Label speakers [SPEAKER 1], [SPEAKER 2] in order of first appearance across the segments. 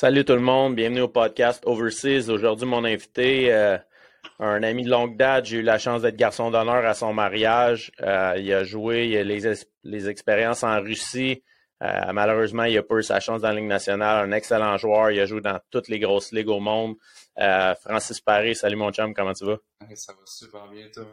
[SPEAKER 1] Salut tout le monde, bienvenue au podcast Overseas. Aujourd'hui, mon invité, euh, un ami de longue date, j'ai eu la chance d'être garçon d'honneur à son mariage. Euh, il a joué a les, expériences en Russie. Euh, malheureusement, il n'a pas eu sa chance dans la Ligue nationale. Un excellent joueur. Il a joué dans toutes les grosses ligues au monde. Francis Paris, salut mon chum, comment tu vas?
[SPEAKER 2] Ça va super bien, toi.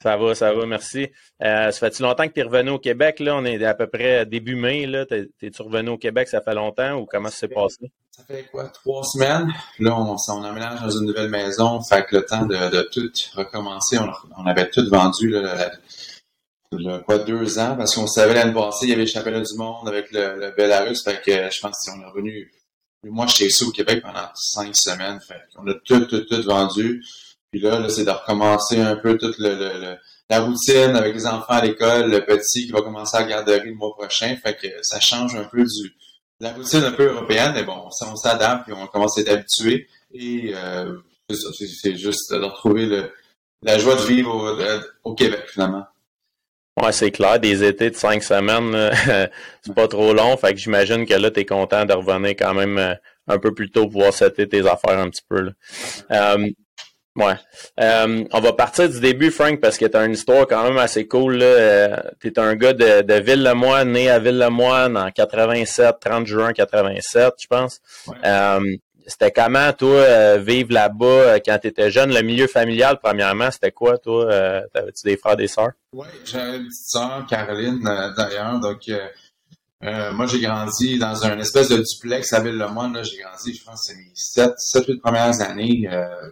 [SPEAKER 1] Ça va, ça va, merci. Euh, ça fait-tu longtemps que tu es revenu au Québec? Là? On est à peu près début mai. T'es-tu revenu au Québec, ça fait longtemps ou comment ça s'est passé?
[SPEAKER 2] Ça fait quoi, trois semaines? Là, on, on emménage dans une nouvelle maison. Fait que le temps de, tout recommencer, on, avait tout vendu là, quoi, deux ans, parce qu'on savait l'année passée, il y avait le championnat du monde avec le, le Belarus. Fait que je pense qu'on est revenu. Moi, j'étais ici au Québec pendant cinq semaines. Fait qu'on a tout, tout, tout vendu. Puis là, là c'est de recommencer un peu toute le, la routine avec les enfants à l'école, le petit qui va commencer à la garderie le mois prochain. Fait que ça change un peu du la routine un peu européenne, mais bon, on s'adapte et on commence à être habitué. Et euh, c'est juste de retrouver le, la joie de vivre au, Québec, finalement.
[SPEAKER 1] Ouais, c'est clair. Des étés de cinq semaines, c'est pas trop long. Fait que j'imagine que là, tu es content de revenir quand même euh, un peu plus tôt pour pouvoir setter tes affaires un petit peu. Là. Euh, Ouais. Euh, on va partir du début, Frank, parce que tu as une histoire quand même assez cool. Euh, tu es un gars de, de Ville-le-Moine, né à Ville-le-Moine en 87, 30 juin 87, je pense. Euh, c'était comment, toi, vivre là-bas quand tu étais jeune? Le milieu familial, premièrement, c'était quoi, toi? T'avais-tu des frères, des sœurs?
[SPEAKER 2] Oui, j'avais une petite sœur, Caroline, d'ailleurs. Donc, euh, moi, j'ai grandi dans un espèce de duplex à Ville-le-Moine. J'ai grandi, je pense, c'est mes sept, sept, huit premières années. Euh,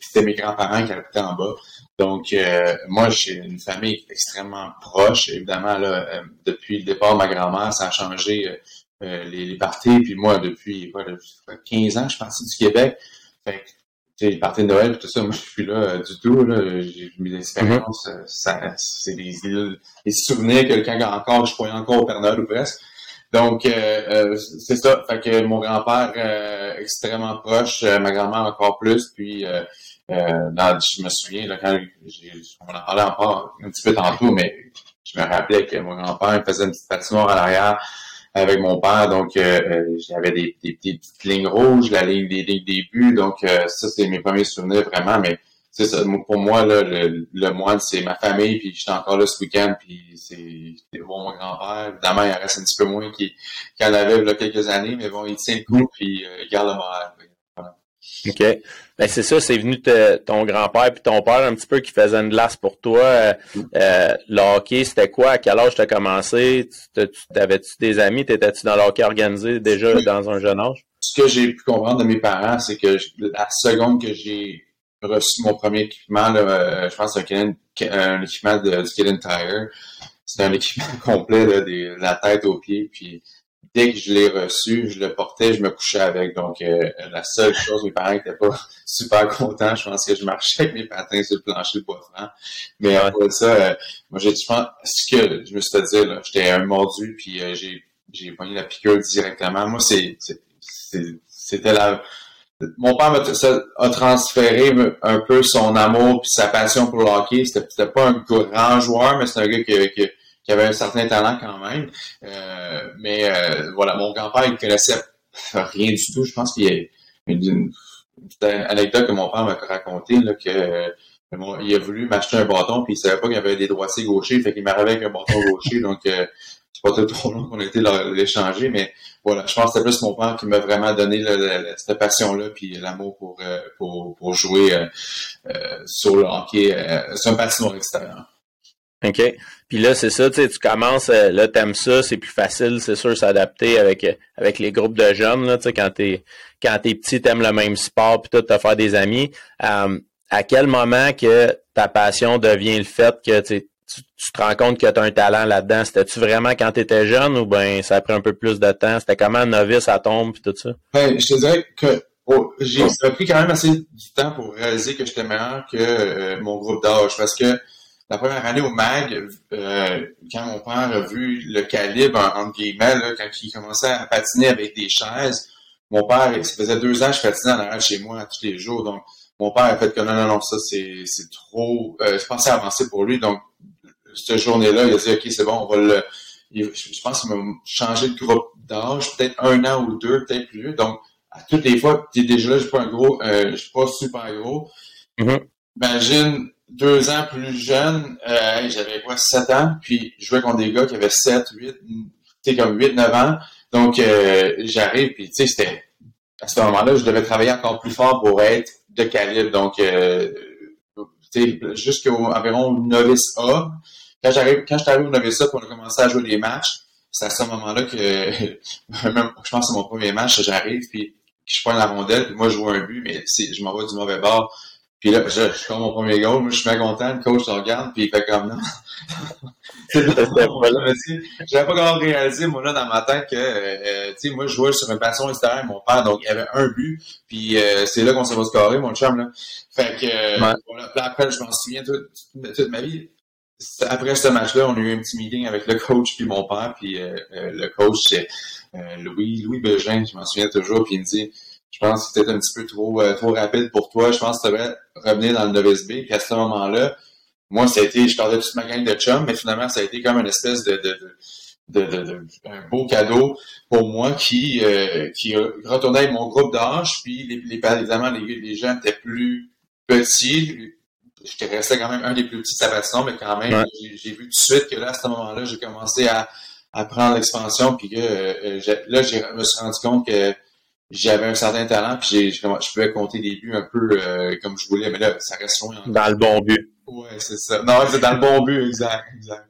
[SPEAKER 2] c'était mes grands-parents qui habitaient en bas. Donc, euh, moi, j'ai une famille extrêmement proche. Évidemment, là, euh, depuis le départ de ma grand-mère, ça a changé les, les parties. Puis moi, depuis, quoi, 15 ans, je suis parti du Québec. Fait sais, les parties de Noël tout ça, moi, je suis là euh, du tout. Là. J'ai mes expériences. Mm c'est des, des, souvenirs que quand encore, je croyais encore au Père Noël ou presque. Donc, euh, c'est ça. Fait que mon grand-père, extrêmement proche, ma grand-mère encore plus. Puis, euh, je me souviens, là, quand on en parlait encore un petit peu tantôt, mais je me rappelais que mon grand-père faisait une petite patinoire à l'arrière avec mon père. Donc, euh, euh, j'avais des, des, petites lignes rouges, la ligne des lignes début. Donc, euh, ça, c'est mes premiers souvenirs vraiment. Mais c'est ça, pour moi, là, le, le moine, c'est ma famille. Puis, j'étais encore là ce week-end. Puis, c'est bon, mon grand-père. Évidemment, il en reste un petit peu moins qu'il qu en avait là, quelques années. Mais bon, il tient le coup. Puis, il garde le moral.
[SPEAKER 1] OK. Ben c'est ça, c'est venu de ton grand-père puis ton père un petit peu qui faisait une glace pour toi. Euh, le hockey, c'était quoi? À quel âge tu as commencé? T'avais-tu des amis? T'étais-tu dans le hockey organisé déjà dans un jeune âge?
[SPEAKER 2] Ce que j'ai pu comprendre de mes parents, c'est que la seconde que j'ai reçu mon premier équipement, euh, je pense que c'est un, équipement de, du Killen Tire. C'était un équipement complet là, de la tête aux pieds. Puis dès que je l'ai reçu, je le portais, je me couchais avec. Donc, euh, la seule chose, mes parents n'étaient pas super contents. Je pense que je marchais avec mes patins sur le plancher de bois franc. Mais après ça, euh, moi, j'ai, je pense, ce que je me suis dit, là, j'étais un mordu, puis euh, j'ai, j'ai pogné la piqûre directement. Moi, c'est, c'était la, mon père a transféré un peu son amour puis sa passion pour le hockey. C'était, c'était pas un grand joueur, mais c'est un gars qui, qui avait un certain talent quand même. Euh, mais euh, voilà, mon grand-père, il connaissait rien du tout. Je pense qu'il y a une, anecdote que mon père m'a raconté là, que euh, il a voulu m'acheter un bâton, puis il savait pas qu'il y avait des droitiers gauchers, fait qu'il m'arrivait avec un bâton gaucher, donc euh, c'est pas trop long qu'on a été l'échanger, mais voilà, je pense que c'était plus mon père qui m'a vraiment donné cette passion-là, puis l'amour pour, pour, pour jouer sur le hockey, sur un patinoire extérieur.
[SPEAKER 1] OK? Puis là, c'est ça, tu sais, tu commences, euh, là, t'aimes ça, c'est plus facile, c'est sûr, s'adapter avec, avec les groupes de jeunes, là, tu sais, quand t'es, quand t'es petit, t'aimes le même sport, puis tout, te faire des amis. Euh, à quel moment que ta passion devient le fait que, tu, tu te rends compte que tu as un talent là-dedans? C'était-tu vraiment quand tu étais jeune ou ben ça a pris un peu plus de temps? C'était comment novice à tombe puis tout ça?
[SPEAKER 2] Ben, je te dirais que j'ai ça a pris quand même assez du temps pour réaliser que j'étais meilleur que euh, mon groupe d'âge parce que la première année au MAG, euh, quand mon père a vu le calibre, entre guillemets, là, quand il commençait à patiner avec des chaises, mon père, ça faisait deux ans que je patinais en arrière chez moi tous les jours. Donc, mon père a fait que non, non, non, ça, c'est, c'est trop, euh, je pensais avancer pour lui. Donc, cette journée-là, il a dit, OK, c'est bon, on va le, je pense qu'il m'a changé de groupe d'âge, peut-être un an ou deux, peut-être plus. Donc, à toutes les fois, déjà là, je suis pas un gros, euh, je suis pas super gros. Mm-hmm. Imagine deux ans plus jeune, euh, j'avais quoi, sept ans, puis je jouais contre des gars qui avaient sept, huit, tu sais, comme huit, neuf ans. Donc, euh, j'arrive, puis tu sais, c'était, à ce moment-là, je devais travailler encore plus fort pour être de calibre. Donc, euh, tu sais, jusqu'au environ novice A. Quand j'arrive, quand je au novice A, puis on a commencé à jouer des matchs, c'est à ce moment-là que, même, je pense que c'est mon premier match, j'arrive, puis je prends la rondelle, puis moi, je joue un but, mais je m'en vais du mauvais bord. Puis là, je, je mon premier goal, moi, je suis bien content, le coach regarde, puis il fait comme non. J'avais pas encore réalisé, moi, là, dans ma tête, que, euh, tu sais, moi, je jouais sur une passion extérieure mon père, donc il y avait un but, puis euh, c'est là qu'on s'est scorer, mon chum, là. Fait que, euh, voilà, après, je m'en souviens toute, toute, ma vie. Après ce match-là, on a eu un petit meeting avec le coach puis mon père, puis le coach, c'est Louis, Louis Begin, je m'en souviens toujours, puis il me dit, je pense que c'était un petit peu trop, euh, trop rapide pour toi. Je pense que tu devrais revenir dans le novice B. Puis à ce moment-là, moi, ça a été, je parlais toute ma gang de chums, mais finalement, ça a été comme une espèce de, de, de, de, un beau cadeau pour moi qui, euh, qui retournait avec mon groupe d'âge. Puis les, les, évidemment, les, les gens étaient plus petits. Je restais quand même un des plus petits de mais quand même, j'ai vu tout de suite que là, à ce moment-là, j'ai commencé à, à prendre l'expansion. Puis que euh, là, je me suis rendu compte que j'avais un certain talent, puis je pouvais compter des buts un peu euh, comme je voulais, mais là, ça reste loin.
[SPEAKER 1] Dans le bon but.
[SPEAKER 2] Ouais, c'est ça. Non, c'est dans le bon but, exact, exact.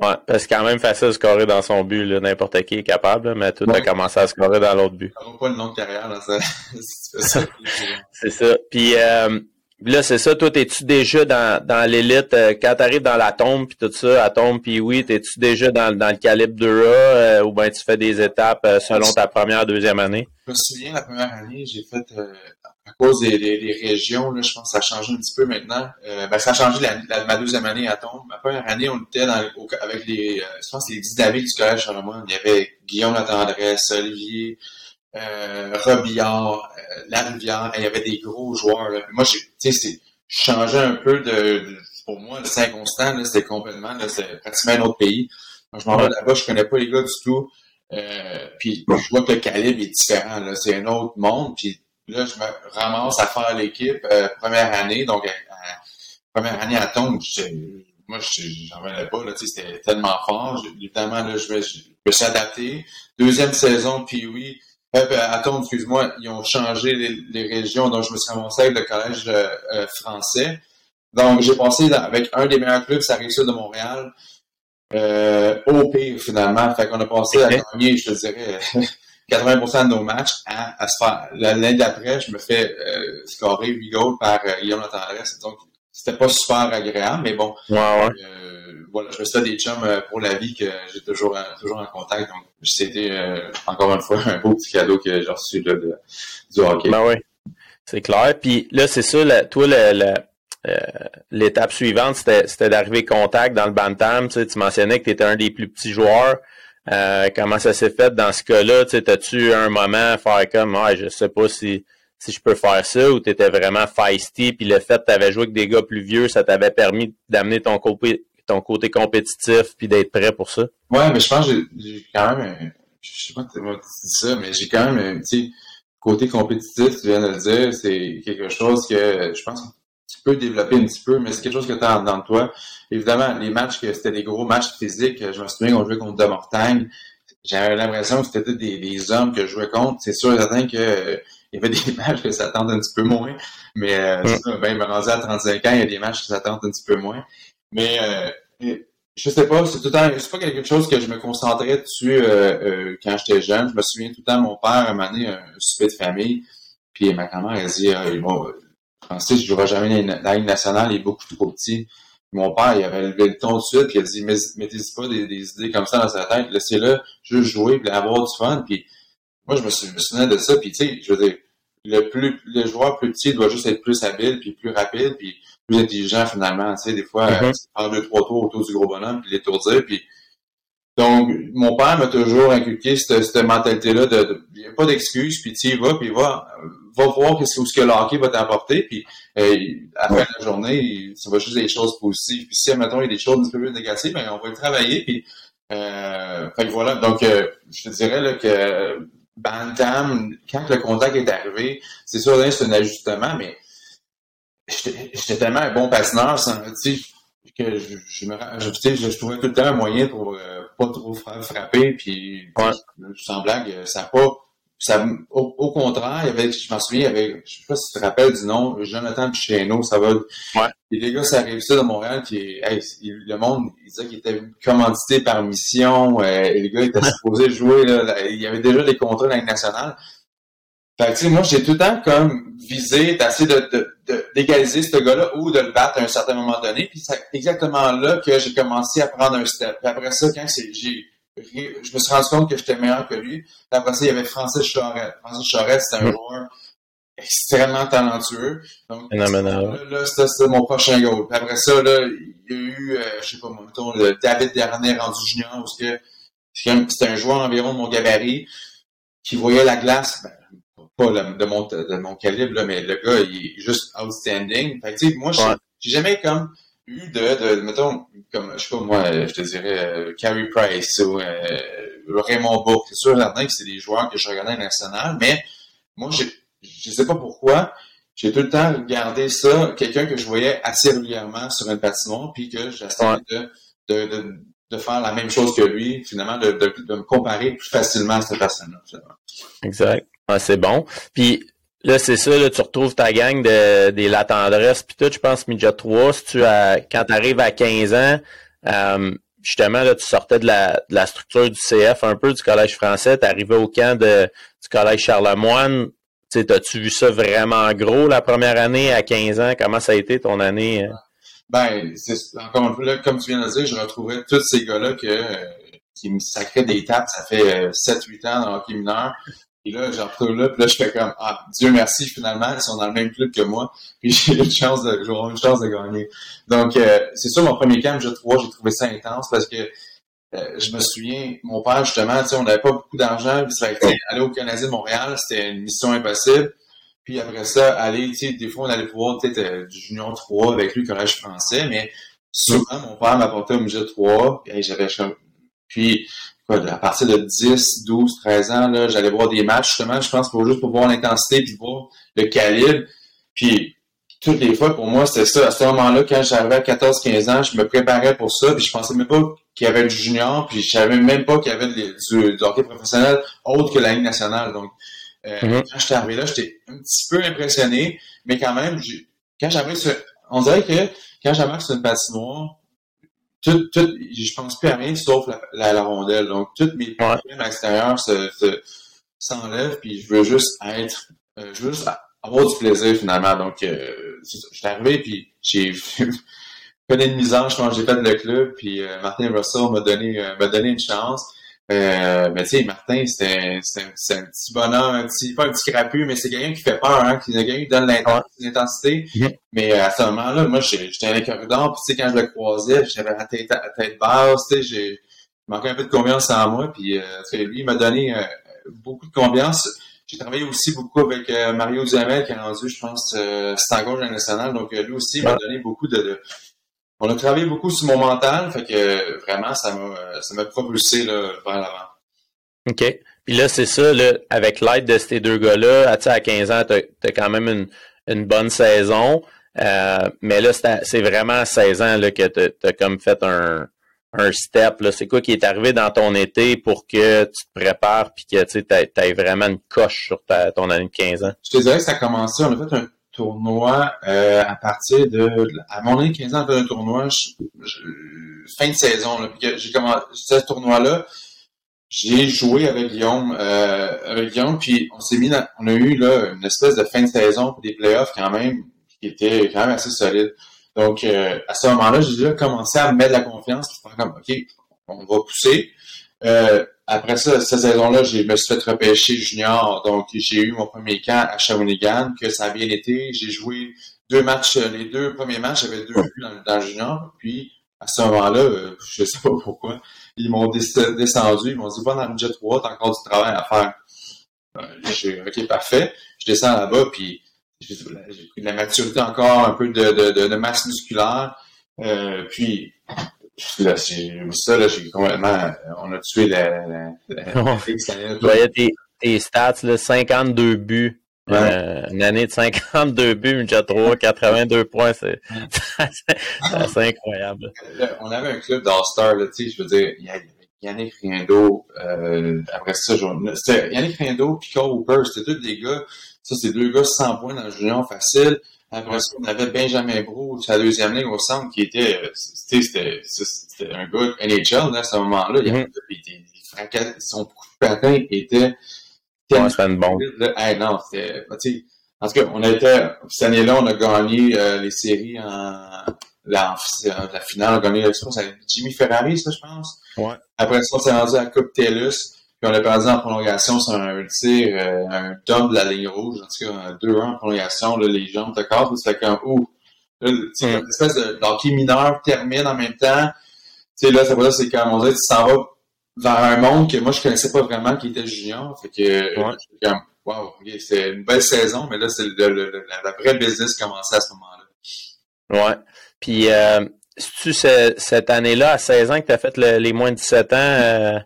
[SPEAKER 1] Ouais, c'est quand même facile de scorer dans son but, n'importe qui est capable, mais tout a commencé à scorer dans l'autre but.
[SPEAKER 2] Ça pas le nom de carrière, là, ça.
[SPEAKER 1] c'est ça. Puis, euh, là, c'est ça, toi, t'es-tu déjà dans, dans l'élite, euh, quand t'arrives dans la tombe puis tout ça, à tombe puis oui, t'es-tu déjà dans, dans le calibre 2A euh, ou bien tu fais des étapes euh, selon ta première, deuxième année?
[SPEAKER 2] Je me souviens, la première année, j'ai fait, à cause des, des, régions, là, je pense que ça a changé un petit peu maintenant. ben, ça a changé la, ma deuxième année à tombe. Ma première année, on était dans, avec les, je pense, les dynamiques du collège Charlemagne. Il y avait Guillaume Latendresse, Olivier, euh, Robillard, euh, Larivière, il y avait des gros joueurs. Là. Moi, c'est changé un peu de, pour moi, le Saint-Constant, c'était complètement, c'est pratiquement un autre pays. Moi, je m'en vais là-bas, je connais pas les gars du tout. Euh, puis je vois que le calibre est différent. Là, c'est un autre monde. Puis là, je me ramasse à faire l'équipe euh, première année, donc première année à tombe, moi, j'en revenais pas. Là, c'était tellement fort. Évidemment, là, je, vais, je me suis adapté. Deuxième saison, puis oui, euh, ben, attends, excuse-moi, ils ont changé les, régions, donc je me suis ramassé avec le collège euh, euh, français. Donc, j'ai passé avec un des meilleurs clubs, ça réussit de Montréal, au pire, finalement. Fait qu'on a passé à gagner, je te dirais, 80% de nos matchs à, à se faire. L'année d'après, je me fais scorer 8 goals par Guillaume Latendresse. Donc, c'était pas super agréable, mais bon.
[SPEAKER 1] Ouais, ouais
[SPEAKER 2] voilà, je me suis des chums euh, pour la vie que j'ai toujours, toujours en contact. Donc, c'était euh, encore une fois un beau petit cadeau que j'ai reçu de, du hockey.
[SPEAKER 1] Ben oui, c'est clair. Puis là, c'est ça, toi, euh, l'étape suivante, c'était d'arriver contact dans le Bantam. Tu, sais, tu mentionnais que tu étais un des plus petits joueurs. comment ça s'est fait dans ce cas-là? Tu As-tu un moment à faire comme ah, je sais pas si, si je peux faire ça ou tu étais vraiment feisty, puis le fait que tu avais joué avec des gars plus vieux, ça t'avait permis d'amener ton côté compétitif puis d'être prêt pour ça?
[SPEAKER 2] Ouais, mais je pense que j'ai quand même, je sais pas comment tu dis ça, mais j'ai quand même un petit côté compétitif, tu viens de le dire, c'est quelque chose que je pense que tu peux développer un petit peu, mais c'est quelque chose que tu as dans toi. Évidemment, les matchs, que c'était des gros matchs physiques, je me souviens qu'on jouait contre De Mortagne, j'avais l'impression que c'était des, des hommes que je jouais contre. C'est sûr et certain que il y avait des matchs que ça tente un petit peu moins, mais euh, ça, ben, il me rendu à 35 ans, il y a des matchs que ça tente un petit peu moins. Mais euh, je sais pas, c'est tout le temps, c'est pas quelque chose que je me concentrais dessus euh, euh, quand j'étais jeune. Je me souviens tout le temps, mon père a mené un souper de famille, puis ma grand-mère a dit ah, bon, Francis, je jouerai jamais dans la Ligue nationale, il est beaucoup trop petit. Mon père, il avait levé le ton tout de suite, puis il a dit mettez pas des, idées comme ça dans sa tête, laissez-le juste jouer, puis avoir du fun. Puis moi, je me souvenais de ça, puis tu sais, je veux dire, le plus le joueur plus petit doit juste être plus habile, puis plus rapide, puis plus intelligent finalement. Tu sais, des fois, mm -hmm. deux, trois tours autour du gros bonhomme, puis l'étourdir. Puis... Donc, mon père m'a toujours inculqué cette, cette mentalité-là de, il n'y a pas d'excuse, puis tu y vas, puis va, va voir qu'est-ce que, ce que le hockey va t'apporter, puis euh, à la fin de la journée, ça va juste des choses positives. Puis si, mettons, il y a des choses un peu plus négatives, ben, on va le travailler, puis Euh, fait que voilà, donc euh, je te dirais là, que Bantam, quand le contact est arrivé, c'est sûr c'est un ajustement, mais j'étais tellement un bon patineur, que je, je me je, je, trouvais tout le temps un moyen pour euh, pas trop frapper, puis sans blague, ça n'a pas ça, au, contraire, il y avait, je m'en souviens, il y avait, je sais pas si tu te rappelles du nom, Jonathan Picheno, ça va.
[SPEAKER 1] Ouais.
[SPEAKER 2] Et les gars, ça arrive ça de Montréal, puis le monde, il disait qu'il était commandité par mission, euh, et les gars étaient supposés jouer, là, il y avait déjà des contrats dans la nationale. Fait que, moi, j'ai tout le temps comme visé d'essayer de, d'égaliser ce gars-là ou de le battre à un certain moment donné. Puis c'est exactement là que j'ai commencé à prendre un step. Puis après ça, quand j'ai je me suis rendu compte que j'étais meilleur que lui. Après ça, il y avait Francis Charette. Francis Charette, c'était un joueur extrêmement talentueux. Donc, là, là c'était mon prochain goal. Puis après ça, là, il y a eu, euh, je sais pas, mettons, le David Dernier rendu junior, parce que c'était un joueur environ de mon gabarit qui voyait la glace, ben, pas de, mon, de mon calibre, là, mais le gars, il est juste outstanding. Fait que, moi, j'ai jamais comme eu de, de, mettons, comme, je sais pas, moi, je te dirais, euh, Carey Price ou euh, Raymond Bourque. C'est sûr, certain que c'est des joueurs que je regardais à national, mais moi, je, je sais pas pourquoi, j'ai tout le temps regardé ça, quelqu'un que je voyais assez régulièrement sur une patinoire, puis que j'essayais de, de, de, de, faire la même chose que lui, finalement, de, de, de me comparer plus facilement à cette personne-là.
[SPEAKER 1] Exact. Ah, c'est bon. Puis Là, c'est ça, là, tu retrouves ta gang de, des La Tendresse, puis tout, je pense, Midget 3, si tu as, quand tu arrives à 15 ans, euh, justement, là, tu sortais de la, de la structure du CF, un peu du Collège français, tu arrivais au camp de, du Collège Charlemagne. Tu as-tu vu ça vraiment gros la première année à 15 ans? Comment ça a été ton année? Euh?
[SPEAKER 2] Ben, c'est, encore une fois, là, comme tu viens de dire, je retrouvais tous ces gars-là euh, qui me sacraient des tapes, ça fait 7-8 ans dans le mineur. Et là, j'en retrouve là, puis là, je fais comme Ah, Dieu merci, finalement, ils sont dans le même club que moi, puis j'ai une chance de j'aurai une chance de gagner. Donc, euh, c'est sûr, mon premier camp, je trouve, j'ai trouvé ça intense parce que euh, je me souviens, mon père, justement, tu sais, on n'avait pas beaucoup d'argent, puis ça été aller au Canadien de Montréal, c'était une mission impossible. Puis après ça, aller, tu sais, des fois, on allait pouvoir peut-être euh, du junior 3 avec lui, collège français, mais souvent, mon père m'apportait au musée 3, puis j'avais puis à partir de 10, 12, 13 ans, là, j'allais voir des matchs, justement, je pense, pour juste pour voir l'intensité, puis voir le calibre. Puis, toutes les fois, pour moi, c'était ça. À ce moment-là, quand j'arrivais à 14, 15 ans, je me préparais pour ça, puis je pensais même pas qu'il y avait du junior, puis je savais même pas qu'il y avait du, hockey professionnel autre que la Ligue nationale. Donc, euh, mm-hmm. quand j'étais arrivé là, j'étais un petit peu impressionné, mais quand même, quand j'arrive sur, on dirait que quand j'arrive sur une patinoire, tout, tout, je pense plus à rien sauf la, la, rondelle. Donc, toutes mes problèmes à l'extérieur s'enlèvent, puis je veux juste être, euh, je veux juste avoir du plaisir finalement. Donc, euh, je suis arrivé, puis j'ai fait une misère, je pense j'ai fait le club, puis euh, Martin Russell m'a donné, euh, m'a donné une chance. Euh, mais tu sais, Martin, c'est un, petit bonhomme, un petit, pas un petit crapu, mais c'est quelqu'un qui fait peur, hein, qui, quelqu'un qui donne l'intensité. Mm-hmm. Mais euh, à ce moment-là, moi, j'étais dans les corridors, puis tu sais, quand je le croisais, j'avais la tête, la tête basse, tu sais, j'ai manqué un peu de confiance en moi, puis euh, lui, il m'a donné euh, beaucoup de confiance. J'ai travaillé aussi beaucoup avec Mario Duhamel, qui a rendu, je pense, euh, Stangos national, donc lui aussi, il m'a donné beaucoup de, de on a travaillé beaucoup sur mon mental, fait que vraiment, ça m'a, ça m'a propulsé là, vers l'avant.
[SPEAKER 1] OK. Puis là, c'est ça, là, avec l'aide de ces deux gars-là, à, à 15 ans, tu as, quand même une, une bonne saison. Euh, mais là, c'est vraiment à 16 ans là, que tu as comme fait un, un step. C'est quoi qui est arrivé dans ton été pour que tu te prépares et que tu aies vraiment une coche sur ta, ton année de 15 ans?
[SPEAKER 2] Je te dirais que ça a commencé, on a fait un tournoi euh, à partir de à mon année 15 ans, un tournoi fin de saison. j'ai commencé ce tournoi-là. J'ai joué avec Guillaume, euh, avec puis on s'est mis, on a eu là une espèce de fin de saison pour des playoffs quand même qui était quand même assez solide. Donc euh, à ce moment-là, j'ai déjà commencé à me mettre la confiance, puis faire comme ok, on va pousser. Euh, après ça, cette saison-là, je me suis fait repêcher junior. Donc, j'ai eu mon premier camp à Shawinigan, que ça a bien été. J'ai joué deux matchs, les deux premiers matchs, j'avais deux buts dans, le junior. Puis, à ce moment-là, euh, je sais pas pourquoi, ils m'ont descendu, ils m'ont dit, va dans le budget 3, t'as encore du travail à faire. Euh, j'ai OK, parfait. Je descends là-bas, puis j'ai pris de la maturité encore, un peu de, de, de masse musculaire. Euh, puis, là, ça, là, j'ai complètement, on a tué la, la,
[SPEAKER 1] la, tes, tes stats, là, 52 buts. Euh, une année de 52 buts, une 3, 82 points, c'est incroyable.
[SPEAKER 2] On avait un club d'All-Star, je veux dire, il y avait Yannick Riendo, euh, après ça, c'était Yannick Riendo puis Cole Hooper, c'était deux des gars, ça c'est deux gars 100 points dans le junior facile. Après ça, on avait Benjamin Brou, sa deuxième ligne au centre, qui était, c'était, c'était un gars NHL, là, à ce moment-là. Il des, son coup de patin était
[SPEAKER 1] Ouais, c'était une bombe.
[SPEAKER 2] Hey, non, c'était, bah, en tout cas, on a été, cette année-là, on a gagné euh, les séries en, la, la finale, on a gagné, je pense, avec Jimmy Ferrari, ça, je pense.
[SPEAKER 1] Ouais.
[SPEAKER 2] Après ça, on s'est rendu à la Coupe TELUS, puis on a perdu en prolongation sur un tir, euh, un top de la ligne rouge, en tout cas, 2-1 en prolongation, là, les jambes de corps, ça fait comme, ouh, là, tu une espèce de hockey mineur termine en même temps. Tu sais, là, ça c'est comme, on dirait, tu s'en vas vers un monde que moi je connaissais pas vraiment qui était junior. Fait que ouais. comme wow, okay, c'était une belle saison, mais là c'est le, le, le, la vraie business commençait à ce moment-là.
[SPEAKER 1] Ouais. Puis euh, tu cette année-là, à 16 ans, que tu as fait les moins de 17 ans euh,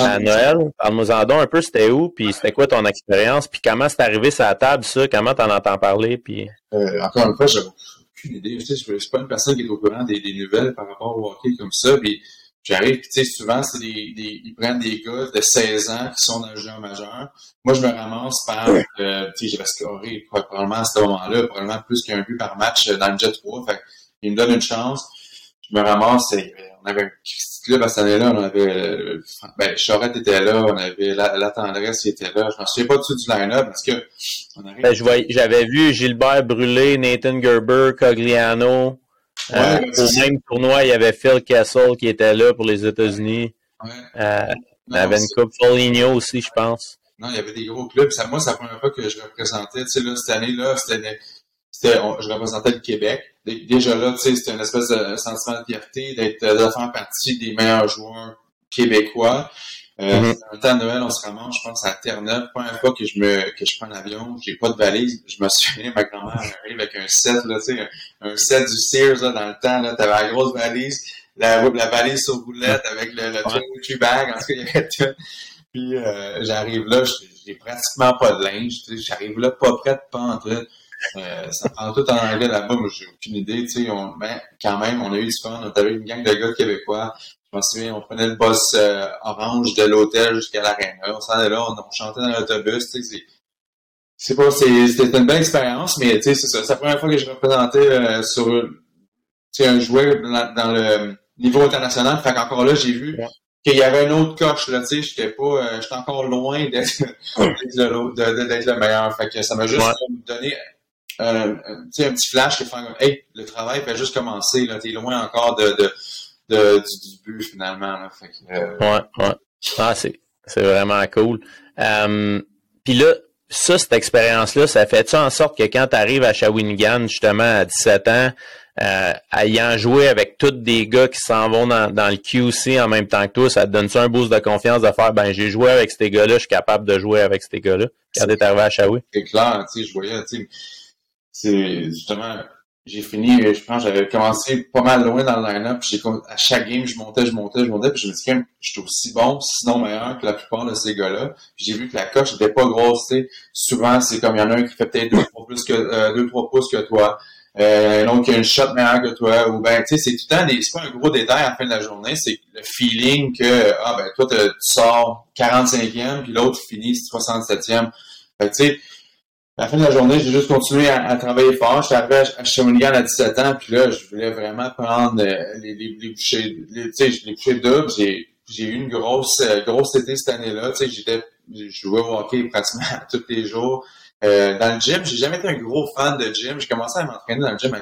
[SPEAKER 1] à Noël? Parle-nous en don un peu, c'était où, puis c'était quoi ton expérience, puis comment c'est arrivé sur la table, ça? Comment t'en entends parler? Puis...
[SPEAKER 2] Euh, encore une fois, j'ai aucune idée. Tu sais, je suis pas une personne qui est au courant des, des nouvelles par rapport au hockey comme ça. Puis J'arrive, tu sais, souvent, c'est des, des, ils prennent des gars de 16 ans qui sont dans le jeu majeur. Moi, je me ramasse par, euh, tu sais, j'avais scoré probablement à ce moment-là, probablement plus qu'un but par match dans le Jet 3. Fait ils me donnent une chance. Je me ramasse, on avait un petit club à cette année-là, on avait, ben, Charette était là, on avait la, la tendresse qui était là. Je m'en souviens pas du du line-up parce que,
[SPEAKER 1] on arrive... ben, j'avais vu Gilbert Brûlé, Nathan Gerber, Cogliano, Ouais, euh, au même tournoi, il y avait Phil Castle qui était là pour les États-Unis. Ouais. Euh, il y avait une coupe Foligno aussi, je pense.
[SPEAKER 2] Non, il y avait des gros clubs. Ça, moi, c'est la première fois que je représentais. Tu sais, là, cette année-là, c'était, c'était, je représentais le Québec. Déjà là, tu sais, c'était une espèce de sentiment de fierté d'être, de faire partie des meilleurs joueurs québécois. Euh, mm -hmm. Un temps de Noël, on se ramasse, je pense, à Terre-Neuve. Première fois que je me, que je prends l'avion, j'ai pas de valise. Je me souviens, ma grand-mère arrive avec un set, là, tu sais, un, set du Sears, là, dans le temps, là, t'avais la grosse valise, la, la valise sur roulette avec le, le ouais. bag, en tout cas, il y avait tout. Puis, euh, j'arrive là, j'ai pratiquement pas de linge, j'arrive là pas prête, pas en. Euh, ça prend tout en anglais là-bas, moi j'ai aucune idée, tu sais, on, ben, quand même, on a eu du fun, on avait une gang de gars québécois, je me souviens, on prenait le bus euh, orange de l'hôtel jusqu'à l'aréna. On s'en allait là, on, on, chantait dans l'autobus. Tu sais, c'est pas, c'était une belle expérience, mais tu sais, c'est ça. C'est la première fois que je représentais euh, sur un jouet dans, dans, le niveau international. Fait qu'encore là, j'ai vu ouais. qu'il y avait une autre coche. Là, tu sais, j'étais pas, euh, j'étais encore loin d'être le, le, meilleur. Fait que ça m'a juste ouais. donné euh, un petit flash qui fait hey, le travail fait juste commencer. Là, t'es loin encore de, de de, du, du, but finalement. Là. Fait que, euh...
[SPEAKER 1] Ouais, ouais. Ah, c'est, c'est vraiment cool. Um, Puis là, ça, cette expérience-là, ça fait-tu en sorte que quand tu arrives à Shawinigan, justement, à 17 ans, euh, ayant joué avec tous des gars qui s'en vont dans, dans, le QC en même temps que toi, ça te donne ça un boost de confiance de faire, ben, j'ai joué avec ces gars-là, je suis capable de jouer avec ces gars-là, quand t'es arrivé à Shawi?
[SPEAKER 2] C'est clair, tu sais, je voyais, tu sais, c'est justement, j'ai fini, je pense, j'avais commencé pas mal loin dans le line-up. À chaque game, je montais, je montais, je montais. Puis je me dis, quand je suis aussi bon, sinon meilleur que la plupart de ces gars-là. J'ai vu que la coche n'était pas grosse. sais Souvent, c'est comme il y en a un qui fait peut-être deux, trois plus que euh, deux, trois pouces que toi. Euh, un autre qui a une shot meilleure que toi. Ou ben, tu sais, c'est tout le temps des. C'est pas un gros détail à la fin de la journée, c'est le feeling que ah ben toi, tu sors 45e, puis l'autre finit 67e. Fait tu sais à la fin de la journée, j'ai juste continué à, à, travailler fort. J'étais arrivé à, à à 17 ans, puis là, je voulais vraiment prendre euh, les, les, les bouchées, les, les bouchées doubles. J'ai, j'ai eu une grosse, euh, grosse été cette année-là. Tu sais, j'étais, je jouais au hockey pratiquement tous les jours. Euh, dans le gym, j'ai jamais été un gros fan de gym. J'ai commencé à m'entraîner dans le gym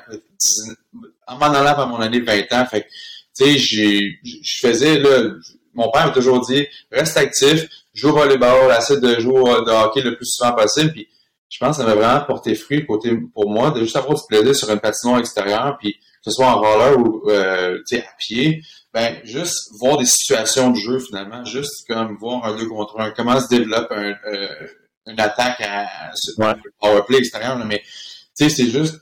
[SPEAKER 2] en m'en allant à mon année 20 ans. Fait tu sais, j'ai, je faisais, là, mon père m'a toujours dit, reste actif, joue au volleyball, essaie de jouer de hockey le plus souvent possible, puis je pense que ça m'a vraiment porté fruit côté pour moi de juste avoir du plaisir sur une patinoire extérieure, puis que ce soit en roller ou euh, à pied, ben juste voir des situations de jeu finalement, juste comme voir un deux contre un, comment se développe un, euh, une attaque à, à powerplay extérieur, là, mais tu sais, c'est juste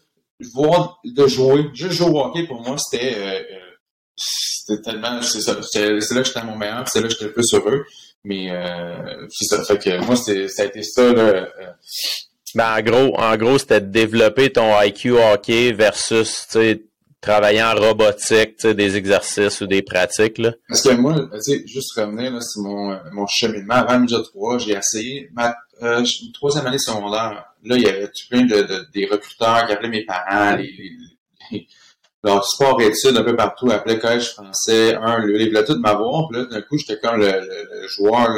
[SPEAKER 2] voir de jouer, juste jouer au hockey pour moi, c'était euh, c'était tellement, c'est ça, c'est là que j'étais à mon meilleur, c'est là que j'étais le plus heureux. Mais euh, c'est ça, fait que moi, ça a été ça, là. Euh.
[SPEAKER 1] Ben, en gros, en gros, c'était de développer ton IQ hockey versus, travailler en robotique, des exercices ou des pratiques, là.
[SPEAKER 2] Parce que moi, juste revenir, là, c'est mon, mon cheminement. Avant Midget 3, j'ai essayé ma euh, troisième année secondaire. Là, il y avait plein de, de, des recruteurs qui appelaient mes parents, les, les, leur sport études un peu partout, appelaient collège français, un, le, ils voulaient tout m'avoir. Puis là, d'un coup, j'étais comme le, joueur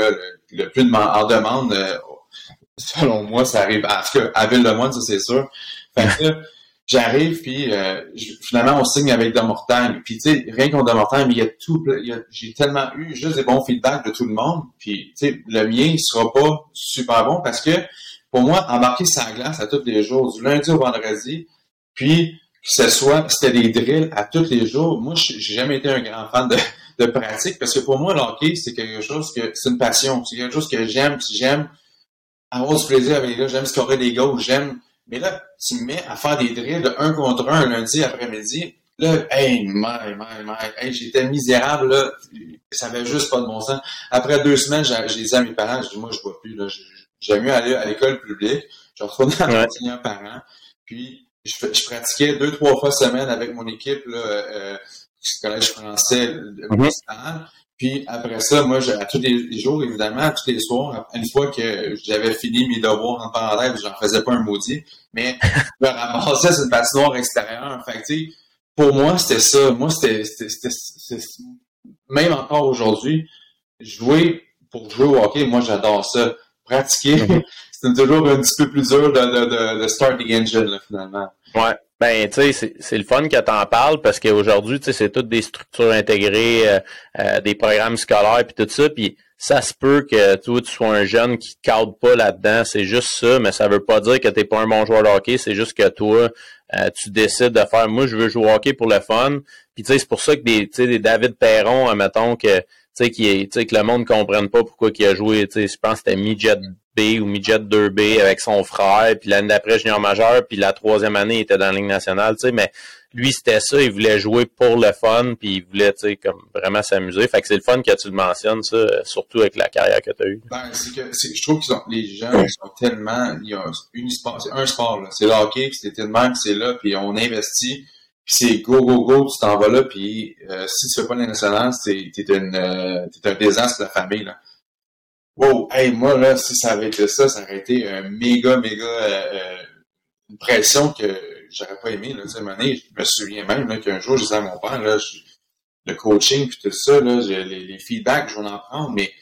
[SPEAKER 2] le, plus en demande. Euh, selon moi, ça arrive. En tout cas, à Ville-de-Moine, ça c'est sûr. Fait que j'arrive, puis euh, finalement, on signe avec Demortagne. Puis tu sais, rien contre Demortagne, mais il y a tout, j'ai tellement eu juste des bons feedbacks de tout le monde. Puis tu sais, le mien, il sera pas super bon parce que pour moi, embarquer sa glace à tous les jours, du lundi au vendredi, puis que ce soit, c'était des drills à tous les jours. Moi, j'ai jamais été un grand fan de, pratique parce que pour moi, le hockey, c'est quelque chose que, c'est une passion. C'est quelque chose que j'aime, j'aime avoir du plaisir avec les gars, j'aime scorer des goals, j'aime. Mais là, tu me mets à faire des drills de un contre un lundi après-midi. Là, hey, my, my, my, hey, j'étais misérable, là. Ça avait juste pas de bon sens. Après deux semaines, j'ai dit à mes parents, je dis, moi, je vois plus, là. J'ai mieux aller à l'école publique. Je retournais à mon ouais. parent. Puis, je, je, pratiquais deux, trois fois semaine avec mon équipe, là, euh, collège français, mm Puis après ça, moi, à tous les jours, évidemment, tous les soirs, une fois que j'avais fini mes devoirs en parenthèse, j'en faisais pas un maudit, mais je me ramassais sur une patinoire extérieure. Fait que, pour moi, c'était ça. Moi, c'était, même encore aujourd'hui, jouer pour jouer au hockey, moi, j'adore ça. Pratiquer, mm-hmm. c'est toujours un petit peu plus dur de, de, de, start the engine, là, finalement.
[SPEAKER 1] Ouais. Ben, tu sais, c'est le fun que tu en parles parce qu'aujourd'hui, tu sais, c'est toutes des structures intégrées, euh, euh, des programmes scolaires puis tout ça. Puis ça se peut que toi, tu sois un jeune qui ne cadre pas là-dedans. C'est juste ça, mais ça veut pas dire que tu n'es pas un bon joueur de hockey. C'est juste que toi, euh, tu décides de faire moi, je veux jouer au hockey pour le fun. Puis tu sais, c'est pour ça que des, des David Perron, mettons que tu sais, qui que le monde ne comprenne pas pourquoi il a joué, tu sais, je pense que c'était midget B ou midget 2B avec son frère, puis l'année d'après junior majeur, puis la troisième année il était dans la Ligue nationale, tu sais, mais lui c'était ça, il voulait jouer pour le fun, puis il voulait, tu sais, comme vraiment s'amuser. Fait que c'est le fun que tu le mentionnes, ça, surtout avec la carrière que tu as eue.
[SPEAKER 2] Ben, c'est que je trouve que les gens sont tellement, il y a une sport, c'est un sport. C'est le hockey, puis c'est tellement c'est là, puis on investit. Puis c'est go, go, go, tu t'en vas là, puis euh, si tu fais pas nationale, t'es, euh, t'es un désastre de la famille. Là. Wow, hey, moi, là, si ça avait été ça, ça aurait été un méga, méga euh, euh une pression que j'aurais pas aimé. Là, année, je me souviens même là, qu'un jour, je disais à mon père, là, le coaching puis tout ça, là, les, les feedbacks, je vais en prendre, mais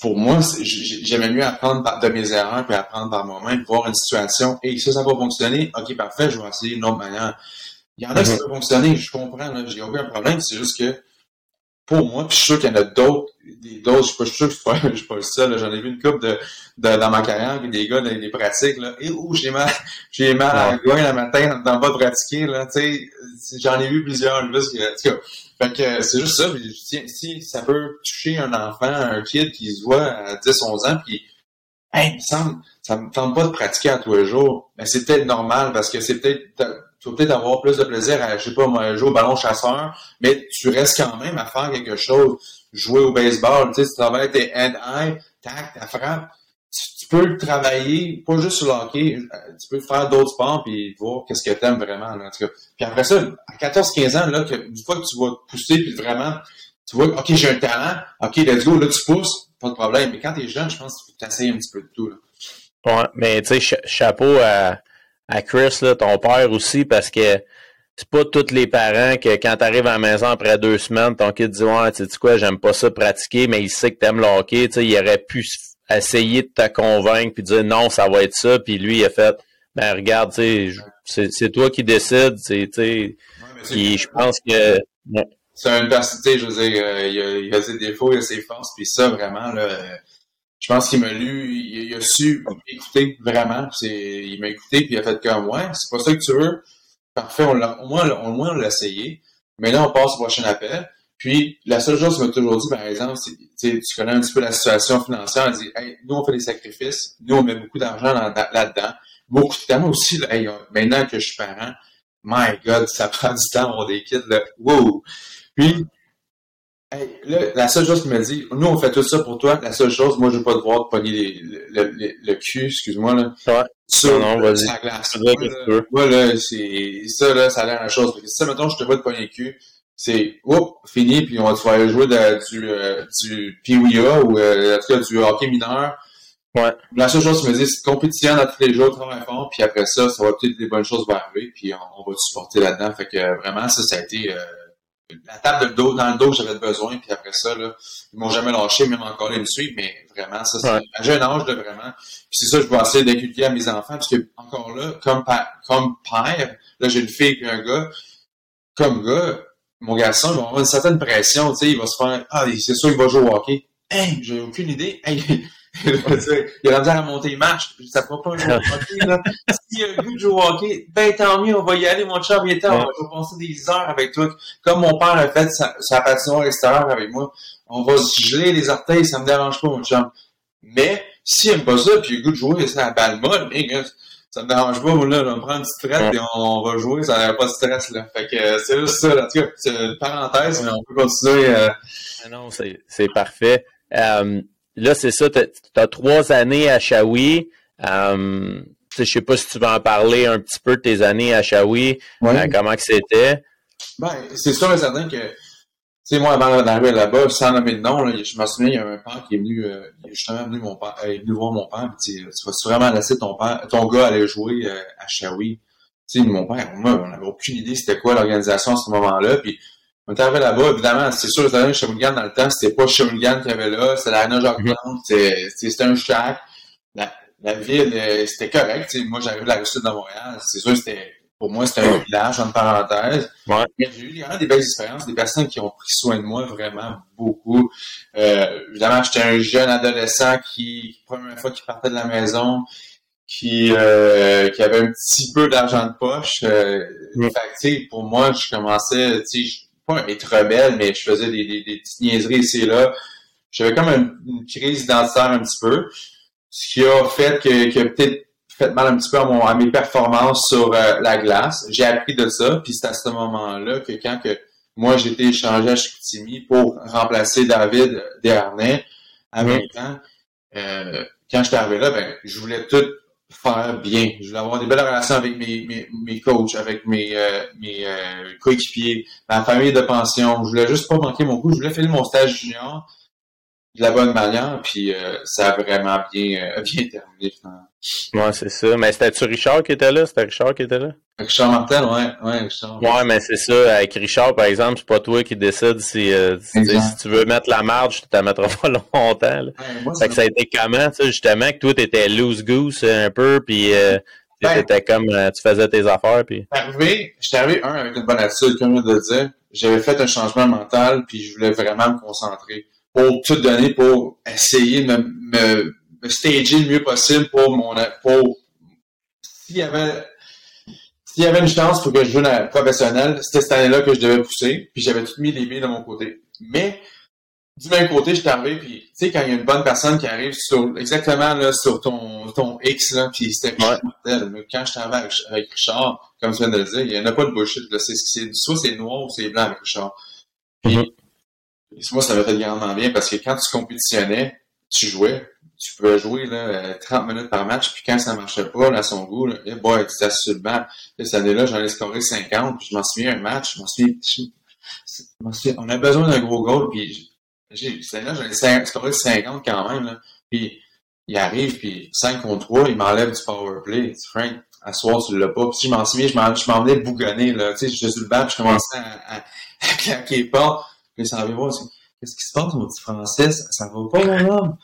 [SPEAKER 2] pour moi, j'aimais mieux apprendre de mes erreurs puis apprendre par moi-même, voir une situation, et ça, ça va fonctionner, ok, parfait, je vais essayer une autre manière. Il y en a qui mm-hmm. peuvent fonctionner, je comprends, j'ai aucun problème, c'est juste que pour moi, puis je suis sûr qu'il y en a d'autres, d'autres, je suis sûr que je suis pas, le seul, j'en ai vu une couple de, de, dans ma carrière, des gars dans les pratiques, là, et où j'ai mal, j'ai mal à la le matin dans pas pratiquer, là, tu sais, j'en ai vu plusieurs, là, fait que c'est juste ça, puis, si ça peut toucher un enfant, un kid qui se voit à 10, 11 ans, puis hey, il me semble, ça me tente pas de pratiquer à tous les jours, mais c'est peut-être normal, parce que c'est peut-être, tu vas peut-être avoir plus de plaisir à, je sais pas, jouer au ballon chasseur, mais tu restes quand même à faire quelque chose. Jouer au baseball, tu sais, tu travailles tes hand-eye, tac, ta frappe. Tu, peux le travailler, pas juste sur le hockey, euh, tu peux faire d'autres sports puis voir qu'est-ce que t'aimes vraiment, là, en tout cas. Puis après ça, à 14-15 ans, là, une fois que tu vas te pousser puis vraiment, tu vois, OK, j'ai un talent, OK, let's go, là, tu pousses, pas de problème. Mais quand t'es jeune, je pense que tu un petit peu de tout, là.
[SPEAKER 1] Ouais, mais tu sais, chapeau à, à Chris, là, ton père aussi, parce que c'est pas tous les parents que quand tu arrives à la maison après deux semaines, ton kid dit Ouais, tu sais quoi, j'aime pas ça pratiquer, mais il sait que t'aimes le hockey, tu sais, il aurait pu essayer de te convaincre puis dire non, ça va être ça, puis lui il a fait Ben regarde, tu sais, c'est toi qui décides, tu sais, je pense que.
[SPEAKER 2] C'est une personnalité, je veux dire, euh, il, a, il a ses défauts, il a ses forces, puis ça, vraiment, là, je pense qu'il m'a lu, il, a su écouter vraiment. C'est, il m'a écouté puis il a fait comme ouais, c'est pas ça que tu veux. Parfait, on l'a, au moins, moins on l'a essayé. Mais là, on passe au prochain appel. Puis la seule chose qu'il m'a toujours dit, par exemple, c'est, tu connais un petit peu la situation financière. Elle dit, hey, nous on fait des sacrifices, nous on met beaucoup d'argent là-dedans, beaucoup de temps aussi. Là, maintenant que je suis parent, my God, ça prend du temps avoir des kids. Là. Wow! Puis, là, la seule chose qu'il m'a dit, nous, on fait tout ça pour toi. La seule chose, moi, je veux pas devoir te pogner le, le, cul, excuse-moi, là.
[SPEAKER 1] Ouais.
[SPEAKER 2] Sur
[SPEAKER 1] non, non, vas-y.
[SPEAKER 2] la glace. Moi, là, c'est, ça, là, ça a l'air la chose. Parce que si, ça, mettons, je te vois te pogner le cul, c'est, oups, fini, puis on va te faire jouer de, du, euh, du Piouia ou, euh, en tout cas, du hockey mineur.
[SPEAKER 1] Ouais.
[SPEAKER 2] La seule chose que me dit, c'est compétition à tous les jours, travaille fort, puis après ça, ça va peut-être des bonnes choses vont arriver, puis on, on va te supporter là-dedans. Fait que vraiment, ça, ça a été euh, la table de dos, dans le dos que j'avais besoin, puis après ça, là, ils m'ont jamais lâché, même encore ils me suivent, mais vraiment, ça, c'est
[SPEAKER 1] Ouais.
[SPEAKER 2] à jeune âge, là, vraiment. Puis c'est ça, que je vais essayer d'inculquer à mes enfants, parce que encore là, comme, comme père, là, j'ai une fille et un gars, comme gars, mon garçon, il va avoir une certaine pression, tu sais, il va se faire, ah, c'est sûr qu'il va jouer au hockey. Hey, j'ai aucune idée. Hey, il a la misère à monter les marches. Ça fera pas jouer au hockey, là. S'il y a le goût de jouer au hockey, ben tant mieux, on va y aller, mon chum, il on va passer des heures avec toi. Comme mon père a fait sa, sa patinoire extérieure avec moi, on va se geler les orteils, ça me dérange pas, mon chum. Mais, s'il aime pas ça, puis il a le goût de jouer, c'est la balle molle, mais, ça me dérange pas, moi, là, on prend une petite traite
[SPEAKER 1] Ouais.
[SPEAKER 2] et on, va jouer, ça n'a pas de stress, là. Fait que, euh, c'est juste ça. En tout cas, c'est une parenthèse, mais on peut continuer, euh,
[SPEAKER 1] Ah non, c'est c'est parfait. Euh, là, c'est ça, tu as trois années à Shawi. Euh, je sais pas si tu vas en parler un petit peu de tes années à Shawi, euh, comment que c'était.
[SPEAKER 2] Ben, c'est sûr et certain que, tu sais, moi, avant d'arriver là-bas, sans nommer de nom, là, je me souviens, il y a un père qui est venu, euh, justement venu, mon père, euh, il est venu voir mon père, puis tu tu vas vraiment laisser ton père, ton gars aller jouer euh, à Shawi? Tu sais, mon père, moi, on n'avait aucune idée c'était quoi l'organisation à ce moment-là, puis on est arrivé là-bas, évidemment, c'est sûr, c'était Shawinigan dans le temps, c'était pas Shawinigan qu'il y avait là, c'était l'Arena Jacques
[SPEAKER 1] Mhm.
[SPEAKER 2] C'était un shack. La, la ville, euh, c'était correct, moi, j'arrive de la sud de Montréal, c'est sûr, c'était, pour moi, c'était un village, entre parenthèses.
[SPEAKER 1] Ouais.
[SPEAKER 2] Mais j'ai eu vraiment des belles expériences, des personnes qui ont pris soin de moi vraiment beaucoup. Euh, évidemment, j'étais un jeune adolescent qui, première fois qu'il partait de la maison, qui, euh, qui avait un petit peu d'argent de poche. Euh. Fait pour moi, je commençais, tu sais, pas être rebelle, mais je faisais des, des, des petites niaiseries ici et là. J'avais comme une, une crise identitaire un petit peu, ce qui a fait que, que peut-être fait mal un petit peu à, mon, à mes performances sur euh, la glace. J'ai appris de ça, puis c'est à ce moment-là que quand que moi j'ai été échangé à Chicoutimi pour remplacer David Desharnais à 20 ans, euh, quand j'étais arrivé là, ben, je voulais tout faire bien. Je voulais avoir des belles relations avec mes, mes, mes coachs, avec mes, euh, mes euh, coéquipiers, ma famille de pension. Je voulais juste pas manquer mon coup. Je voulais finir mon stage junior de la bonne manière, puis euh, ça a vraiment bien, euh, bien terminé. finalement.
[SPEAKER 1] Ouais, c'est ça. Mais c'était-tu Richard qui était là? C'était Richard qui était là?
[SPEAKER 2] Richard Martel, ouais, ouais, Richard.
[SPEAKER 1] Ouais, mais c'est ça. Avec Richard, par exemple, c'est pas toi qui décide si, euh, si, tu veux mettre la marge, tu t'en mettras pas longtemps. Là.
[SPEAKER 2] Ouais, moi,
[SPEAKER 1] Fait que ça a été comment, ça, justement, que toi, t'étais loose goose euh, un peu, puis euh,
[SPEAKER 2] Ben-
[SPEAKER 1] t'étais comme, euh, tu faisais tes affaires, puis...
[SPEAKER 2] Arrivé, j'étais arrivé, un, avec une bonne attitude, comme je le dire. J'avais fait un changement mental, puis je voulais vraiment me concentrer pour tout donner, pour essayer de me, me, me stager le mieux possible pour mon, pour, s'il y avait, s'il y avait une chance pour que je joue dans la professionnelle, c'était cette année-là que je devais pousser, puis j'avais tout mis les billes de mon côté. Mais, du même côté, j'étais arrivé, puis tu sais, quand il y a une bonne personne qui arrive sur, exactement, là, sur ton, ton X, là, puis c'était
[SPEAKER 1] Ouais.
[SPEAKER 2] quand j'étais arrivé avec, avec Richard, comme tu viens de le dire, il n'y en a pas de bullshit, là. C'est, c'est, soit c'est noir ou c'est blanc avec Richard. Puis,
[SPEAKER 1] Mhm.
[SPEAKER 2] moi, ça m'a fait grandement bien parce que quand tu compétitionnais, tu jouais, tu pouvais jouer, là, euh, 30 minutes par match, puis quand ça marchait pas, là, à son goût, là, eh boy, tu. Là, cette année-là, j'en ai scoré 50, puis je m'en souviens un match, je m'en souviens, on a besoin d'un gros goal, puis cette année-là, j'en ai scoré 50 quand même, là. Puis, il arrive, puis 5 contre 3, il m'enlève du power play. Frank, à soir, tu l'as pas. Puis, je m'en souviens, je m'en, venais bougonner, là. Tu sais, sur le banc, je commençais à, claquer pas. Puis, ça c'est, qu'est-ce qui se passe, mon petit Français? Ça, ça va pas, mon homme?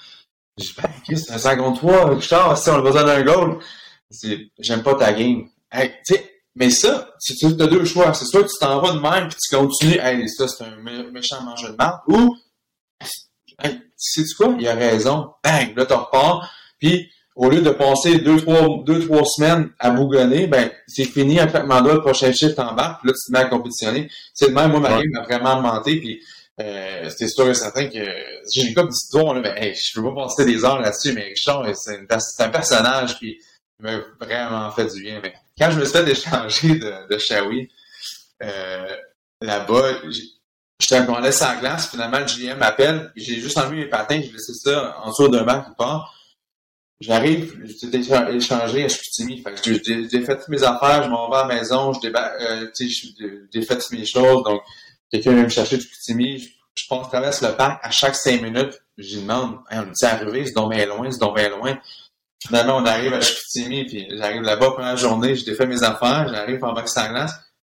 [SPEAKER 2] Je dis, ben, c'est un 5 contre 3. Richard, si on a besoin d'un goal. J'aime pas ta game. Hey, tu sais, mais ça, si tu as deux choix, c'est soit tu t'en vas de même, puis tu continues, hey, ça, c'est un mé- méchant mangeur de marde, ou, hey, sais-tu quoi? Il a raison. Bang! Là, tu repars. Puis, au lieu de passer deux, trois, deux, trois semaines à bougonner, ben, c'est fini un claquement doigts, le prochain shift embarque, puis là, tu te mets à compétitionner. C'est de même, moi, ma game m'a vraiment augmenté, puis euh, c'était sûr et certain que dit toi, là, ben, hey, je peux pas passer des heures là-dessus, mais c'est c'est un personnage, il m'a vraiment fait du bien. Mais quand je me suis fait échanger de, de Shawi, euh, là-bas, J'étais un laisse la glace, finalement, le GM m'appelle, j'ai juste enlevé mes patins, j'ai laissé ça en dessous d'un banc quelque part. J'arrive, j'étais échangé à Chicoutimi. Fait que j'ai fait toutes mes affaires, je m'en vais à la maison, je débat, euh, j'ai fait toutes mes choses. Donc, quelqu'un vient me chercher de Chicoutimi. Je, je, pense, traverse le parc à chaque cinq minutes. Je demande, on est arrivé, c'est donc bien loin, c'est donc bien loin. Finalement, on arrive à Chicoutimi, puis j'arrive là-bas première journée, j'ai fait mes affaires, j'arrive en bas de glace,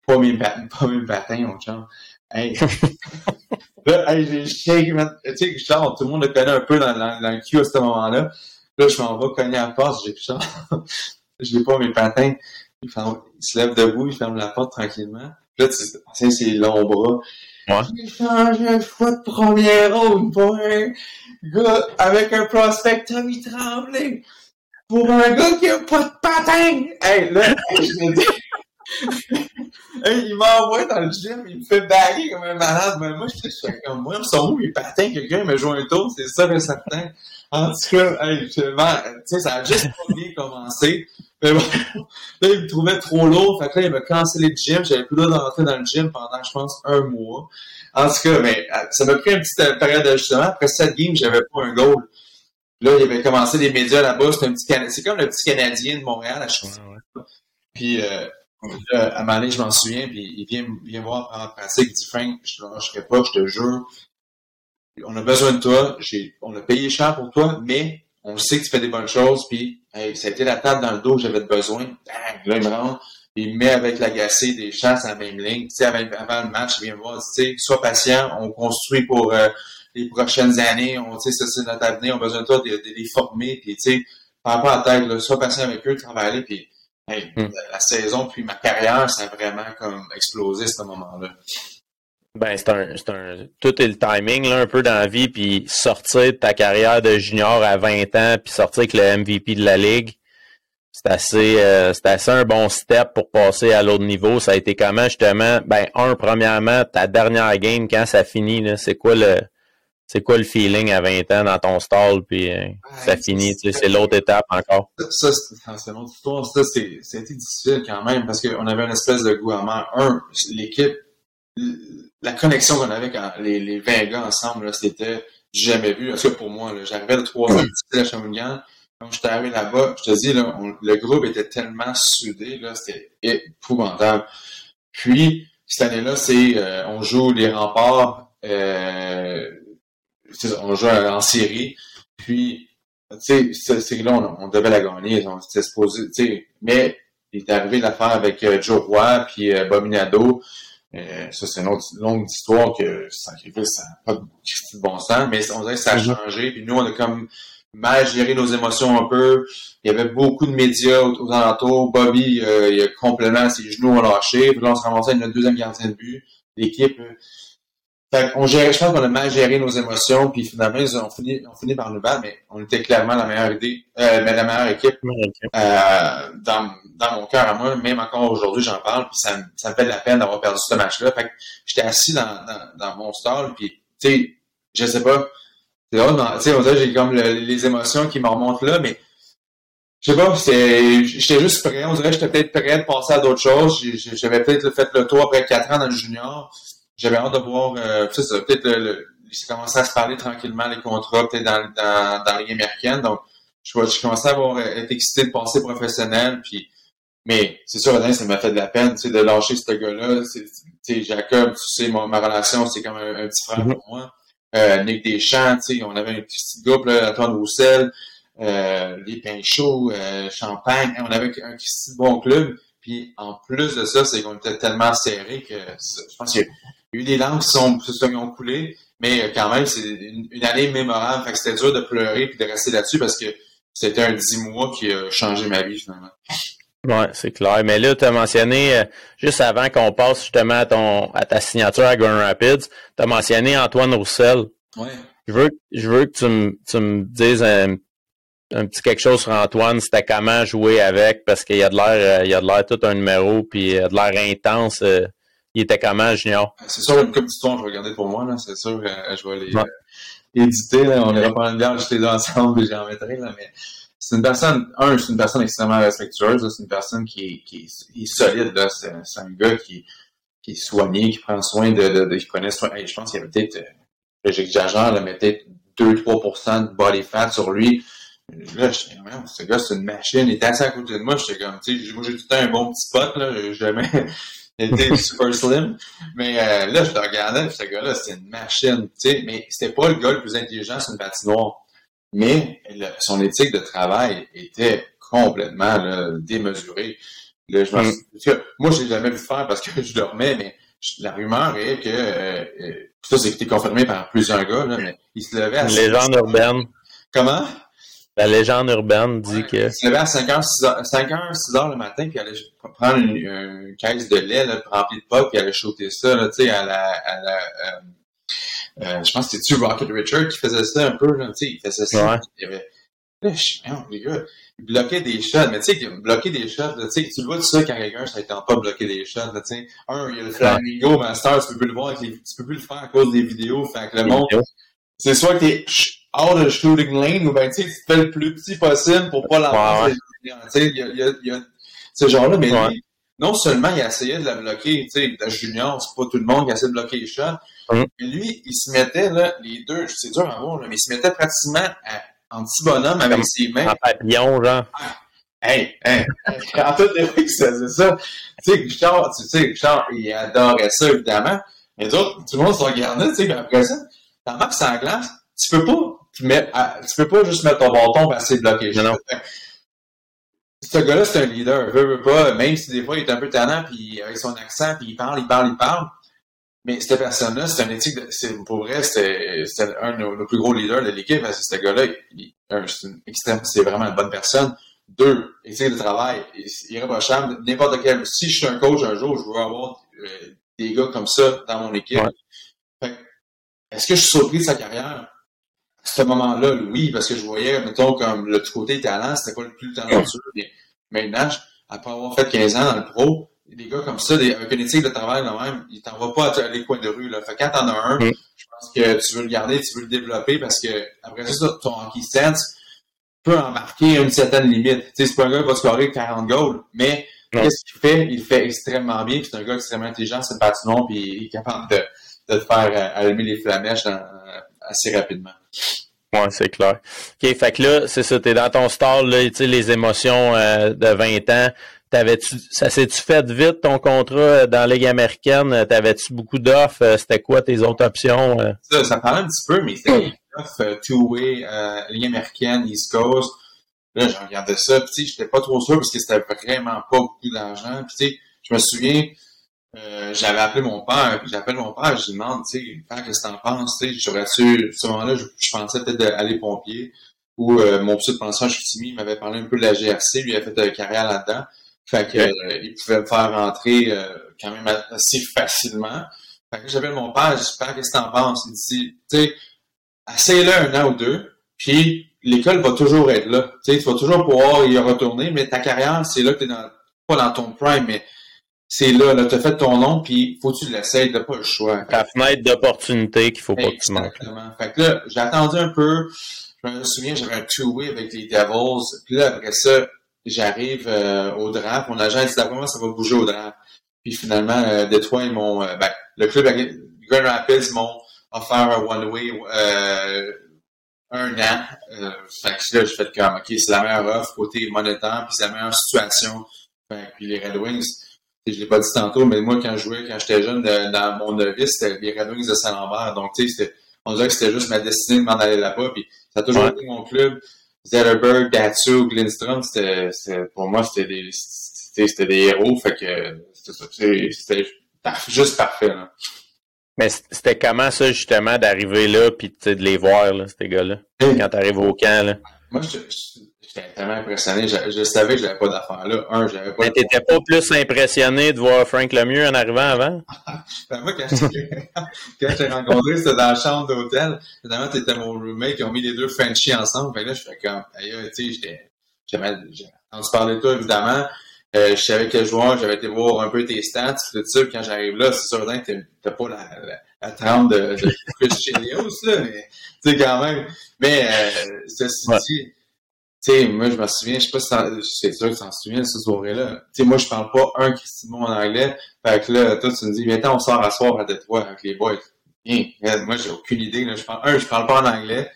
[SPEAKER 2] pas mes, pas mes patins, mon chum. Hey. là, hey, j'ai shake, Tu sais, Richard, tout le monde le connaît un peu dans, dans, dans le queue à ce moment-là. Là, je m'en vais cogner à la porte, j'ai je n'ai pas mes patins. Il, se lève debout, il ferme la porte tranquillement. Là, tu sais, ses longs bras. Ouais. J'ai changé un choix de première ronde pour un gars avec un prospect Tommy Tremblay. Pour un gars qui a pas de patins! Hey, là, je me dis... hey, il m'envoie dans le gym, il me fait baguer comme un malade. Mais moi, je suis comme moi, ils sont où mes patins? Quelqu'un me joue un tour, c'est ça, le certain. En tout cas, hey, tu sais, ça a juste pas bien commencé. Mais bon, là, il me trouvait trop lourd. Fait que là, il m'a cancellé le gym. J'avais plus le droit d'entrer dans le gym pendant, je pense, un mois. En tout cas, mais euh, ça m'a pris une petite euh, période d'ajustement. Après cette game, j'avais pas un goal. Là, il avait commencé des médias là-bas. C'est un petit C'est comme le petit Canadien de Montréal à chaque fois. Puis, euh, à Mané, je m'en souviens, puis il vient, voir en pratique, il dit Frank, je ne lâcherai pas, je te jure. On a besoin de toi, on a payé cher pour toi, mais on sait que tu fais des bonnes choses, puis hey, ça a été la table dans le dos, j'avais besoin. Bang, là, il me rentre, il met avec l'agacé des chasses à la même ligne. Tu sais, avant, le match, il vient voir, tu sais, sois patient, on construit pour euh, les prochaines années, on, tu sais, c'est notre avenir, on a besoin de toi de, les former, puis tu sais, par pas à tête, là, sois patient avec eux, travailler, puis Hmm. La saison puis ma carrière, ça a vraiment comme explosé à ce moment-là.
[SPEAKER 1] Ben, c'est un, un, Tout est le timing, là, un peu dans la vie, puis sortir de ta carrière de junior à 20 ans, puis sortir avec le MVP de la Ligue, c'est assez, euh, c'est assez un bon step pour passer à l'autre niveau. Ça a été comment, justement? Ben, un, premièrement, ta dernière game, quand ça finit, c'est quoi le c'est quoi le feeling à 20 ans dans ton stall, puis euh, ça finit, tu sais, c'est l'autre étape encore?
[SPEAKER 2] Ça, c'est une autre histoire. Ça, c'était difficile quand même, parce qu'on avait une espèce de goût amer. Un, l'équipe, la connexion qu'on avait quand les, les 20 gars ensemble, c'était jamais vu. Parce que pour moi, j'arrivais de trois ans à Shawinigan, quand j'étais arrivé là-bas, je te dis, là, le groupe était tellement soudé, là, c'était épouvantable. Puis, cette année-là, c'est, euh, on joue les remparts, euh, on joue en série. Puis, tu sais, c'est là, on, on, devait la gagner. On s'était supposé, tu sais, mais il est arrivé l'affaire avec euh, Joe Roy puis euh, Bominado. Euh, ça, c'est une autre longue histoire que sacrifice, ça n'a pas de bon sens, mais on dirait que ça a changé. Puis nous, on a comme mal géré nos émotions un peu. Il y avait beaucoup de médias aux, alentours. Bobby, euh, il a complètement ses genoux ont lâché. Puis là, on se ramassait avec notre deuxième gardien de but. L'équipe, fait on gérait, je pense qu'on a mal géré nos émotions, puis finalement, on finit, on finit par nous battre, mais on était clairement la meilleure idée, euh, mais la meilleure équipe euh, dans, dans mon cœur à moi. Même encore aujourd'hui, j'en parle, puis ça, ça me fait de la peine d'avoir perdu ce match-là. Fait que j'étais assis dans, dans, dans mon stall, puis tu sais, je sais pas, c'est drôle, tu sais, on dirait j'ai comme les émotions qui me remontent là, mais je sais pas, j'étais juste prêt. On dirait que j'étais peut-être prêt de passer à d'autres choses. J'avais peut-être fait le tour après quatre ans dans le junior j'avais hâte de voir, euh, ça, peut-être le, commencé à se parler tranquillement les contrats, peut-être dans, dans, dans la américaine. Donc, je, je commençais à avoir, euh, être excité de passer professionnel. Puis, mais c'est sûr, ça m'a fait de la peine, tu sais, de lâcher ce gars-là. Tu sais, Jacob, tu sais, ma, relation, c'est comme un, petit frère mm-hmm. pour moi. Euh, Nick Deschamps, tu sais, on avait un petit groupe, là, Antoine Roussel, euh, les pains chauds, euh, Champagne. On avait un petit bon club. Puis en plus de ça, c'est qu'on était tellement serré que je pense a eu des langues qui sont, qui ont coulé, mais quand même, c'est une, année mémorable. Fait que c'était dur de pleurer puis de rester là-dessus parce que c'était un dix mois qui a changé ma vie finalement.
[SPEAKER 1] Ouais, c'est clair. Mais là, tu as mentionné, euh, juste avant qu'on passe justement à, ton, à ta signature à Grand Rapids, tu as mentionné Antoine Roussel.
[SPEAKER 2] Ouais.
[SPEAKER 1] Je veux, je veux que tu me, tu me dises un un petit quelque chose sur Antoine, c'était comment jouer avec, parce qu'il y a de l'air, euh, il y a de l'air tout un numéro, puis il a de l'air intense. Euh, il était comment, Junior?
[SPEAKER 2] C'est sûr, une coupe d'histoire, je vais regarder pour moi, là, c'est sûr, euh, je vais les éditer, là, on ira prendre une bière, jeter là ensemble, et j'en mettrai, là, mais c'est une personne, un, c'est une personne extrêmement respectueuse, c'est une personne qui est, qui est, solide, là, c'est un gars qui, qui est soigné, qui prend soin de, de, de qui prenait soin. je pense qu'il y avait peut-être, euh, j'exagère, mais peut-être 2-3% de body fat sur lui. Là, je ce gars, c'est une machine. Il était assis à côté de moi. J'étais comme, tu sais, moi, j'ai tout le temps un bon petit spot, là. Jamais été super slim. Mais euh, là, je le regardais, ce gars-là, c'est une machine, tu sais. Mais c'était pas le gars le plus intelligent sur une patinoire. Mais son éthique de travail était complètement là, démesurée. Là, je mm. moi, je l'ai jamais vu faire parce que je dormais, mais la rumeur est que euh, euh, ça, c'est confirmé par plusieurs gars, là, mais il se levait à
[SPEAKER 1] Légende urbaine.
[SPEAKER 2] Comment?
[SPEAKER 1] La légende urbaine dit que.
[SPEAKER 2] Il se levait à 5h, 6h, 6 le matin, puis il allait prendre une, caisse de lait là, remplie de pot, puis il allait shooter ça là, à la, à la euh, euh, je pense que c'était-tu Rocket Richard qui faisait ça un peu, là, tu sais, il faisait ça. Ouais. Il y avait, là, les gars, il bloquait des shots, mais tu sais, bloquer des shots, tu le vois tout ça quand quelqu'un, ça tente pas bloquer des shots, tu sais. Un, il y a le Flamingo Master, tu peux plus le voir, avec les, tu peux plus le faire à cause des vidéos, fait que le monde, c'est soit que t'es out of shooting lane, ou ben, tu sais, tu fais le plus petit possible pour pas l'envoyer. Tu sais, il y a, il y a, il y a ce genre-là, mais lui, non seulement il a essayé de la bloquer, tu sais, la junior, c'est pas tout le monde qui a essayé de bloquer les shots, Hum. lui, il se mettait, là, les deux, c'est dur à voir, là, mais il se mettait pratiquement en petit bonhomme avec ses mains.
[SPEAKER 1] En papillon, genre.
[SPEAKER 2] Hey, hey, en tout les que c'est ça. Tu sais, Richard, tu sais, Richard, il adorait ça, évidemment. Mais d'autres, tout le monde se regardait, tu sais, après ça, t'en marques sans glace, tu peux pas, tu, mets, tu peux pas juste mettre ton bâton et. Non, non. Ce gars-là, c'est un leader. Veut, veut pas, même si des fois il est un peu tannant, puis avec son accent, puis il parle, il parle, il parle. Mais cette personne-là, c'est un éthique, de, pour vrai, c'était un de nos, plus gros leaders de l'équipe, parce que ce gars-là, c'est vraiment une bonne personne. Deux, éthique de travail, irréprochable. N'importe quel, si je suis un coach un jour, je veux avoir euh, des gars comme ça dans mon équipe. Est-ce que je suis surpris de sa carrière? Ce moment-là, oui, parce que je voyais, mettons, comme le côté talent, c'était pas le plus talentueux. Mais maintenant, après avoir fait 15 ans dans le pro, des gars comme ça, des, avec une éthique de travail quand même, ils t'envoient pas à les coins de rue. Là. Fait quand t'en as un, mm. je pense que tu veux le garder, tu veux le développer parce que après ça, ton hockey sense peut embarquer une certaine limite. Tu sais, c'est pas un gars qui va scorer 40 goals, mais qu'est-ce qu'il fait? Il fait extrêmement bien, c'est un gars extrêmement intelligent, c'est le patinoire, puis il est capable de, de te faire euh, allumer les flamèches euh, assez rapidement.
[SPEAKER 1] Ouais, c'est clair. OK, fait que là, c'est ça, t'es dans ton stall, là, tu sais, les émotions euh, de 20 ans, T'avais-tu, ça s'est-tu fait vite ton contrat euh, dans la Ligue américaine? T'avais-tu beaucoup d'offres? Euh, c'était quoi tes autres options? Euh?
[SPEAKER 2] Ça, ça parlait un petit peu, mais c'était une offre two-way, euh, Ligue américaine, East Coast. Là, j'ai regardé ça, puis tu sais, j'étais pas trop sûr parce que c'était vraiment pas beaucoup d'argent. Puis tu sais, je me souviens, euh, j'avais appelé mon père, puis j'appelle mon père, je lui demande, tu sais, père, qu'est-ce que t'en penses? Tu sais, j'aurais su, ce moment-là, je, pensais peut-être aller pompier. Ou mon petit pension à Chicoutimi, il m'avait parlé un peu de la GRC, lui il a fait une carrière là-dedans. Fait que, euh, il pouvait me faire rentrer euh, quand même assez facilement. Fait que j'appelle mon père, j'espère qu'est-ce que t'en penses? Il dit, tu sais, essaye-le un an ou deux, puis l'école va toujours être là. Tu sais, tu vas toujours pouvoir y retourner, mais ta carrière, c'est là que t'es dans, pas dans ton prime, mais c'est là, là, t'as fait ton nom, puis faut que tu l'essayes, t'as pas le choix.
[SPEAKER 1] Ta fenêtre d'opportunité qu'il faut pas que tu manques.
[SPEAKER 2] Fait que là, j'ai attendu un peu, je me souviens, j'avais un two-way avec les Devils, puis là, après ça, j'arrive euh, au draft. Mon agent dit d'abord ça va bouger au draft. Puis finalement, euh, Détroit, ils m'ont. Euh, ben, le club Grand Rapids m'ont offert un one-way euh, un an. Fait que là, j'ai fait comme OK, c'est la meilleure offre côté monétaire, puis c'est la meilleure situation. Fait, puis les Red Wings, je l'ai pas dit tantôt, mais moi, quand je jouais, quand j'étais jeune, dans mon novice, c'était les Red Wings de Saint-Lambert. Donc, tu sais, on dirait que c'était juste ma destinée de m'en aller là-bas. Puis ça a toujours été mon club. Zetterberg, Datsu, Glenstrom, c'était, pour moi, c'était des, c'était des héros. Fait que c'était juste parfait. Là.
[SPEAKER 1] Mais c'était comment ça, justement, d'arriver là puis de les voir, là, ces gars-là, quand t'arrives au camp? Là?
[SPEAKER 2] Moi, je, J'étais tellement impressionné. Je, savais que j'avais pas d'affaires là. Un, j'avais pas.
[SPEAKER 1] Mais t'étais pas plus impressionné de voir Frank Lemieux en arrivant avant?
[SPEAKER 2] ben moi, quand je t'ai rencontré, c'était dans la chambre d'hôtel. Finalement, t'étais mon roommate qui ont mis les deux Frenchies ensemble. Fait que là, je fais comme, tu sais, j'étais, j'avais entendu parler de toi, évidemment. Euh, je savais quel joueur, j'avais été voir un peu tes stats, tout ça. Quand j'arrive là, c'est sûr que t'as pas la, la, la trempe de, de Chris Chelios, là, mais, tu sais, quand même. Mais, euh, ceci dit, tu sais, moi, je me souviens, je sais pas si c'est sûr que tu t'en souviens, cette soirée-là. Tu sais, moi, je parle pas un Christimon en anglais. Fait que là, toi, tu me dis, viens, on sort à soir à Détroit avec les boys. Bien, moi, j'ai aucune idée, là. Je parle, un, je parle pas en anglais.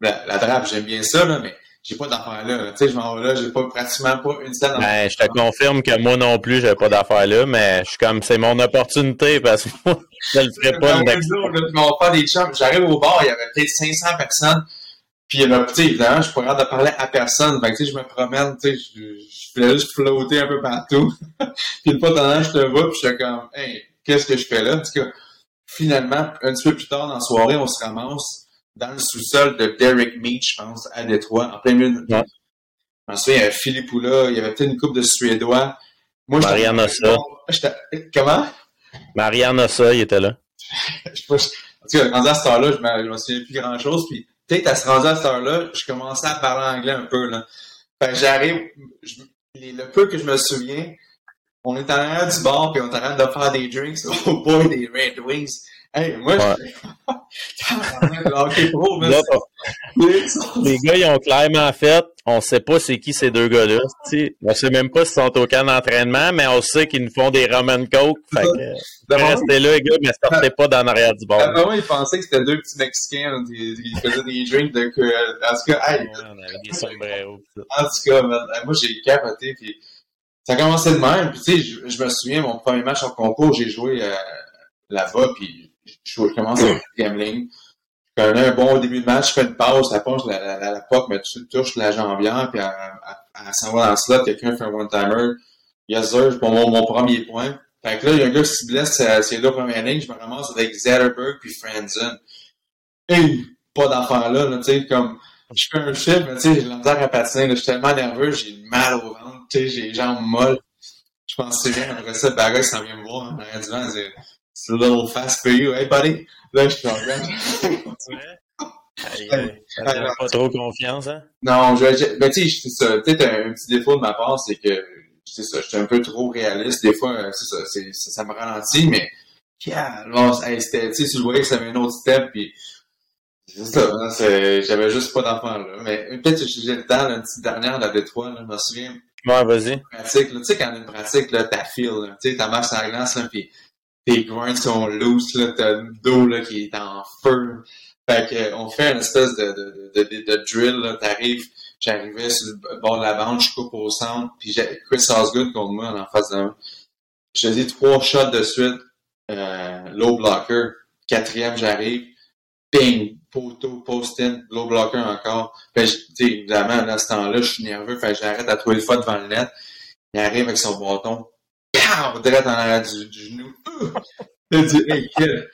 [SPEAKER 2] La, la drape, j'aime bien ça, là, mais j'ai pas d'affaires là. Tu sais, je m'en vais là, j'ai pas pratiquement pas une scène.
[SPEAKER 1] Ben, je te confirme que moi non plus, j'ai pas d'affaires là, mais je suis comme, c'est mon opportunité parce que moi, je le ferai pas.
[SPEAKER 2] Ben, jour, va faire des chums. J'arrive au bar, il y avait peut-être 500 personnes. Puis là, tu sais, évidemment, je suis pas capable de parler à personne. Fait que, tu sais, je me promène, tu sais, je, je voulais juste flotter un peu partout. puis une fois de temps, je te vois, puis je suis comme, hey, qu'est-ce que je fais là? Parce que finalement, un petit peu plus tard dans la soirée, on se ramasse dans le sous-sol de Derek Meach, je pense, à Détroit, en plein milieu. Ouais. Je me souviens, il y avait Philippe Poula, il y avait peut-être une coupe de Suédois.
[SPEAKER 1] Moi, Marianne Ossa.
[SPEAKER 2] Comment?
[SPEAKER 1] Marianne Ossa, il était là.
[SPEAKER 2] je sais pas, en tout cas, à cette heure-là, je me, je me souviens plus grand-chose, puis peut-être à ce rendu à cette heure-là, je commençais à parler anglais un peu, là. Fait que j'arrive, le peu que je me souviens, on est en arrière du bar, puis on est en train de faire des drinks au boy des Red Wings. Hey, moi,
[SPEAKER 1] je pro, Les gars, ils ont clairement fait, on sait pas c'est qui ces deux gars-là. On sait même pas s'ils sont au camp d'entraînement, mais on sait qu'ils nous font des Roman Coke. Fait que, restez là, les gars, mais sortez pas dans l'arrière du bar.
[SPEAKER 2] Avant, ils pensaient que c'était deux petits Mexicains, ils faisaient des drinks de En tout cas, hey,
[SPEAKER 1] on avait des sombreros.
[SPEAKER 2] En tout cas, moi, j'ai capoté, puis ça a commencé de même. Puis, tu sais, je, je, me souviens, mon premier match en concours, j'ai joué euh, là-bas, puis je, commence à gambling. Je connais un bon début de match, je fais une pause, ça penche la, la, la, la mais tu touches la jambière, puis elle, s'en va dans le slot, quelqu'un fait un one-timer. Yes, sir, pour mon, mon premier point. Fait que là, il y a un gars qui se blesse, c'est là, première ligne, je me ramasse avec Zetterberg puis Franzen. Et pas d'enfant là, tu sais, comme, je fais un chiffre, mais tu sais, j'ai l'envers à patiner, je suis tellement nerveux, j'ai mal au ventre, tu sais, j'ai les jambes molles. Je pense que c'est bien, après ça, Bagay s'en vient me voir en arrière du vent, It's a little fast for you, hey buddy? Là, je suis
[SPEAKER 1] en T'as pas trop confiance, hein?
[SPEAKER 2] Non, je, ben, tu sais, c'est ça. Peut-être un, petit défaut de ma part, c'est que, c'est ça, je suis un peu trop réaliste. Des fois, euh, c'est ça, c'est, ça, me ralentit, mais, yeah, bon, hey, c'était, tu sais, si je voyais que ça avait un autre step, puis, c'est ça, hein, j'avais juste pas d'enfant, là. Mais, peut-être que j'ai le temps, une petite dernière, la Détroit, là, je me souviens.
[SPEAKER 1] Ouais, vas-y.
[SPEAKER 2] Pratique, tu sais, quand une pratique, là, ta file, tu sais, ta marche la glace, là, puis tes groins sont loose, là, t'as le dos là, qui est en feu. Fait que, on fait une espèce de, de, de, de, drill, là, t'arrives, j'arrivais sur le bord de la bande, je coupe au centre, puis j'ai Chris Osgood contre moi en face moi. Je faisais trois shots de suite, euh, low blocker, quatrième j'arrive, ping, poteau, post-in, low blocker encore. Fait sais, évidemment, à ce temps-là, je suis nerveux, fait j'arrête à trouver le fois devant le net. Il arrive avec son bâton, pow, direct en arrière du, du genou. Il dit, hey kid,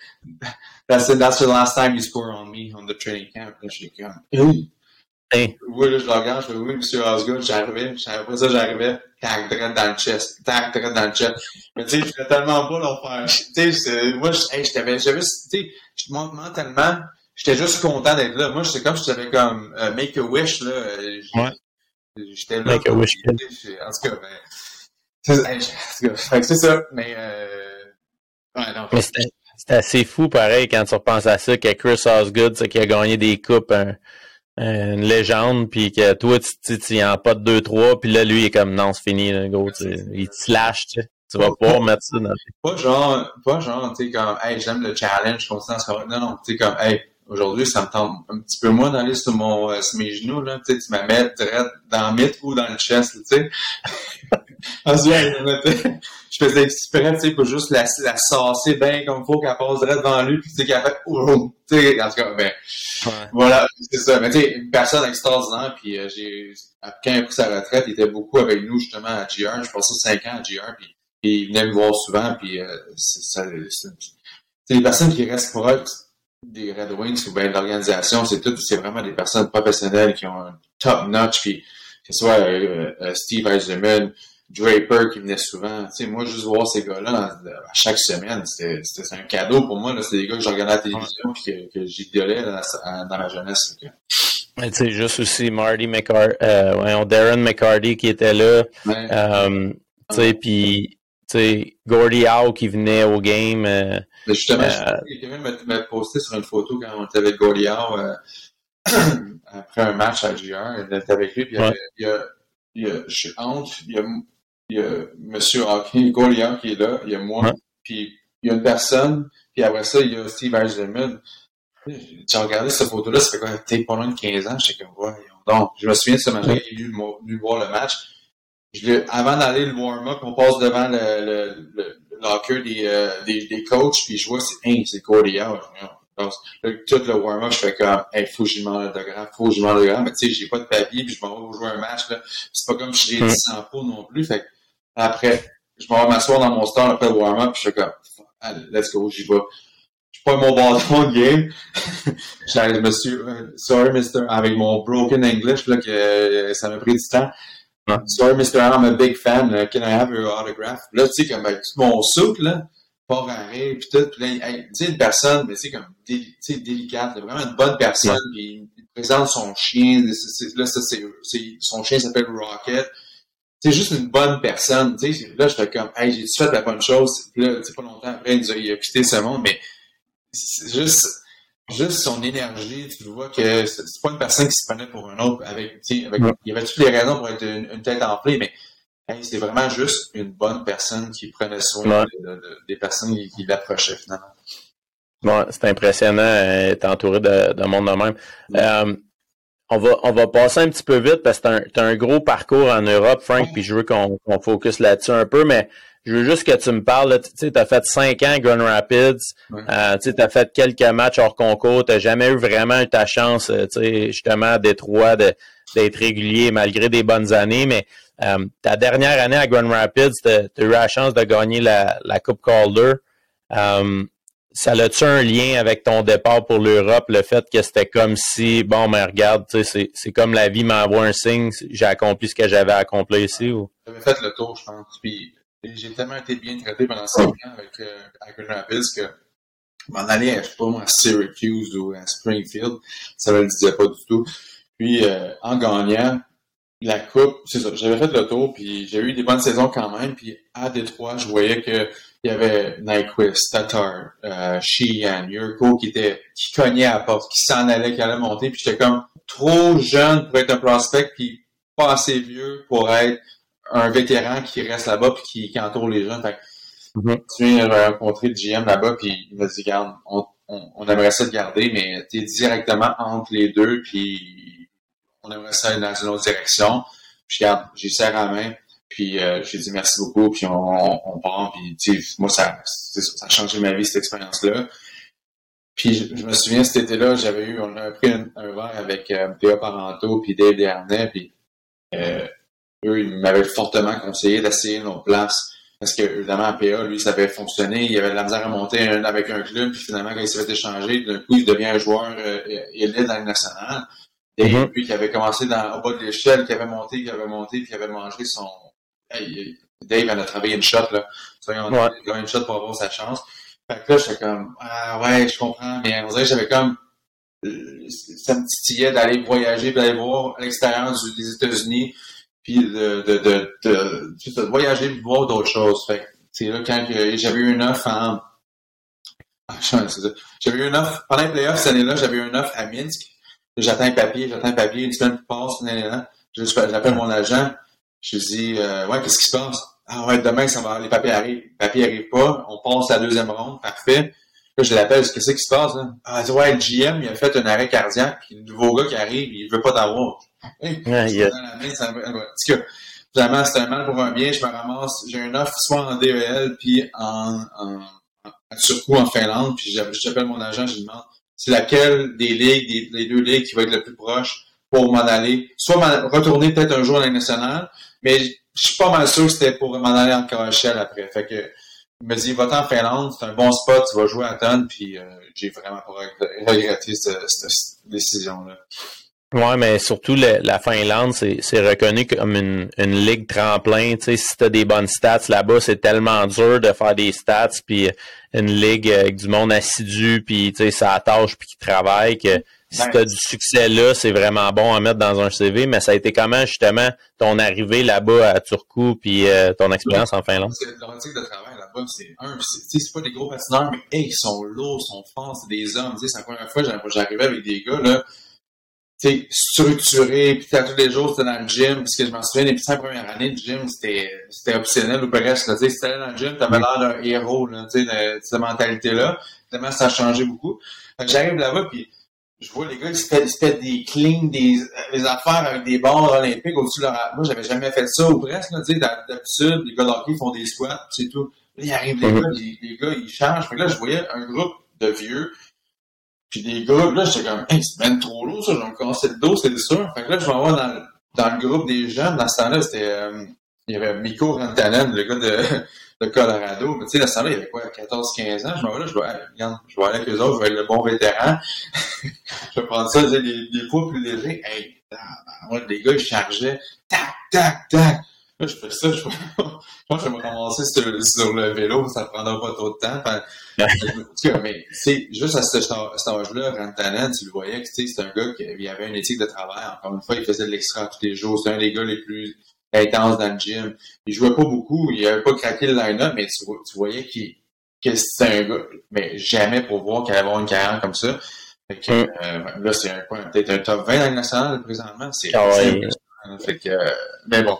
[SPEAKER 2] that's, the, that's the last time you score on me on the training camp. Là, je suis comme, hey. Oui, là, je le regarde, je fais, oui, monsieur Osgood, j'arrivais, après ça, j'arrivais, tac, direct dans le chest, tac, direct dans le chest. Mais tu sais, je fais tellement pas l'en faire. Tu sais, moi, je, hey, j'avais, j'avais, tu sais, je mentalement, j'étais juste content d'être là. Moi, c'est comme si j'avais comme uh, Make a Wish, là. Euh,
[SPEAKER 1] ouais.
[SPEAKER 2] J'étais là.
[SPEAKER 1] Make a Wish.
[SPEAKER 2] En tout cas, ben, c'est ça, mais, euh... ouais, non,
[SPEAKER 1] mais c'était assez fou, pareil, quand tu repenses à ça, que Chris Osgood, qui a gagné des coupes, un, une légende, puis que toi, tu tu en pas de 2-3, puis là, lui, il est comme, non, c'est fini, là, gros, il te slash, tu sais. Tu vas pouvoir mettre ça dans
[SPEAKER 2] Pas genre, pas genre, tu sais, comme, hey, j'aime le challenge constant, non, non, tu sais, comme, hey, aujourd'hui, ça me tente un petit peu moins d'aller sur mon, euh, sur mes genoux, là, tu sais, tu me mets direct dans le mythe ou dans le chest, tu sais. je faisais exprès, tu sais, pour juste la, la saucer bien comme il faut, qu'elle passe direct devant lui, puis tu sais, qu'elle fait, oh, tu sais, en tout cas, ben, voilà, c'est ça. Mais tu sais, une personne extraordinaire, puis euh, j'ai, quand il a pris sa retraite, il était beaucoup avec nous, justement, à GR, je passais cinq ans à GR, puis, il venait me voir souvent, puis euh, c'est, c'est, les personnes qui restent proches, des Red Wings ou bien de l'organisation, c'est tout, c'est vraiment des personnes professionnelles qui ont un top notch, puis que ce soit euh, euh, Steve Eisenman, Draper qui venait souvent. Tu sais, moi, juste voir ces gars-là à chaque semaine, c'était un cadeau pour moi. C'est des gars que je regardais à la télévision et que, que j'idolais dans, dans ma jeunesse.
[SPEAKER 1] Tu sais, juste aussi Marty McCarty, euh, Darren McCarty qui était là. Euh, tu sais, puis tu sais, Howe qui venait au game. Euh,
[SPEAKER 2] justement, euh, quelqu'un m'a posté sur une photo quand on était avec Howe. Euh, après un match à JR, il était avec lui, puis il y a, il y a, je suis entre, il y a, il y a M. Hawking, Goliath qui est là, il y a moi, puis il y a une personne, puis après ça, il y a Steve Eisenman. J'ai regardé cette photo-là, ça fait quoi, peut-être de 15 ans, je sais comme, ouais, donc, je me souviens de ce match-là, il est venu voir le match. Je avant d'aller le warm-up, on passe devant le, le, le, locker des, euh, des, des, coachs, puis je vois, c'est, hein, c'est. Donc, tout le warm-up, je fais comme, hey, faut que je demande l'autographe, faut que je demande l'autographe, mais tu sais, j'ai pas de papier, puis je m'en vais jouer un match, là. C'est pas comme si j'ai 10 sans pot non plus, fait après, je m'en vais m'asseoir dans mon store après le warm-up, puis je fais comme, allez, let's go, j'y vais. Je prends mon bâton de game. suis, euh, sorry, mister, avec mon broken English, là, que euh, ça m'a pris du temps. Sorry, Mr. I'm a big fan. Uh, can I have your autograph? Là, tu sais, comme avec tout mon souk, là, pas arrêt, puis tout. Puis là, tu sais, une personne, mais c'est comme, tu sais, délicate, vraiment une bonne personne, puis il présente son chien. là, ça, c'est, son chien s'appelle Rocket. C'est juste une bonne personne, tu sais. Là, j'étais comme, hey, j'ai fait la bonne chose? Puis là, tu sais, pas longtemps après, il, nous a, il a quitté ce monde, mais c'est juste, juste son énergie, tu vois que c'est pas une personne qui se prenait pour un autre avec, avec il y avait toutes les raisons pour être une, tête enflée, mais c'est vraiment juste une bonne personne qui prenait soin des personnes qui, l'approchaient finalement.
[SPEAKER 1] Ouais, c'est impressionnant d'être entouré de, de monde de même. Euh, on va, on va passer un petit peu vite parce que tu as, un gros parcours en Europe, Frank, puis je veux qu'on focus là-dessus un peu, mais je veux juste que tu me parles. Tu as fait cinq ans à Grand Rapids. Euh, tu as fait quelques matchs hors concours. Tu jamais eu vraiment ta chance, euh, justement, à Détroit, d'être régulier malgré des bonnes années. Mais euh, ta dernière année à Grand Rapids, tu as, eu la chance de gagner la, la Coupe Calder. Euh, ça a-tu un lien avec ton départ pour l'Europe, le fait que c'était comme si, bon, mais regarde, c'est comme la vie m'envoie un signe, j'ai accompli ce que j'avais accompli ici? Ou?
[SPEAKER 2] J'avais fait le tour, je pense. Puis j'ai tellement été bien traité pendant cinq ans avec, euh, Rapids que m'en aller, je sais pas à Syracuse ou à Springfield, ça ne le disait pas du tout. Puis euh, en gagnant la coupe, c'est ça, j'avais fait le tour, puis j'ai eu des bonnes saisons quand même. Puis à Détroit, je voyais que il y avait Nyquist, Tatar, euh, Sheehan, Yurko qui était qui cognait à la porte, qui s'en allait, qui allait monter. Puis j'étais comme trop jeune pour être un prospect, puis pas assez vieux pour être un vétéran qui reste là-bas puis qui, qui, entoure les jeunes. Fait mm-hmm. Tu viens rencontrer le GM là-bas puis il m'a dit, regarde, on, on, aimerait ça te garder, mais tu es directement entre les deux puis on aimerait ça aller dans une autre direction. Puis regarde, j'ai serré la main. Puis euh, j'ai dit merci beaucoup, puis on, on, part, puis moi, ça, ça a changé ma vie, cette expérience-là. Puis je, me souviens, cet été-là, j'avais eu, on a pris un, verre avec euh, Théo Paranto puis Dave Dernay, puis euh, eux, ils m'avaient fortement conseillé d'essayer nos places. Parce que, évidemment, à PA, lui, ça avait fonctionné. Il avait de la misère à monter avec un club. Puis finalement, quand il s'est fait échanger, d'un coup, il devient un joueur euh, élite dans le national. Et mm-hmm. puis, qui avait commencé dans, au bas de l'échelle, qui avait monté, qui avait monté, puis qui avait mangé son... Hey, Dave en a travaillé une shot, là. Ouais. il a une shot pour avoir sa chance. Fait que là, j'étais comme, ah ouais, je comprends. Mais on dirait que j'avais comme euh, ça me titillait d'aller voyager, d'aller voir l'expérience des États-Unis, puis de, de, de, de, de voyager, voir d'autres choses. Fait c'est là quand j'avais eu une offre en ah, j'avais eu une offre pendant les playoffs cette année-là, j'avais eu une offre à Minsk. J'attends un papier, j'attends un papier, une semaine passe, j'appelle mon agent, je dis euh, Ouais, qu'est-ce qui se passe? Ah ouais, demain, ça va, les papiers arrivent. Les papiers n'arrivent pas, on passe à la deuxième ronde, parfait. Là, je l'appelle, qu'est-ce qui se passe? Là? Ah, elle ouais, le GM, il a fait un arrêt cardiaque, puis le nouveau gars qui arrive, il veut pas t'avoir. Yeah, yeah. Finalement, c'est un mal pour un bien, je me ramasse, j'ai un offre soit en DEL, puis en, en, en surcoût en Finlande, puis j'appelle mon agent, je lui demande, c'est laquelle des ligues, des, les deux ligues qui va être le plus proche pour m'en aller, soit retourner peut-être un jour à la nationale, mais je suis pas mal sûr que c'était pour m'en aller en KHL après. Fait que, il me dit, va en Finlande, c'est un bon spot, tu vas jouer à tonne, puis euh, j'ai vraiment pas regretté cette, cette décision-là.
[SPEAKER 1] Ouais, mais surtout la Finlande, c'est reconnu comme une, une ligue tremplin. Tu sais, si t'as des bonnes stats là-bas, c'est tellement dur de faire des stats, puis une ligue avec du monde assidu, puis tu sais, ça tâche, puis qui travaille, que si tu as du succès là, c'est vraiment bon à mettre dans un CV, mais ça a été comment justement ton arrivée là-bas à Turku puis euh, ton expérience en Finlande?
[SPEAKER 2] C'est de travail là-bas, c'est un, c'est pas des gros patineurs, mais hey, ils sont lourds, ils sont forts, c'est des hommes. C'est la première fois que j'arrivais avec des gars là. Structuré, puis tous les jours, c'était dans le gym, parce que je m'en souviens, les cinq premières années, le gym, c'était, optionnel ou presque, tu sais, si t'allais dans le gym, t'avais l'air d'un héros, là, tu sais, de, cette mentalité-là. Tellement ça a changé beaucoup. j'arrive là-bas, puis je vois les gars, ils se font, des cleans, des, des affaires avec des barres olympiques au-dessus de leur... Moi, j'avais jamais fait ça, ou presque, là, tu sais, d'habitude, les gars d'hockey font des squats, c'est tout. Là, ils arrivent, les gars, les, les gars, ils changent. Fait que là, je voyais un groupe de vieux, puis des gars, là, j'étais comme, hey, c'est même trop lourd, ça, je vais me casser le dos, c'est sûr. Fait que là, je m'en vais dans, dans le groupe des jeunes. Dans ce temps-là, c'était, euh, il y avait Miko Rantanen, le gars de, de Colorado. Mais tu sais, dans ce temps-là, il avait quoi, 14-15 ans? Je m'en vais là, je vais, regarde, je vais aller avec eux autres, je vais être le bon vétéran. je vais prendre ça, des, des poids plus légers. Hey, les gars, ils chargeaient, tac, tac, tac. Là, je fais ça, je, pense que je vais me ramasser sur, le vélo, ça prendra pas trop de temps. Enfin, mais c'est juste à cet, âge-là, Rantanen, tu le voyais que c'est un gars qui avait une éthique de travail. Encore une fois, il faisait de l'extra tous les jours. C'est un des gars les plus intenses dans le gym. Il jouait pas beaucoup, il avait pas craqué le line-up, mais tu, voyais qu'il que c'était un gars, mais jamais pour voir qu'il allait avoir une carrière comme ça. Fait que, mm. euh, là, c'est peut-être un top 20 dans le national présentement. C'est ah fait que, euh, mais bon.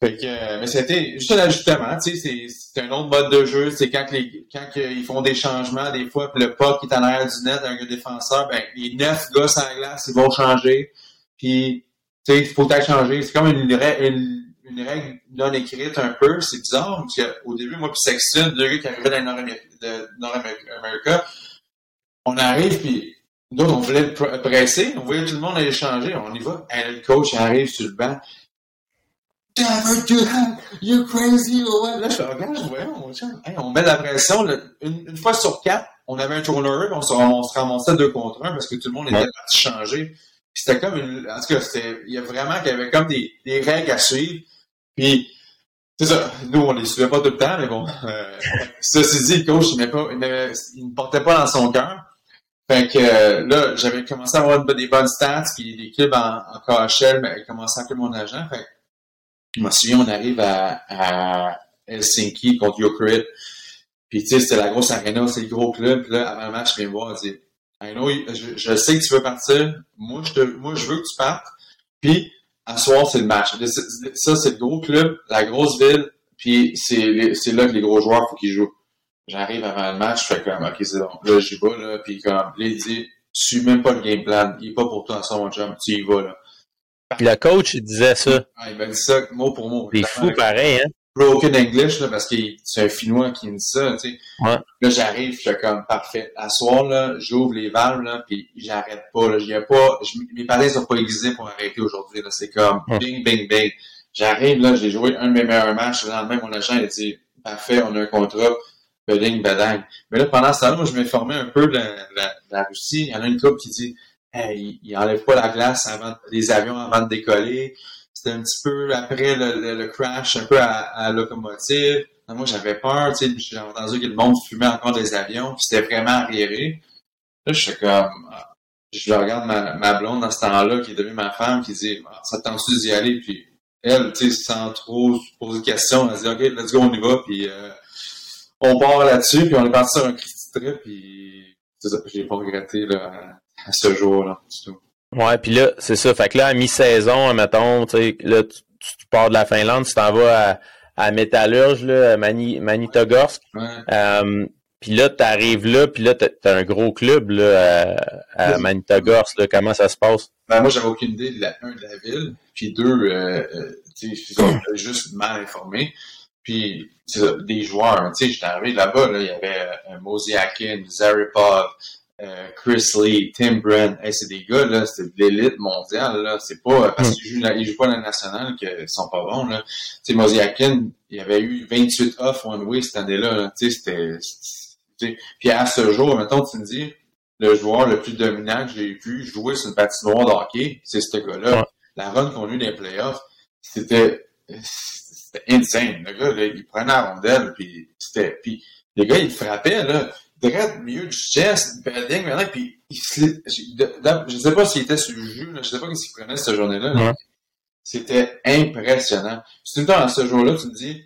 [SPEAKER 2] Fait que, euh, mais c'était juste un ajustement, tu sais, c'est un autre mode de jeu, c'est quand les quand ils font des changements, des fois, puis le qui est en arrière du net, un gars défenseur, ben les neuf gars sans glace, ils vont changer. Puis, tu sais, il faut être changer. C'est comme une, une, règle non écrite un peu, c'est bizarre, parce qu'au début, moi puis Sexton, deux gars qui arrivaient dans le Nord-Amérique, on arrive, puis nous, on voulait presser, on voyait tout le monde aller changer, on y va. Et le coach arrive sur le banc, crazy? Là, je regarde, mon on met la pression, une, fois sur quatre, on avait un turnover, on se, on se ramassait deux contre un parce que tout le monde était parti changer. c'était comme une, en tout cas, c'était, il y a vraiment, qu'il y avait comme des, des règles à suivre. Puis, c'est ça. Nous, on les suivait pas tout le temps, mais bon. Euh, ceci dit, le coach, il, pas, il, ne portait pas dans son cœur. Fait que euh, là, j'avais commencé à avoir des bonnes stats, puis des clubs en, en KHL, mais il commençait à appeler mon agent. Fait je me souviens, on arrive à, à Helsinki contre Jokerit. Puis, tu sais, c'était la grosse arena, c'est le gros club. Puis là, avant le match, je viens me voir, dis, I know, je, je, sais que tu veux partir. Moi, je, veux que tu partes. Puis, à soir, c'est le match. Ça, c'est le gros club, la grosse ville. Puis, c'est là que les gros joueurs, faut qu'ils jouent. J'arrive avant le match, je fais comme, OK, c'est bon. Là, j'y vais, là. Puis, comme, là, il dit, suis même pas le game plan. Il est pas pour toi, ça, mon job. Tu y vas, là.
[SPEAKER 1] Le coach, il disait ça.
[SPEAKER 2] Ah, il m'a dit ça mot pour mot.
[SPEAKER 1] C'est fou pareil, hein?
[SPEAKER 2] Broken English, là, parce que c'est un Finnois qui me dit ça, tu sais.
[SPEAKER 1] Ouais.
[SPEAKER 2] Là, j'arrive, je suis comme, parfait. À soir, là, j'ouvre les valves, là, puis j'arrête pas, là. J'ai pas, mes palais sont pas aiguisés pour arrêter aujourd'hui, là. C'est comme, bing, bing, bing. J'arrive, là, j'ai joué un de mes meilleurs matchs. Le lendemain, mon agent, il a dit, parfait, on a un contrat. Beding, badang. Mais là, pendant ce temps-là, moi, je m'informais un peu de la, de la Russie. Il y en a une couple qui dit, il, il enlève pas la glace avant les avions avant de décoller. C'était un petit peu après le, le, crash, un peu à, à locomotive. moi, j'avais peur, tu sais, j'ai entendu que le monde fumait encore des avions, puis c'était vraiment arriéré. Là, je suis comme, ah, je regarde ma, ma blonde dans ce temps-là, qui est devenue ma femme, qui dit, ah, ça tente-tu d'y aller? Puis elle, tu sais, sans trop se poser de questions, elle dit, OK, let's go, on y va, puis euh, on part là-dessus, puis on est parti sur un Christy trip, puis j'ai pas regretté, là, à ce jour-là,
[SPEAKER 1] Ouais, puis là, c'est ça. Fait que là, à mi-saison, mettons, tu sais, là, tu, pars de la Finlande, tu t'en vas à, à Métallurge, là, à Mani, Manitogorsk. Euh, puis là, tu arrives là, puis là, t'as as un gros club là, à, à Manitogorsk. Là, comment ça se passe?
[SPEAKER 2] Ben, moi, j'avais aucune idée, de la, un, de la ville, puis deux, euh, euh tu sais, juste mal informé. Puis, des joueurs, tu sais, j'étais arrivé là-bas, là, il y avait euh, Mosiakin, Zaripov, euh, Chris Lee, Tim Brent, c'est des gars, là, c'est de l'élite mondiale, là. C'est pas parce qu'ils jouent, ils jouent pas la nationale qu'ils sont pas bons, là. Tu sais, Moziakin, il avait eu 28 off one-way cette année-là, Tu sais, c'était, puis à ce jour, mettons, tu me dis, le joueur le plus dominant que j'ai vu jouer sur une patinoire de hockey, c'est ce gars-là. La run qu'on a eu dans les playoffs, c'était, c'était insane. Le gars, là, il prenait la rondelle, puis c'était, puis le gars, il frappait, là direct milieu du chest, maintenant, puis il je sais pas s'il était sur le jus, là, je sais pas ce qu'il prenait cette journée-là. C'était impressionnant. C'est tout le temps dans ce jour-là, tu te dis,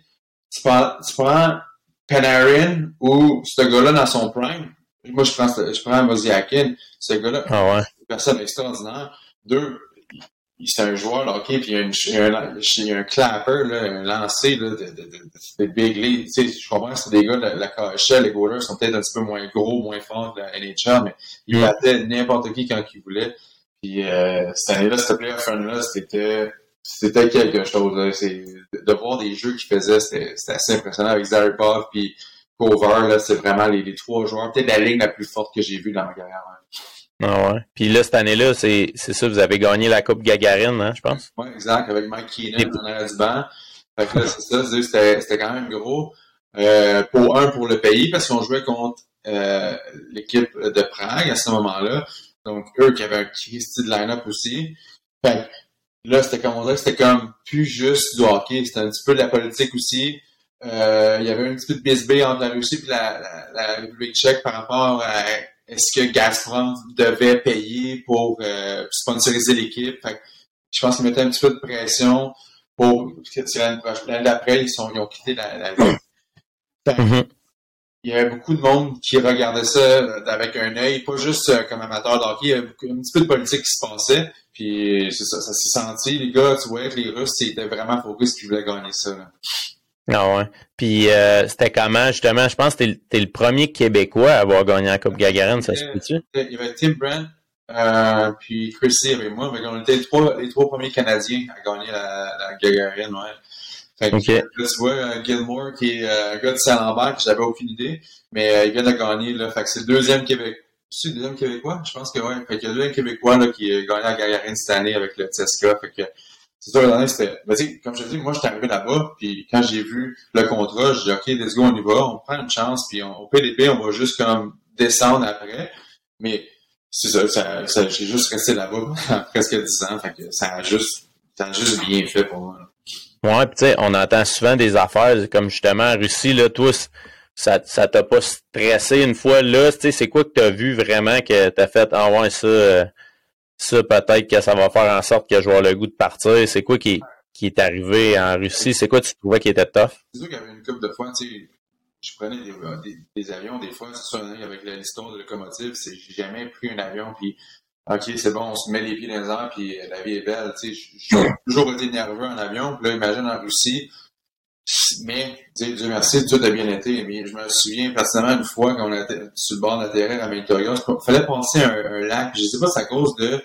[SPEAKER 2] tu prends, tu prends Panarin ou ce gars-là dans son prime. Moi, je prends, je prends Moziakin, ce gars-là.
[SPEAKER 1] Ah ouais.
[SPEAKER 2] Une personne extraordinaire. deux, c'est un joueur de hockey, puis il y a, un, un clapper, là, un lancer là, de, big league. Tu sais, je comprends que c'est des gars la, la KHL, les goalers sont peut-être un petit peu moins gros, moins forts que la NHL, mais ils battaient n'importe qui quand ils voulaient. Puis euh, cette année-là, cette playoff run-là, c'était c'était quelque chose. Là. C'est, de voir des jeux qu'ils faisaient, c'était, c'était assez impressionnant avec Zaripov puis Cover, là, c'est vraiment les, les trois joueurs, peut-être la ligne la plus forte que j'ai vue dans ma carrière.
[SPEAKER 1] Ah ouais. Puis là, cette année-là, c'est, c'est ça, vous avez gagné la Coupe Gagarine, hein, je pense?
[SPEAKER 2] Oui, exact, avec Mike Keenan en arrière du banc. Fait que là, c'est ça, c'était, c'était quand même gros. Euh, pour un, pour le pays, parce qu'on jouait contre euh, l'équipe de Prague à ce moment-là. Donc, eux qui avaient un style de line-up aussi. Fait que là, c'était comme on dirait, c'était comme plus juste du hockey, c'était un petit peu de la politique aussi. Euh, il y avait un petit peu de BSB entre la Russie et la, la, la République tchèque par rapport à est-ce que Gazprom devait payer pour euh, sponsoriser l'équipe? Je pense qu'ils mettaient un petit peu de pression pour l'année d'après, ils, sont, ils ont quitté la, la.
[SPEAKER 1] Mhm.
[SPEAKER 2] Il y avait beaucoup de monde qui regardait ça avec un œil, pas juste euh, comme amateur de hockey, il y avait un petit peu de politique qui se passait. Puis ça, ça s'est senti. Les gars, tu vois, que les Russes étaient vraiment focus qu'ils voulaient gagner ça. Là.
[SPEAKER 1] Ah ouais. Puis euh, c'était comment, justement, je pense que t'es, es le premier Québécois à avoir gagné la Coupe Gagarine, ça se peut-tu?
[SPEAKER 2] Il y avait Tim Brand, euh, puis Chrissy avec moi, on était les trois, les trois premiers Canadiens à gagner la, la Gagarine, ouais. Fait que,
[SPEAKER 1] Okay.
[SPEAKER 2] là, tu vois, euh, Gilmore, qui est euh, un gars de Saint-Lambert, que j'avais aucune idée, mais euh, il vient de gagner, là. Fait que c'est le deuxième Québec. C'est le deuxième Québécois? Je pense que ouais. Fait a le deuxième Québécois, là, qui a gagné la Gagarine cette année avec le TSK. Fait que, c'est sûr, l'année, c'était, ben, comme je te dis, moi, j'étais arrivé là-bas, puis quand j'ai vu le contrat, j'ai dit, OK, let's go, on y va, on prend une chance, puis on, au PDP, on va juste comme descendre après. Mais, c'est ça, j'ai juste resté là-bas presque 10 ans, ça a juste, juste bien fait pour moi. là.
[SPEAKER 1] Ouais, puis tu sais, on entend souvent des affaires comme justement en Russie, là, toi, c- ça, ça t'a pas stressé une fois là, tu sais, c'est quoi que t'as vu vraiment que t'as fait, ah ouais, ça, euh, ça peut-être que ça va faire en sorte que je vais avoir le goût de partir. C'est quoi qui, est arrivé en Russie? C'est quoi tu trouvais qui était tough?
[SPEAKER 2] C'est sûr qu'il y avait une couple de fois, tu sais, je prenais des, des, des avions, des fois, sûr, avec la- l'histoire de locomotive, c'est, jamais pris un avion, puis OK, c'est bon, on se met les pieds dans les airs, puis la vie est belle, tu sais, j'ai toujours été nerveux en avion, puis là, imagine en Russie, mais, Dieu merci, tout a bien été, mais je me souviens personnellement une fois quand on était sur le bord de la terre à Victoria, il fallait passer un, un lac, je sais pas si c'est à cause de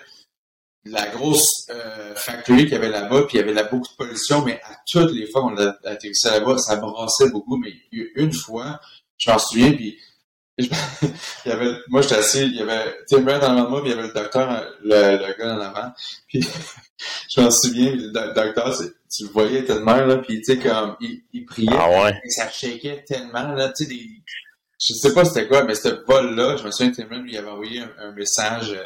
[SPEAKER 2] la grosse euh, factory qu'il y avait là-bas, puis il y avait beaucoup de pollution, mais à toutes les fois qu'on a atterrissé là-bas, ça brassait beaucoup. Mais une fois, je m'en souviens, puis il y avait, moi j'étais assis, il y avait Tim en avant de moi, puis il y avait le docteur, le, le gars en avant, puis je m'en souviens, le doc- docteur, c'est- tu le voyais tellement, là, puis tu sais, comme, il, il priait,
[SPEAKER 1] Ah ouais.
[SPEAKER 2] et ça shakeait tellement, là, tu sais, des... je sais pas c'était quoi, mais ce vol-là, je me souviens, Tim Brand lui avait envoyé un, un message euh,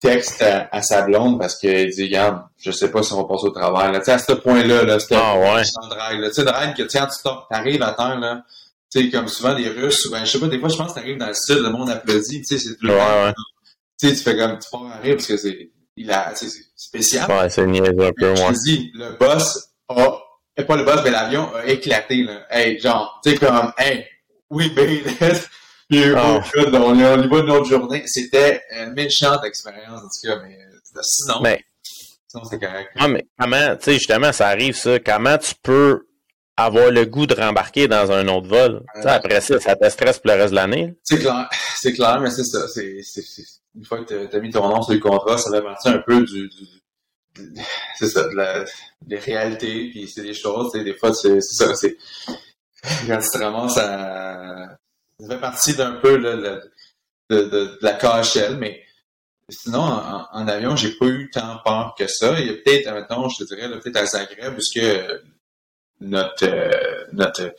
[SPEAKER 2] texte à, à sa blonde parce qu'il dit, regarde, je sais pas si on va passer au travail, là, tu sais, à ce point-là, là, c'était
[SPEAKER 1] Ah ouais.
[SPEAKER 2] sans drague, là, tu sais, drague que, tiens, tu t'arrives à terre, là, tu sais, comme souvent les Russes, ben, je sais pas, des fois, je pense que t'arrives dans le style, le monde applaudit, tu sais, c'est tout le
[SPEAKER 1] Ouais,
[SPEAKER 2] temps,
[SPEAKER 1] ouais.
[SPEAKER 2] tu sais, tu fais comme, tu pars rire parce que c'est, c'est spécial.
[SPEAKER 1] Ouais, c'est niaiseux un peu, moi.
[SPEAKER 2] dis, le boss a, et pas le boss, mais l'avion a éclaté, là. Hey, genre, tu sais, comme, hey, oui, made it. Puis, oh, God, on, on y va une autre journée. C'était une méchante expérience, en tout cas, mais euh, sinon,
[SPEAKER 1] Mais-
[SPEAKER 2] sinon c'est correct.
[SPEAKER 1] Ah, mais comment, tu sais, justement, ça arrive, ça. Comment tu peux avoir le goût de rembarquer dans un autre vol? Tu après ça, ça te stresse pour le reste de l'année.
[SPEAKER 2] C'est clair, c'est clair, mais c'est ça. Une fois que t'as as mis ton nom sur le contrat, ça fait partie un peu du, c'est ça, de la, des réalités, puis c'est des choses, tu des fois, c'est, ça, c'est, quand tu te ramasses à, ça fait partie d'un peu, là, de, de, de, de la KHL, mais sinon, en, en avion, j'ai pas eu tant peur que ça. Il y a peut-être, maintenant, je te dirais, peut-être à Zagreb, puisque notre, euh, notre,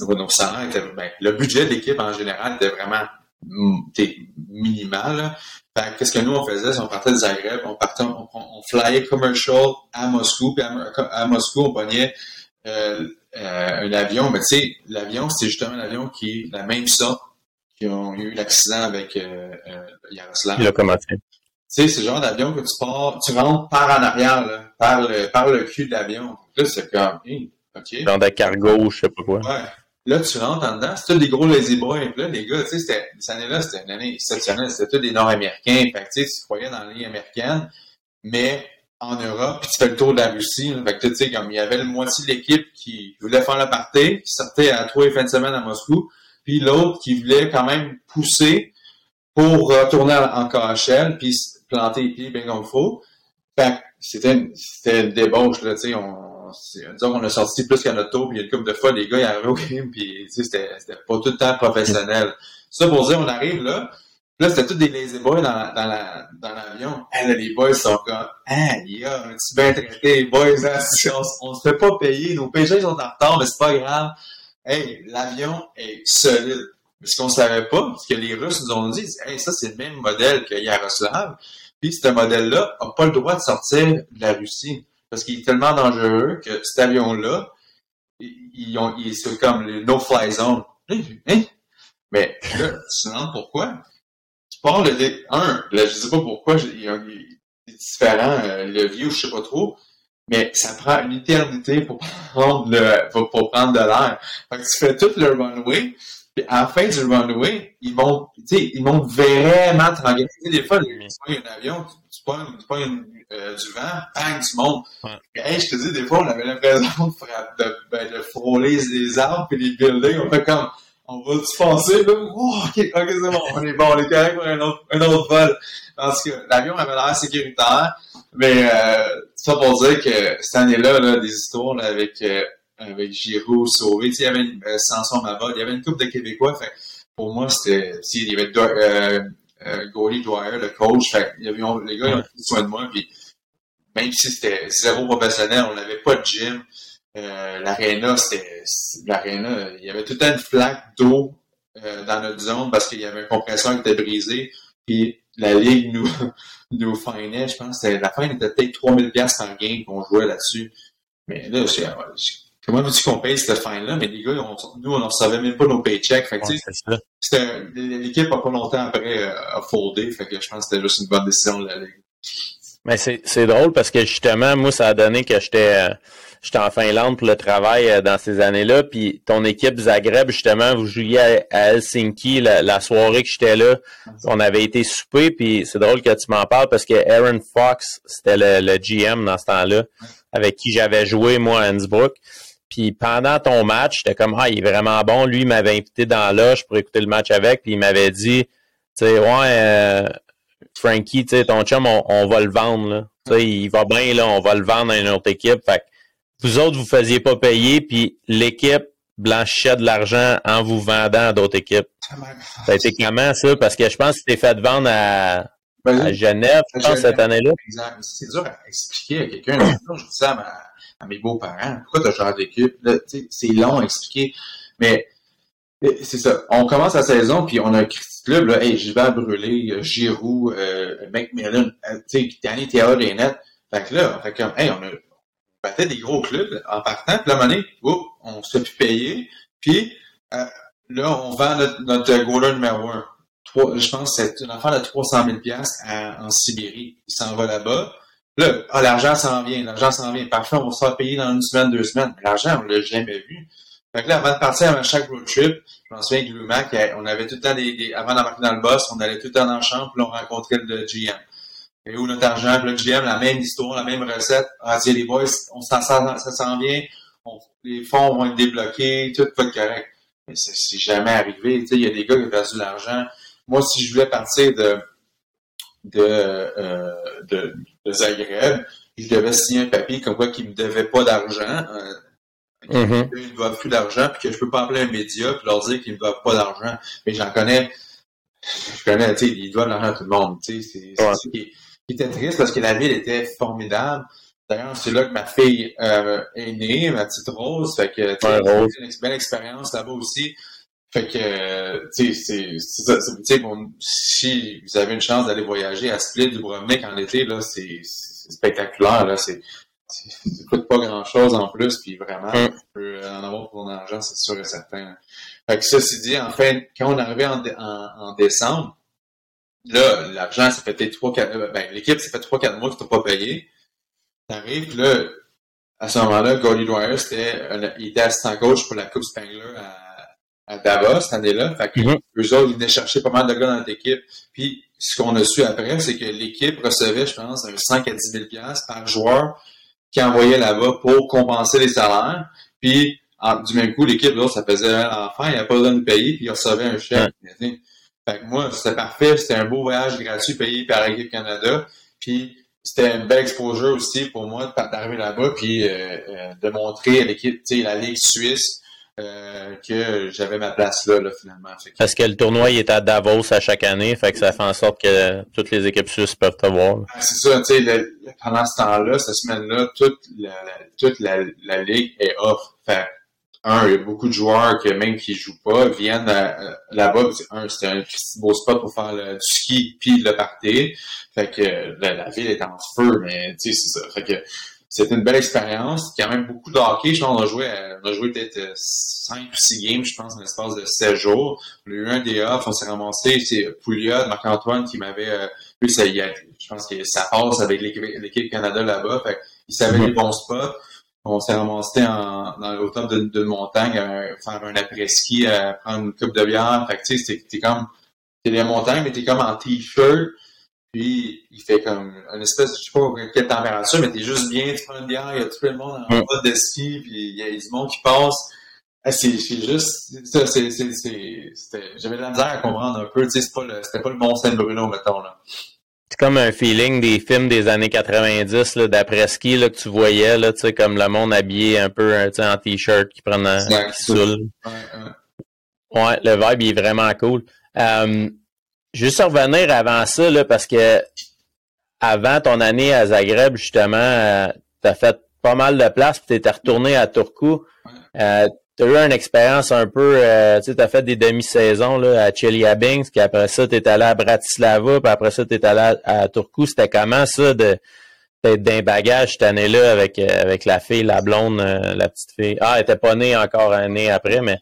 [SPEAKER 2] nos, nos salaires étaient, ben, le budget de l'équipe en général était vraiment mm, minimal. qu'est-ce que nous on faisait, c'est on partait de Zagreb, on partait, on, flyait commercial à Moscou, puis à, à Moscou, on pognait euh, euh, un avion, mais tu sais, l'avion, c'est justement l'avion qui est la même sorte qui ont eu l'accident avec euh, euh, Yaroslav.
[SPEAKER 1] Locomotive.
[SPEAKER 2] Tu sais, c'est le genre d'avion que tu pars, tu rentres par en arrière, là, par le, par le cul de l'avion. Là, c'est comme, hey,
[SPEAKER 1] Dans des cargos, je sais pas quoi.
[SPEAKER 2] Ouais. Là, tu rentres en dedans, c'est tous des gros lazy boys. Puis là, les gars, tu sais, c'était- cette année-là, c'était une année exceptionnelle. C'était tous des Nord-Américains. Fait que, tu sais, tu croyais dans la ligne américaine. mais en Europe, puis tu fais le tour de la Russie. Là. Fait que tu sais, comme il y avait le moitié de l'équipe qui voulait faire la partie, qui sortait à trois et fin de semaine à Moscou, puis l'autre qui voulait quand même pousser pour retourner en KHL, puis planter les pieds bien comme il faut. Fait c'était c'était une débauche, là, tu sais, on, disons qu'on a sorti plus qu'à notre tour, puis il y a une couple de fois, les gars, ils arrivaient au game, puis c'était, pas tout le temps professionnel. Ça pour dire, on arrive là, Là, c'était tous des lazy boys dans, la, dans, la, dans l'avion. Là, les boys sont comme, ah, on bien traité, les boys, hein, on, on, se fait pas payer, nos PG sont en retard, mais c'est pas grave. Hey, l'avion est solide. Mais ce qu'on savait pas, ce que les Russes nous ont dit, hey, ça, c'est le même modèle que Yaroslav. Puis, ce modèle-là a pas le droit de sortir de la Russie. Parce qu'il est tellement dangereux que cet avion-là, ils ont, comme le no-fly zone. Hein? Mais là, tu te demandes pourquoi? tu parles de un, là, je sais pas pourquoi, il y a différent, euh, le vieux, je sais pas trop, mais ça prend une éternité pour prendre le, pour, pour prendre de l'air. Fait que tu fais tout le runway, à la fin du runway, ils montent, ils montent vraiment sais, des fois, tu prends un avion, tu prends, tu euh, du vent, bang, tu montes. Ouais. Hey, je te dis, des fois, on avait l'impression de, de, ben, de frôler les arbres et les buildings. On fait comme, on va-tu penser, là? Oh, ok, ok, c'est bon, on est bon, on est correct pour un autre, un autre vol. Parce que l'avion avait l'air sécuritaire, mais euh, ça pour dire que cette année-là, là, des histoires là, avec, euh, avec Giroud, Sauvé, il y avait une, euh, Samson Mabot, il y avait une couple de Québécois, fait pour moi, c'était, il y avait euh, euh, Dwyer, le coach, fait il y avait, les gars, ils ont pris soin de moi, puis même si c'était zéro professionnel, on n'avait pas de gym, euh, l'aréna, c'était l'aréna, il y avait tout une flaque d'eau euh, dans notre zone parce qu'il y avait un compresseur qui était brisé. Puis la ligue nous nous finait, je pense, la fin était peut-être 3000 pièces par game qu'on jouait là-dessus. Mais là, comment veux-tu qu'on paye cette fin-là? Mais les gars, nous, on ne recevait même pas nos paychecks. Que, l'équipe, pas longtemps après, euh, a foldé. Fait que je pense que c'était juste une bonne décision de la ligue.
[SPEAKER 1] Mais c'est drôle parce que justement, moi, ça a donné que j'étais j'étais en Finlande pour le travail euh, dans ces années-là. Puis ton équipe Zagreb, justement, vous jouiez à, Helsinki la, soirée que j'étais là. On avait été souper, puis c'est drôle que tu m'en parles parce que Aaron Fox, c'était le, GM dans ce temps-là, avec qui j'avais joué, moi, à Innsbruck. Puis pendant ton match, j'étais comme, ah, il est vraiment bon. Lui, il m'avait invité dans l'âge pour écouter le match avec, puis il m'avait dit, tu sais, ouais, euh, Frankie, tu sais, ton chum, on, va le vendre, là. Tu sais, il va bien, là, on va le vendre à une autre équipe. Fait vous autres, vous faisiez pas payer, puis l'équipe blanchissait de l'argent en vous vendant à d'autres équipes. Ça a été comment, ça? Parce que je pense que tu t'es fait vendre à, ben, à Genève, je pense, cette année-là.
[SPEAKER 2] Exact. C'est dur à expliquer à quelqu'un. je dis ça à, mes beaux-parents. Pourquoi tu as changé d'équipe? C'est long à expliquer. Mais c'est ça. On commence la saison, puis on a un club, là, hey, vais à brûler, Giroud, euh, McMillan, euh, tu sais, Danny Théa. Fait que là, on fait comme, hey, on a, battait des gros clubs en partant, puis la monnaie, on se fait plus payer, puis euh, là, on vend notre, notre goaler numéro un. je pense que c'est une affaire de 300 000 en Sibérie. Il s'en va là-bas. Là, ah, l'argent s'en vient, l'argent s'en vient. Parfait, on va se faire payer dans une semaine, deux semaines. L'argent, on l'a jamais vu. Fait que là, avant de partir à chaque road trip, je m'en souviens que Mac, on avait tout le temps des, avant d'embarquer dans le boss, on allait tout le temps dans la chambre, puis on rencontrait le GM. Et où notre argent? Puis le GM, la même histoire, la même recette. Ah, tiens, les boys, on s'en ça s'en vient. les fonds vont être débloqués, tout va être correct. Mais c'est jamais arrivé. Tu sais, il y a des gars qui ont perdu de l'argent. Moi, si je voulais partir de, de, euh, de, de, Zagreb, je devais signer un papier comme quoi qu'ils me devaient pas d'argent. Euh, mm-hmm. Ils me doivent plus d'argent, puis que je peux pas appeler un média puis leur dire qu'ils me doivent pas d'argent. Mais j'en connais, je connais, tu sais, ils doivent de l'argent à tout le monde. Tu sais, c'est ouais qui était triste parce que la ville était formidable. D'ailleurs, c'est là que ma fille euh, est née, ma petite Rose. Fait que c'est une belle expérience là-bas aussi. Fait que, tu sais, c'est, bon, si vous avez une chance d'aller voyager à Split, du Dubrovnik en été, là, c'est, spectaculaire, là, c'est, ça coûte pas grand chose en plus, puis vraiment, tu peux en avoir pour ton argent, c'est sûr et certain. Fait que ceci dit, en fait, quand on est arrivé en, en décembre, Là, l'argent, ça fait peut-être 3 4 euh, ben, l'équipe, ça fait 3-4 mois que tu pas payé. T'arrives, là, à ce moment-là, Gordy Dwyer, c'était, il était assistant coach pour la Coupe Spangler à, à Davos cette année-là. Fait que mm-hmm. eux autres, ils venaient chercher pas mal de gars dans notre équipe. Puis ce qu'on a su après, c'est que l'équipe recevait, je pense, un 5 à 10 000 par joueur qui envoyait là-bas pour compenser les salaires. Puis du même coup, l'équipe, là, ça faisait l'enfant, il n'y avait pas besoin de payer, puis il recevait un chèque. Fait que moi, c'était parfait, c'était un beau voyage gratuit payé par l'équipe Canada. Puis c'était une belle exposure aussi pour moi d'arriver là-bas, puis euh, euh, de montrer à l'équipe, tu sais, la Ligue suisse, euh, que j'avais ma place là, là finalement.
[SPEAKER 1] Parce que le tournoi il est à Davos à chaque année, fait que ça fait en sorte que toutes les équipes suisses peuvent te voir.
[SPEAKER 2] C'est ça, tu sais, pendant ce temps-là, cette semaine-là, toute la, toute la, la, ligue est off. Fait un, il y a beaucoup de joueurs que même qui jouent pas viennent euh, là-bas. Un, c'est un beau spot pour faire le, du ski puis le party. Fait que la, ville est en feu, mais tu sais, c'est ça. Fait que c'était une belle expérience. A même beaucoup de hockey. Je pense qu'on a joué, on a joué peut-être 5 ou 6 games, je pense, dans l'espace de 7 jours. On a eu off, on s'est ramassé. C'est Pouliot, Marc-Antoine qui m'avait, euh, lui, ça, je pense que ça passe avec l'équipe Canada là-bas. Fait il savait les bons spots. On s'est ramassé en, dans, au top de, montagne à faire un après-ski, prendre une coupe de bière. Fait que, tu sais, t'es comme, t'es des montagnes, mais t'es comme en t-shirt puis, il fait comme une espèce, je sais pas quelle température, mais t'es juste bien, tu prends bière, il y a tout le monde en mode de ski, puis il y a du monde qui passe. Ah, c'est juste, ça, c'est, j'avais de la misère à comprendre un peu, tu sais, c'était pas le, c'était pas le Mont Saint-Bruno, mettons, là.
[SPEAKER 1] C'est comme un feeling des films des années 90, là, d'après-ski, là, que tu voyais, là, tu sais, comme le monde habillé un peu, sais, en t-shirt, qui qui saoule. Ouais, ouais. ouais, le vibe, il est vraiment cool. Euh, Juste revenir avant ça, là, parce que avant ton année à Zagreb, justement, euh, tu as fait pas mal de place, puis tu étais retourné à Turku. Euh, tu as eu une expérience un peu, euh, tu as fait des demi-saisons là, à Chelyabinsk, puis après ça, tu es allé à Bratislava, puis après ça, tu es allé à, Turku. C'était comment ça de d'être d'un bagage cette année-là avec, euh, avec la fille, la blonde, la petite fille? Ah, elle était pas née encore un année après, mais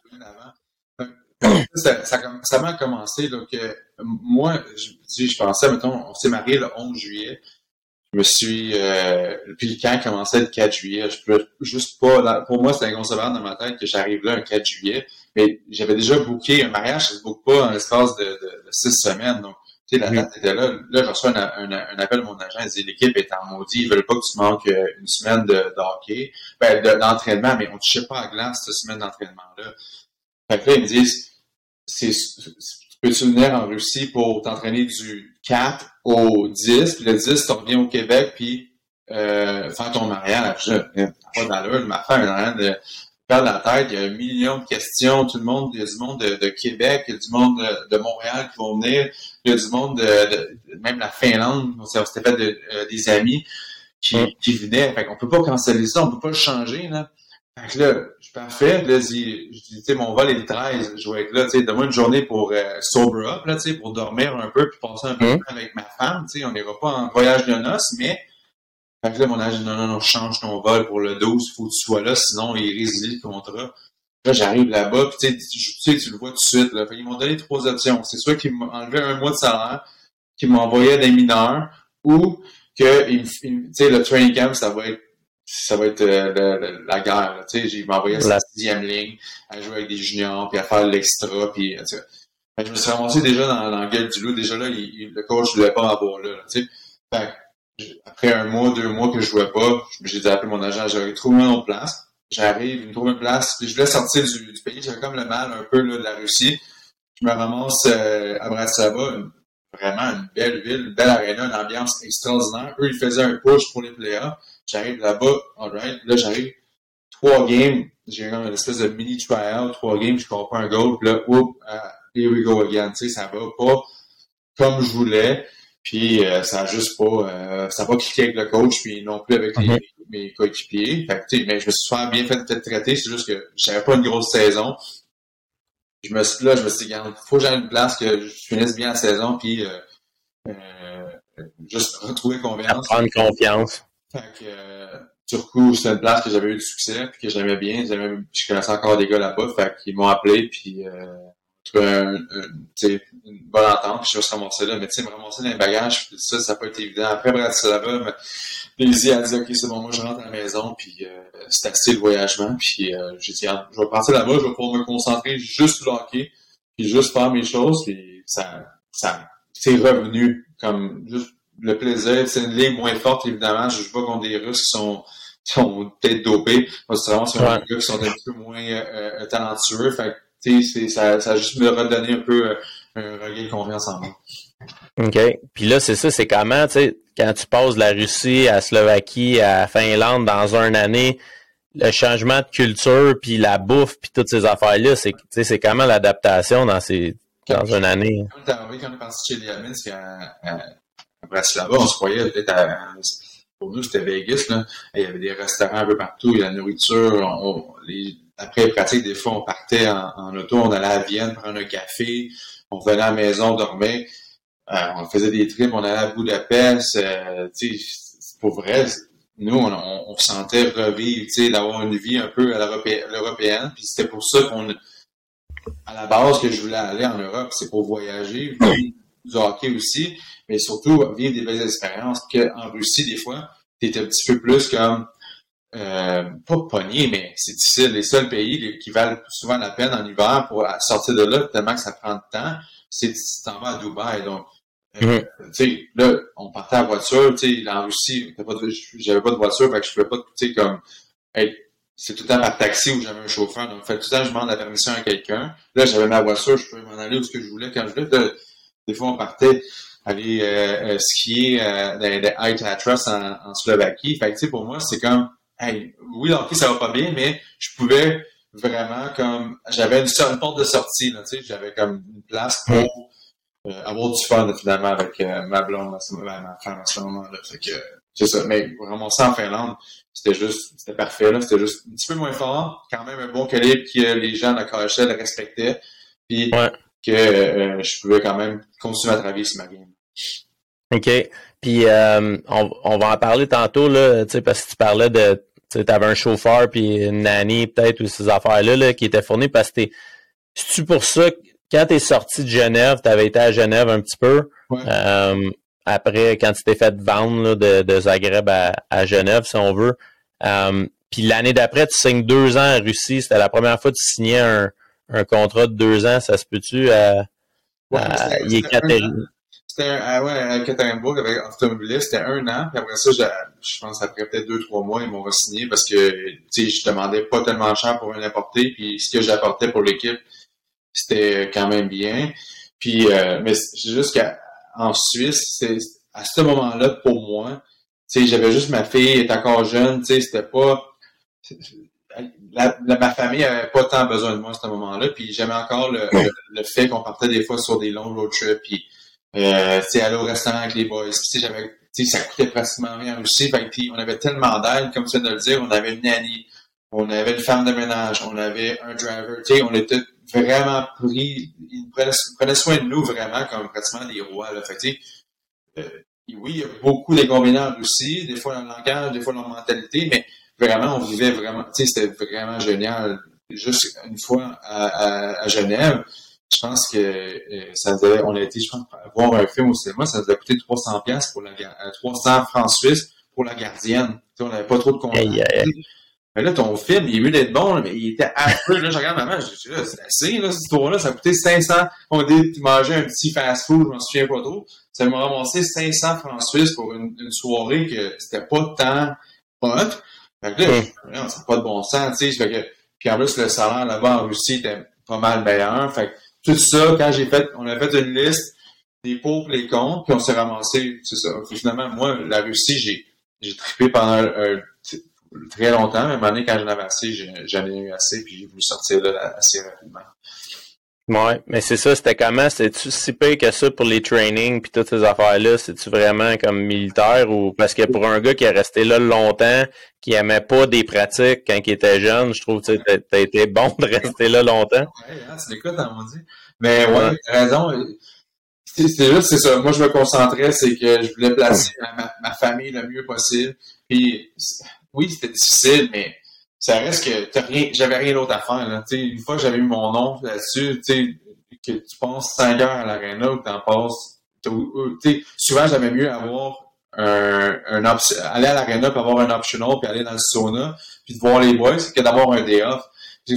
[SPEAKER 2] ça, ça, m'a commencé. Donc, euh, moi, je, je pensais, mettons, on s'est marié le 11 juillet. Je me suis. Euh, puis le camp commençait le 4 juillet. Je peux juste pas. pour moi, c'était inconcevable dans ma tête que j'arrive là un 4 juillet. Mais j'avais déjà booké un mariage, ça se boucle pas en l'espace de, de, six semaines. Donc, tu sais, la date était là. Là, je reçois un, un, appel de mon agent. Il dit l'équipe est en maudit. Ils veulent pas que tu manques euh, une semaine de, de hockey. Ben, d'entraînement, mais on ne touchait pas à glace cette semaine d'entraînement-là. Fait que là, ils me disent, c'est, peux-tu venir en Russie pour t'entraîner du 4 au 10, puis le 10, tu reviens au Québec, puis euh, faire ton mariage. Je, pas d'allure, ma femme train de perdre la tête. Il y a un million de questions. Tout le monde, il y a du monde de, Québec, il y a du monde de, Montréal qui vont venir. Il y a du monde de, même la Finlande. On s'était fait euh, des amis qui, qui venaient. Fait qu'on peut pas canceller ça, on peut pas le changer, là. Fait que là, je suis parfait. Là, je dis, tu sais, mon vol est le 13. Je vais être là, tu sais, donne-moi une journée pour euh, sober up, là, tu sais, pour dormir un peu puis passer un peu de mmh. temps avec ma femme. Tu sais, on n'ira pas en voyage de noces, mais. Fait que là, mon âge, non, non, non, change ton vol pour le 12, faut que tu sois là, sinon il résilie le contrat. Là, j'arrive là-bas, puis tu sais, tu le vois tout de suite. Là. Fait ils m'ont donné trois options. C'est soit qu'ils m'ont enlevé un mois de salaire, qu'ils m'envoyaient des mineurs, ou que tu sais, le training camp, ça va être ça va être euh, la guerre. Tu sais, j'ai envoyé à la sixième ligne à jouer avec des juniors, puis à faire l'extra, puis je me suis ramassé déjà dans, dans la gueule du loup. Déjà là, le coach ne voulait pas m'avoir là. tu sais. Après un mois, deux mois que je jouais pas, j'ai dit appeler mon agent, j'aurais trouvé une autre place. J'arrive, il me trouve une place, puis je voulais sortir du, du pays, j'avais comme le mal un peu là, de la Russie. Je me ramasse euh, à Bratislava, vraiment une belle ville, une belle arena, une ambiance extraordinaire. Eux, ils faisaient un push pour les playoffs. J'arrive là-bas, alright. Là, j'arrive, trois games, j'ai comme une espèce de mini tryout, trois games, je comprends un goal, puis là, whoop, uh, here we go again. Tu sais, ça va pas comme je voulais. Puis euh, ça a juste pas, euh, ça a pas cliqué avec le coach, puis non plus avec les, mhm. mes coéquipiers. Fait que, mais je me suis bien fait de traiter, c'est juste que j'avais pas une grosse saison. Je me suis, là, je me suis dit, il faut que j'aille une place, que je finisse bien la saison, puis euh, euh juste retrouver confiance.
[SPEAKER 1] Prendre confiance.
[SPEAKER 2] Fait que euh, Turku, c'est une place que j'avais eu du succès, puis que j'aimais bien. Je connaissais encore des gars là-bas, fait qu'ils m'ont appelé, puis euh, trouver un, une bonne entente, puis je vais se ramasser là. Mais tu sais, me ramasser dans les bagages, ça, ça pas été évident. Après Bratislava, Daisy a dit, OK, c'est bon, moi, je rentre à la maison, puis euh, c'est assez le voyagement. Puis euh, j'ai dit, je vais partir là-bas, je vais pouvoir me concentrer juste sur le puis juste faire mes choses, puis ça, ça c'est revenu comme juste le plaisir. C'est une ligue moins forte, évidemment. Je joue pas contre des Russes qui sont sont peut-être dopés. C'est vraiment sur un gars qui sont un peu moins euh, talentueux. Fait ça, ça a juste me redonné un peu euh, un regain de confiance en moi.
[SPEAKER 1] OK. Puis là, c'est ça, c'est comment, tu sais, quand tu passes de la Russie à Slovaquie, à Finlande dans une année, le changement de culture, puis la bouffe, puis toutes ces affaires-là, c'est, c'est comment l'adaptation dans ces dans une année?
[SPEAKER 2] Quand on est parti chez les là-bas, on se croyait peut-être à, pour nous, c'était Vegas, là. Il y avait des restaurants un peu partout, il y a la nourriture, les, après pratique, des fois, on partait en, auto, on allait à Vienne prendre un café, on venait à la maison, dormir, euh, on faisait des trips, on allait à Budapest, euh, tu sais, pour vrai, nous, on, on, sentait revivre, tu sais, d'avoir une vie un peu à l'européenne, puis c'était pour ça qu'on, à la base, que je voulais aller en Europe, c'est pour voyager, du hockey aussi, mais surtout vivre des belles expériences, qu'en Russie, des fois, tu un petit peu plus comme euh, pas pogné, mais c'est difficile. Les seuls pays qui valent souvent la peine en hiver pour sortir de là, tellement que ça prend de temps, c'est si tu t'en vas à Dubaï. Donc, euh, tu sais, là, on partait en voiture, tu sais, en Russie, j'avais pas de voiture, fait que je pouvais pas, tu sais, comme, c'est tout le temps par taxi ou j'avais un chauffeur. Donc, fait tout le temps, je demande la permission à quelqu'un. Là, j'avais ma voiture, je pouvais m'en aller où ce que je voulais quand je voulais. des fois, on partait aller euh, skier dans les High Tatras en, en Slovaquie. Fait que, tu sais, pour moi, c'est comme, hey, oui, ok, ça va pas bien, mais je pouvais vraiment comme j'avais une, porte de sortie, là, tu sais, j'avais comme une place pour euh, avoir du fun finalement avec euh, ma blonde, ma femme à ce moment-là. Fait que c'est ça. Mais vraiment ça en Finlande, c'était juste, c'était parfait, là. C'était juste un petit peu moins fort, quand même un bon calibre que les gens de la KHL respectaient. Puis que euh, je pouvais quand même continuer à travailler sur ma game.
[SPEAKER 1] OK. Puis euh, on, on, va en parler tantôt, là, parce que tu parlais de tu avais un chauffeur puis une nanny peut-être ou ces affaires-là là, qui étaient fournies parce que c'est-tu pour ça que quand tu es sorti de Genève, tu avais été à Genève un petit peu. Euh, après, quand tu t'es fait vendre de, de, Zagreb à, Genève, si on veut. Euh, puis l'année d'après, tu signes deux ans en Russie. C'était la première fois que tu signais un, un contrat de deux ans. Ça se peut-tu à, à
[SPEAKER 2] c'était un, ouais, à Ekaterinbourg avec automobiliste, c'était un an. Puis après ça, je, pense après peut-être deux, trois mois, ils m'ont signé parce que je demandais pas tellement cher pour l'importer. Puis ce que j'apportais pour l'équipe, c'était quand même bien. Puis euh, mais c'est juste qu'en Suisse, c'est à ce moment-là, pour moi, j'avais juste ma fille, elle était encore jeune, c'était pas. Ma famille avait pas tant besoin de moi à ce moment-là. Puis j'aimais encore le, le, fait qu'on partait des fois sur des longs road trips. Puis euh, aller au restaurant avec les boys. Puis, j'avais, ça coûtait pratiquement rien aussi. Fait, puis, on avait tellement d'aide, comme tu viens de le dire. On avait une nanny, on avait une femme de ménage, on avait un driver. sais, on était vraiment pris. Ils prenaient, soin de nous vraiment comme pratiquement des rois. Là. Fait, euh, oui, il y a beaucoup d'inconvénients aussi, des fois dans le langage, des fois la mentalité, mais vraiment, on vivait vraiment, tu sais, c'était vraiment génial. Juste une fois à Genève, je pense que euh, ça devait, on a été, je pense, voir un film au cinéma, ça nous a coûté 300 pièces pour la 300 euh, francs suisses pour la gardienne. Tu on n'avait pas trop de compte. Mais là, ton film, il est mieux d'être bon, mais il était affreux. Là, je regarde maman, je dis, c'est assez, là, cette histoire-là, ça a coûté 500. On a mangé un petit fast-food, je m'en souviens pas trop. Ça m'a ramassé 500 francs suisses pour une, soirée que c'était pas tant hot. Fait que là, c'est pas de bon sens, tu sais. puis en plus, le salaire là-bas en Russie était pas mal meilleur. Fait que, tout ça, quand j'ai fait, on a fait une liste des pour les contre, puis on s'est ramassé, c'est ça. Finalement, moi, la Russie, j'ai, j'ai trippé pendant très longtemps, mais à un moment donné, quand j'en avais assez, j'en ai eu assez, puis j'ai voulu sortir là assez rapidement.
[SPEAKER 1] Ouais, mais c'est ça, c'était comment? C'était-tu si pire que ça pour les trainings puis toutes ces affaires-là? C'est-tu vraiment comme militaire ou parce que pour un gars qui est resté là longtemps, qui aimait pas des pratiques quand il était jeune, je trouve que t'as été bon de rester là longtemps.
[SPEAKER 2] Ouais, hein, c'est l'écoute, on dit. Mais ouais, t'as raison. C'est juste, c'est ça. Moi, je me concentrais, c'est que je voulais placer ma, ma, famille le mieux possible. Puis, oui, c'était difficile, mais ça reste que j'avais rien d'autre à faire. Là. une fois que j'avais eu mon nom là-dessus, que tu passes 5 heures à l'aréna ou que tu en passes. souvent, j'aimais mieux avoir un, un aller à l'aréna puis avoir un optional puis aller dans le sauna puis de voir les boys que d'avoir un day off.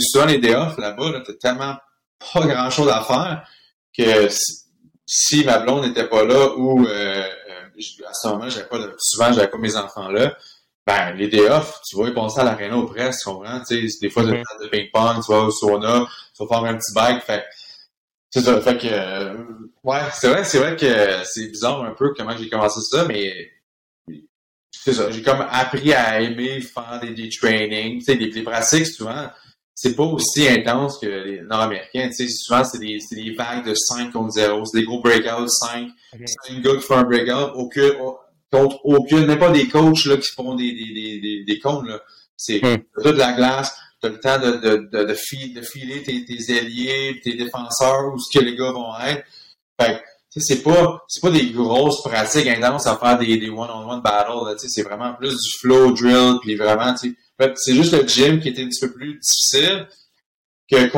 [SPEAKER 2] souvent les day off là-bas, là, t'as tellement pas grand chose à faire que si, ma blonde n'était pas là ou euh, euh, à ce moment j'avais pas souvent j'avais pas mes enfants là, ben les day off, tu vas y passer à l'aréna au presse, tu comprends? sais des fois, tu de ping-pong, tu vas au sauna, tu vas faire un petit bike, fait c'est ça, fait que euh, ouais, c'est vrai, c'est vrai que c'est bizarre un peu comment j'ai commencé ça, mais c'est ça, j'ai comme appris à aimer faire des, des trainings, tu sais, des, des pratiques souvent c'est pas aussi intense que les Nord-Américains. Tu sais, souvent, c'est des, des, vagues de 5 contre 0. C'est des gros breakouts, 5. Okay. 5 gars qui font un breakout, aucun, contre aucune, même pas des coachs là, qui font des, des, des, des. Là. C'est mm. de la glace, tu as le temps de, de, de, de, filer tes, tes alliés, tes défenseurs, où ce que les gars vont être. Fait c'est pas c'est pas des grosses pratiques intenses à faire des, des one-on-one battles. C'est vraiment plus du flow drill, puis vraiment, tu c'est juste le gym qui était un petit peu plus difficile que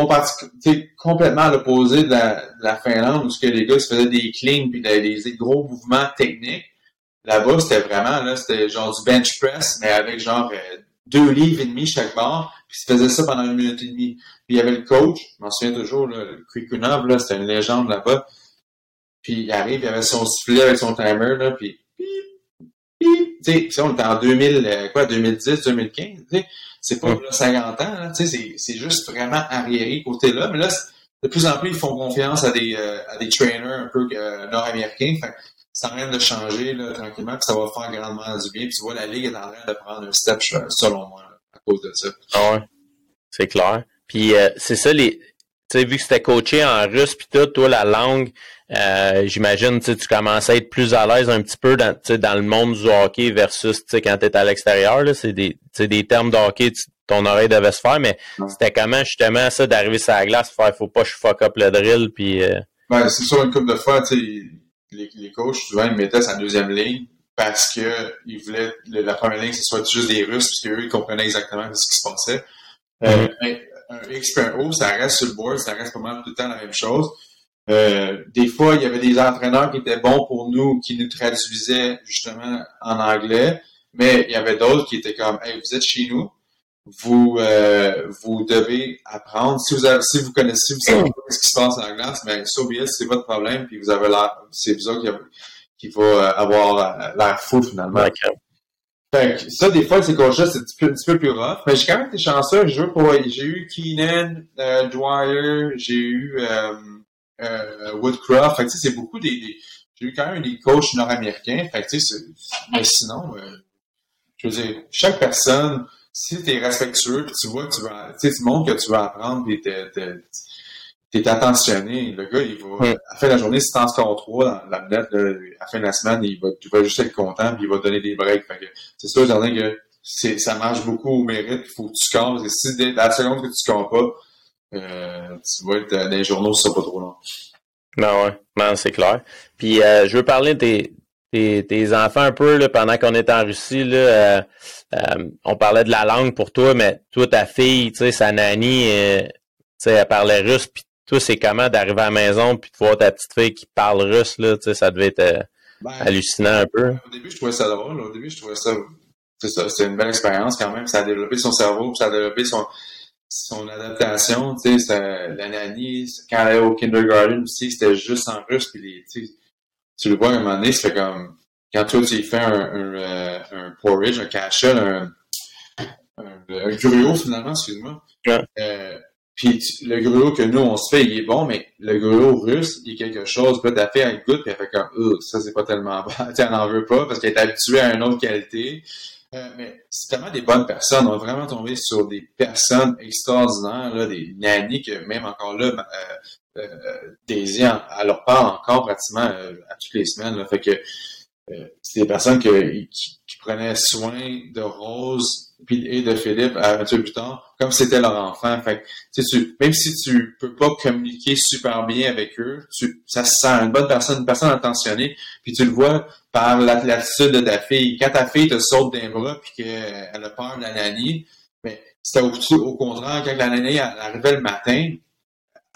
[SPEAKER 2] complètement à l'opposé de la, Finlande où ce que les gars se faisaient des cleans puis des, des gros mouvements techniques. Là-bas, c'était vraiment là, c'était genre du bench press, mais avec genre euh, deux livres et demi chaque barre, puis ils faisaient ça pendant une minute et demie. Puis il y avait le coach, je m'en souviens toujours, là, le Krikunov, là, c'était une légende là-bas. Puis il arrive, il avait son sifflet avec son timer, là, puis tu sais, on était en 2000, euh, quoi, 2010, 2015, tu sais, c'est pas 50 ans, tu sais, c'est juste vraiment arriéré côté là, mais là, de plus en plus, ils font confiance à des, euh, à des trainers un peu nord-américains, ça rien de changer, là, tranquillement, puis ça va faire grandement du bien, puis tu vois, la Ligue est en train de prendre un step, selon moi, à cause de ça.
[SPEAKER 1] Ah ouais, c'est clair. Puis c'est ça, les, tu sais, vu que c'était coaché en russe, puis tout, toi, la langue, euh, j'imagine tu commençais à être plus à l'aise un petit peu dans, dans le monde du hockey versus quand tu es à l'extérieur. C'est des, des termes de hockey, ton oreille devait se faire, mais c'était comment justement ça d'arriver sur la glace, faire faut pas que je fuck up le drill puis. Euh...
[SPEAKER 2] Ben, c'est sûr une coupe de fois, les, les coachs souvent ils mettaient sa deuxième ligne parce que ils voulaient la première ligne ce soit juste des Russes parce qu'eux ils comprenaient exactement ce qui se passait. Euh, un X un O, ça reste sur le board, ça reste pas mal tout le temps la même chose. Euh, des fois, il y avait des entraîneurs qui étaient bons pour nous, qui nous traduisaient justement en anglais, mais il y avait d'autres qui étaient comme Hey, vous êtes chez nous, vous euh, vous devez apprendre. Si vous avez, si vous connaissez, vous savez pas ce qui se passe en glace, mais so c'est votre problème, puis vous avez l'air, c'est vous qui, qui va euh, avoir l'air fou finalement. Fait que ça, des fois, c'est coachs c'est un petit, peu, un petit peu plus rough. Mais j'ai quand même été chanceux. J'ai eu Keenan, Dwyer, j'ai eu euh, Woodcroft. Fait que, c'est beaucoup des, j'ai eu quand même des coachs nord-américains. Fait que, mais sinon, euh, je veux dire, chaque personne, si tu es respectueux, puis tu vois que tu vas, tu sais, tu montres que tu vas apprendre, puis t'es, t'es, attentionné. Le gars, il va, à la fin de la journée, si t'en scores trois dans la minute, à la fin de la semaine, il va, tu vas juste être content, puis il va donner des breaks. Fait que, c'est sûr, j'en que c'est, ça marche beaucoup au mérite, il faut que tu scores. Et si, la seconde que tu scores pas, euh, tu vas être dans les journaux ça pas trop long.
[SPEAKER 1] Non, ouais, non, c'est clair. Puis euh, je veux parler de tes, tes, enfants un peu là, pendant qu'on était en Russie. Là, euh, euh, on parlait de la langue pour toi, mais toi, ta fille, tu sais, sa nanny, sais, elle parlait russe, puis toi, c'est comment d'arriver à la maison puis de voir ta petite fille qui parle russe, là, tu sais, ça devait être ben, hallucinant un peu.
[SPEAKER 2] Au début, je trouvais ça drôle. Au début, je trouvais ça c'est ça, c'était une belle expérience quand même. Ça a développé son cerveau, ça a développé son, son adaptation, tu sais, la nanny, quand elle est au kindergarten aussi, c'était juste en russe, puis les, tu le vois à un moment donné, c'est comme, quand toi, tu fais un, un, euh, un porridge, un cachel, un, un, un gruau, finalement, excuse-moi. Euh, puis le gruau que nous, on se fait, il est bon, mais le gruau russe, il est quelque chose. Puis là, fille, elle goûte, puis elle fait comme, ça, c'est pas tellement bon. tu n'en veut pas, parce qu'elle est habituée à une autre qualité. Euh, mais c'est tellement des bonnes personnes. On a vraiment tombé sur des personnes extraordinaires, là, des nannies que même encore là, euh, euh, Daisy, elle leur parle encore pratiquement euh, à toutes les semaines. Là, fait que c'est des personnes qui, qui, prenaient soin de Rose et de Philippe à 28 plus tard, comme c'était leur enfant. Fait tu, même si tu peux pas communiquer super bien avec eux, tu, ça se sent une bonne personne, une personne attentionnée, puis tu le vois par l'attitude de ta fille. Quand ta fille te saute d'un bras puis qu'elle a peur de la nanny, mais c'était au, au, contraire, quand la nana arrivait le matin,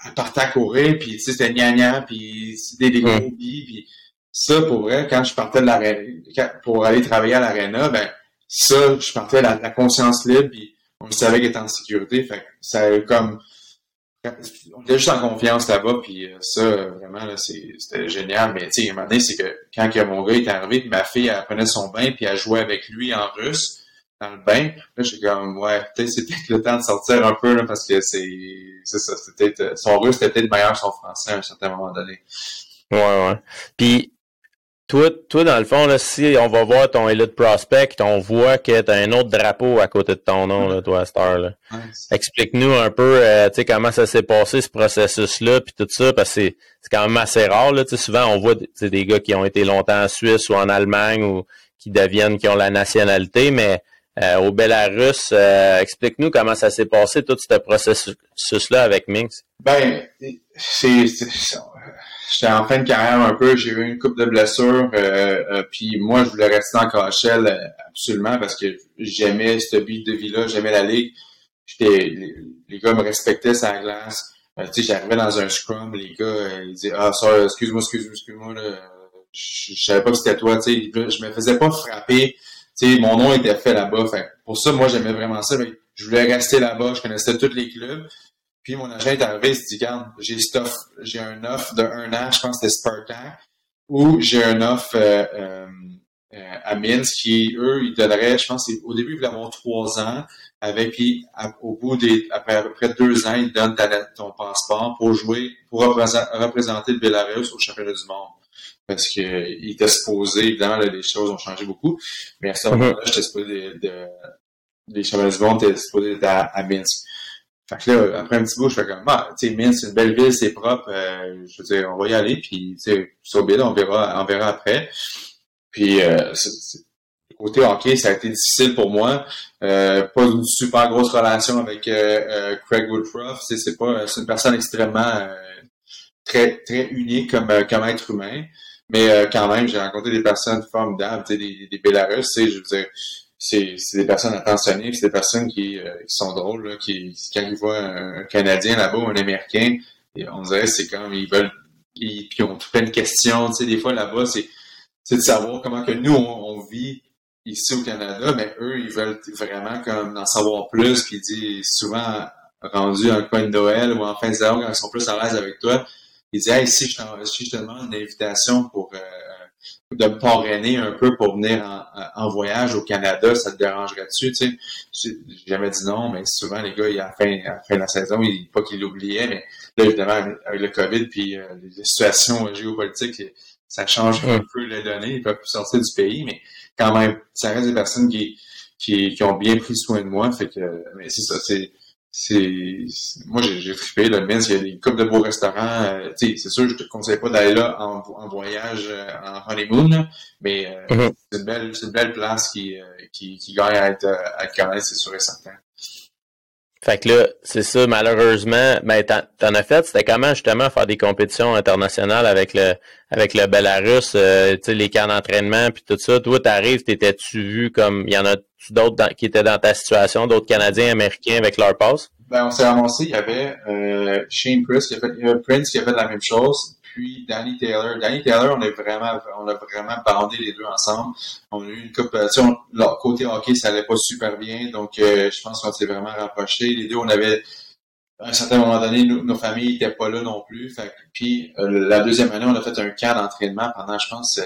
[SPEAKER 2] elle partait à courir, puis c'était gnagnan, puis c'était des gros billes, puis ça, pour vrai, quand je partais de l'aréna, pour aller travailler à l'aréna, ben, ça, je partais la, la conscience libre, puis on savait qu'il était en sécurité, fait que ça comme, on était juste en confiance là-bas, puis euh, ça, vraiment, là, c'était génial. Mais tu sais, un moment donné, c'est que quand mon gars est arrivé, ma fille, elle prenait son bain, puis elle jouait avec lui en russe dans le bain. Là, j'ai comme, ouais, peut-être c'était le temps de sortir un peu, là, parce que c'est, c'est ça, c'était son russe était peut-être meilleur que son français à un certain moment donné.
[SPEAKER 1] Ouais, ouais. Puis, toi, toi, dans le fond, là, si on va voir ton Elite Prospect, on voit que tu as un autre drapeau à côté de ton nom, là, toi, Star. Là. Explique-nous un peu euh, comment ça s'est passé, ce processus-là, puis tout ça, parce que c'est, quand même assez rare. Là, souvent, on voit des gars qui ont été longtemps en Suisse ou en Allemagne ou qui deviennent, qui ont la nationalité, mais euh, au Belarus, euh, explique-nous comment ça s'est passé, tout ce processus-là avec Minx.
[SPEAKER 2] Ben, c'est j'étais en fin de carrière un peu, j'ai eu une coupe de blessures, euh, euh, puis moi je voulais rester en KHL euh, absolument parce que j'aimais ce beat de vie-là, j'aimais la ligue. J'étais, les, gars me respectaient sa glace. tu sais, j'arrivais dans un scrum, les gars, ils disaient Ah ça, excuse-moi, excuse-moi, excuse-moi, je, je savais pas que c'était toi, tu sais, je me faisais pas frapper. Tu sais, mon nom était fait là-bas. Pour ça, moi j'aimais vraiment ça. Mais je voulais rester là-bas, je connaissais tous les clubs. Puis mon agent est arrivé, il s'est dit, regarde, j'ai j'ai un offre de un an, je pense que c'était Spartan, ou j'ai un offre euh, euh, à Minsk qui, eux, ils donneraient, je pense, au début, ils voulaient avoir trois ans, avec, puis au bout des, après à peu près deux ans, ils donnent ton passeport pour jouer, pour représenter le Belarus au championnat du monde. Parce qu'il était supposé, évidemment, là, les choses ont changé beaucoup, mais à ce moment-là, j'étais supposé de, de, les championnats du monde étaient supposés être à Minsk. Fait que là, après un petit bout, je fais comme, ah, tu sais, Minsk, c'est une belle ville, c'est propre, euh, je veux dire, on va y aller, puis, tu sais, sur Bill, on verra, on verra après. Puis, euh, côté hockey, ça a été difficile pour moi. Euh, pas une super grosse relation avec euh, euh Craig Woodruff. C'est pas, c'est une personne extrêmement très très unique comme comme être humain. Mais quand même, j'ai rencontré des personnes formidables, tu sais, des, des Bélarus, tu sais, je veux dire, c'est des personnes attentionnées, c'est des personnes qui, euh, qui sont drôles, là, qui, quand ils voient un, Canadien là-bas ou un Américain, et on dirait c'est comme ils veulent, ils, puis ont tout plein de questions, tu sais, des fois là-bas, c'est de savoir comment que nous, on, vit ici au Canada, mais eux, ils veulent vraiment comme en savoir plus, puis ils disent souvent rendu un coin de Noël ou en fin de saison, quand ils sont plus à l'aise avec toi, ils disent Hey, si je, si je te demande une invitation pour euh, de me parrainer un peu pour venir en, voyage au Canada, ça te dérangerait-tu? Tu sais? J'ai jamais dit non, mais souvent les gars, à la fin, la, de la saison, ils, pas qu'ils l'oubliaient, mais là, évidemment, avec le COVID puis euh, les situations géopolitiques, ça change un peu les données, ils peuvent plus sortir du pays, mais quand même, ça reste des personnes qui, qui, ont bien pris soin de moi, fait que, mais c'est ça, c'est moi j'ai trippé le Minsk, il y a des coupes de beaux restaurants. Euh, c'est sûr, je te conseille pas d'aller là en, en voyage euh, en honeymoon, mais euh, mm-hmm. c'est une belle c'est une belle place qui, qui, qui gagne à être à être connaître, c'est sûr et certain.
[SPEAKER 1] Fait que là, c'est ça, malheureusement, ben t'en as fait, c'était comment justement faire des compétitions internationales avec le avec le Belarus, tu sais, les camps d'entraînement puis tout ça? Toi, t'arrives, t'étais-tu vu comme il y en a d'autres qui étaient dans ta situation, d'autres Canadiens, Américains avec leur passe?
[SPEAKER 2] Ben, on s'est annoncé, il y avait euh, Shane Prince qui a fait, Prince qui a fait la même chose, puis Danny Taylor. Danny Taylor, on a vraiment, on a vraiment bandé les deux ensemble. On a eu une tu sais, côté hockey, ça allait pas super bien, donc euh, je pense qu'on s'est vraiment rapprochés. Les deux, on avait à un certain moment donné, nos, familles n'étaient pas là non plus. Puis euh, la deuxième année, on a fait un camp d'entraînement pendant, je pense,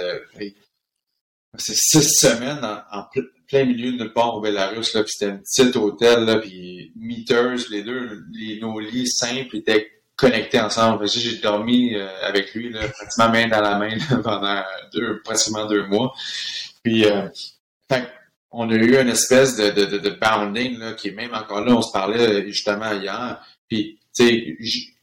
[SPEAKER 2] c'est six semaines en, plein milieu de nulle part au Belarus, puis c'était un petit hôtel, puis meters, les deux, nos lits simples étaient connectés ensemble. J'ai dormi euh, avec lui, là, pratiquement main dans la main pendant deux, pratiquement deux mois. Puis, euh, on a eu une espèce de, de, de, bounding, là, qui est même encore là, on se parlait justement hier. Puis, tu sais,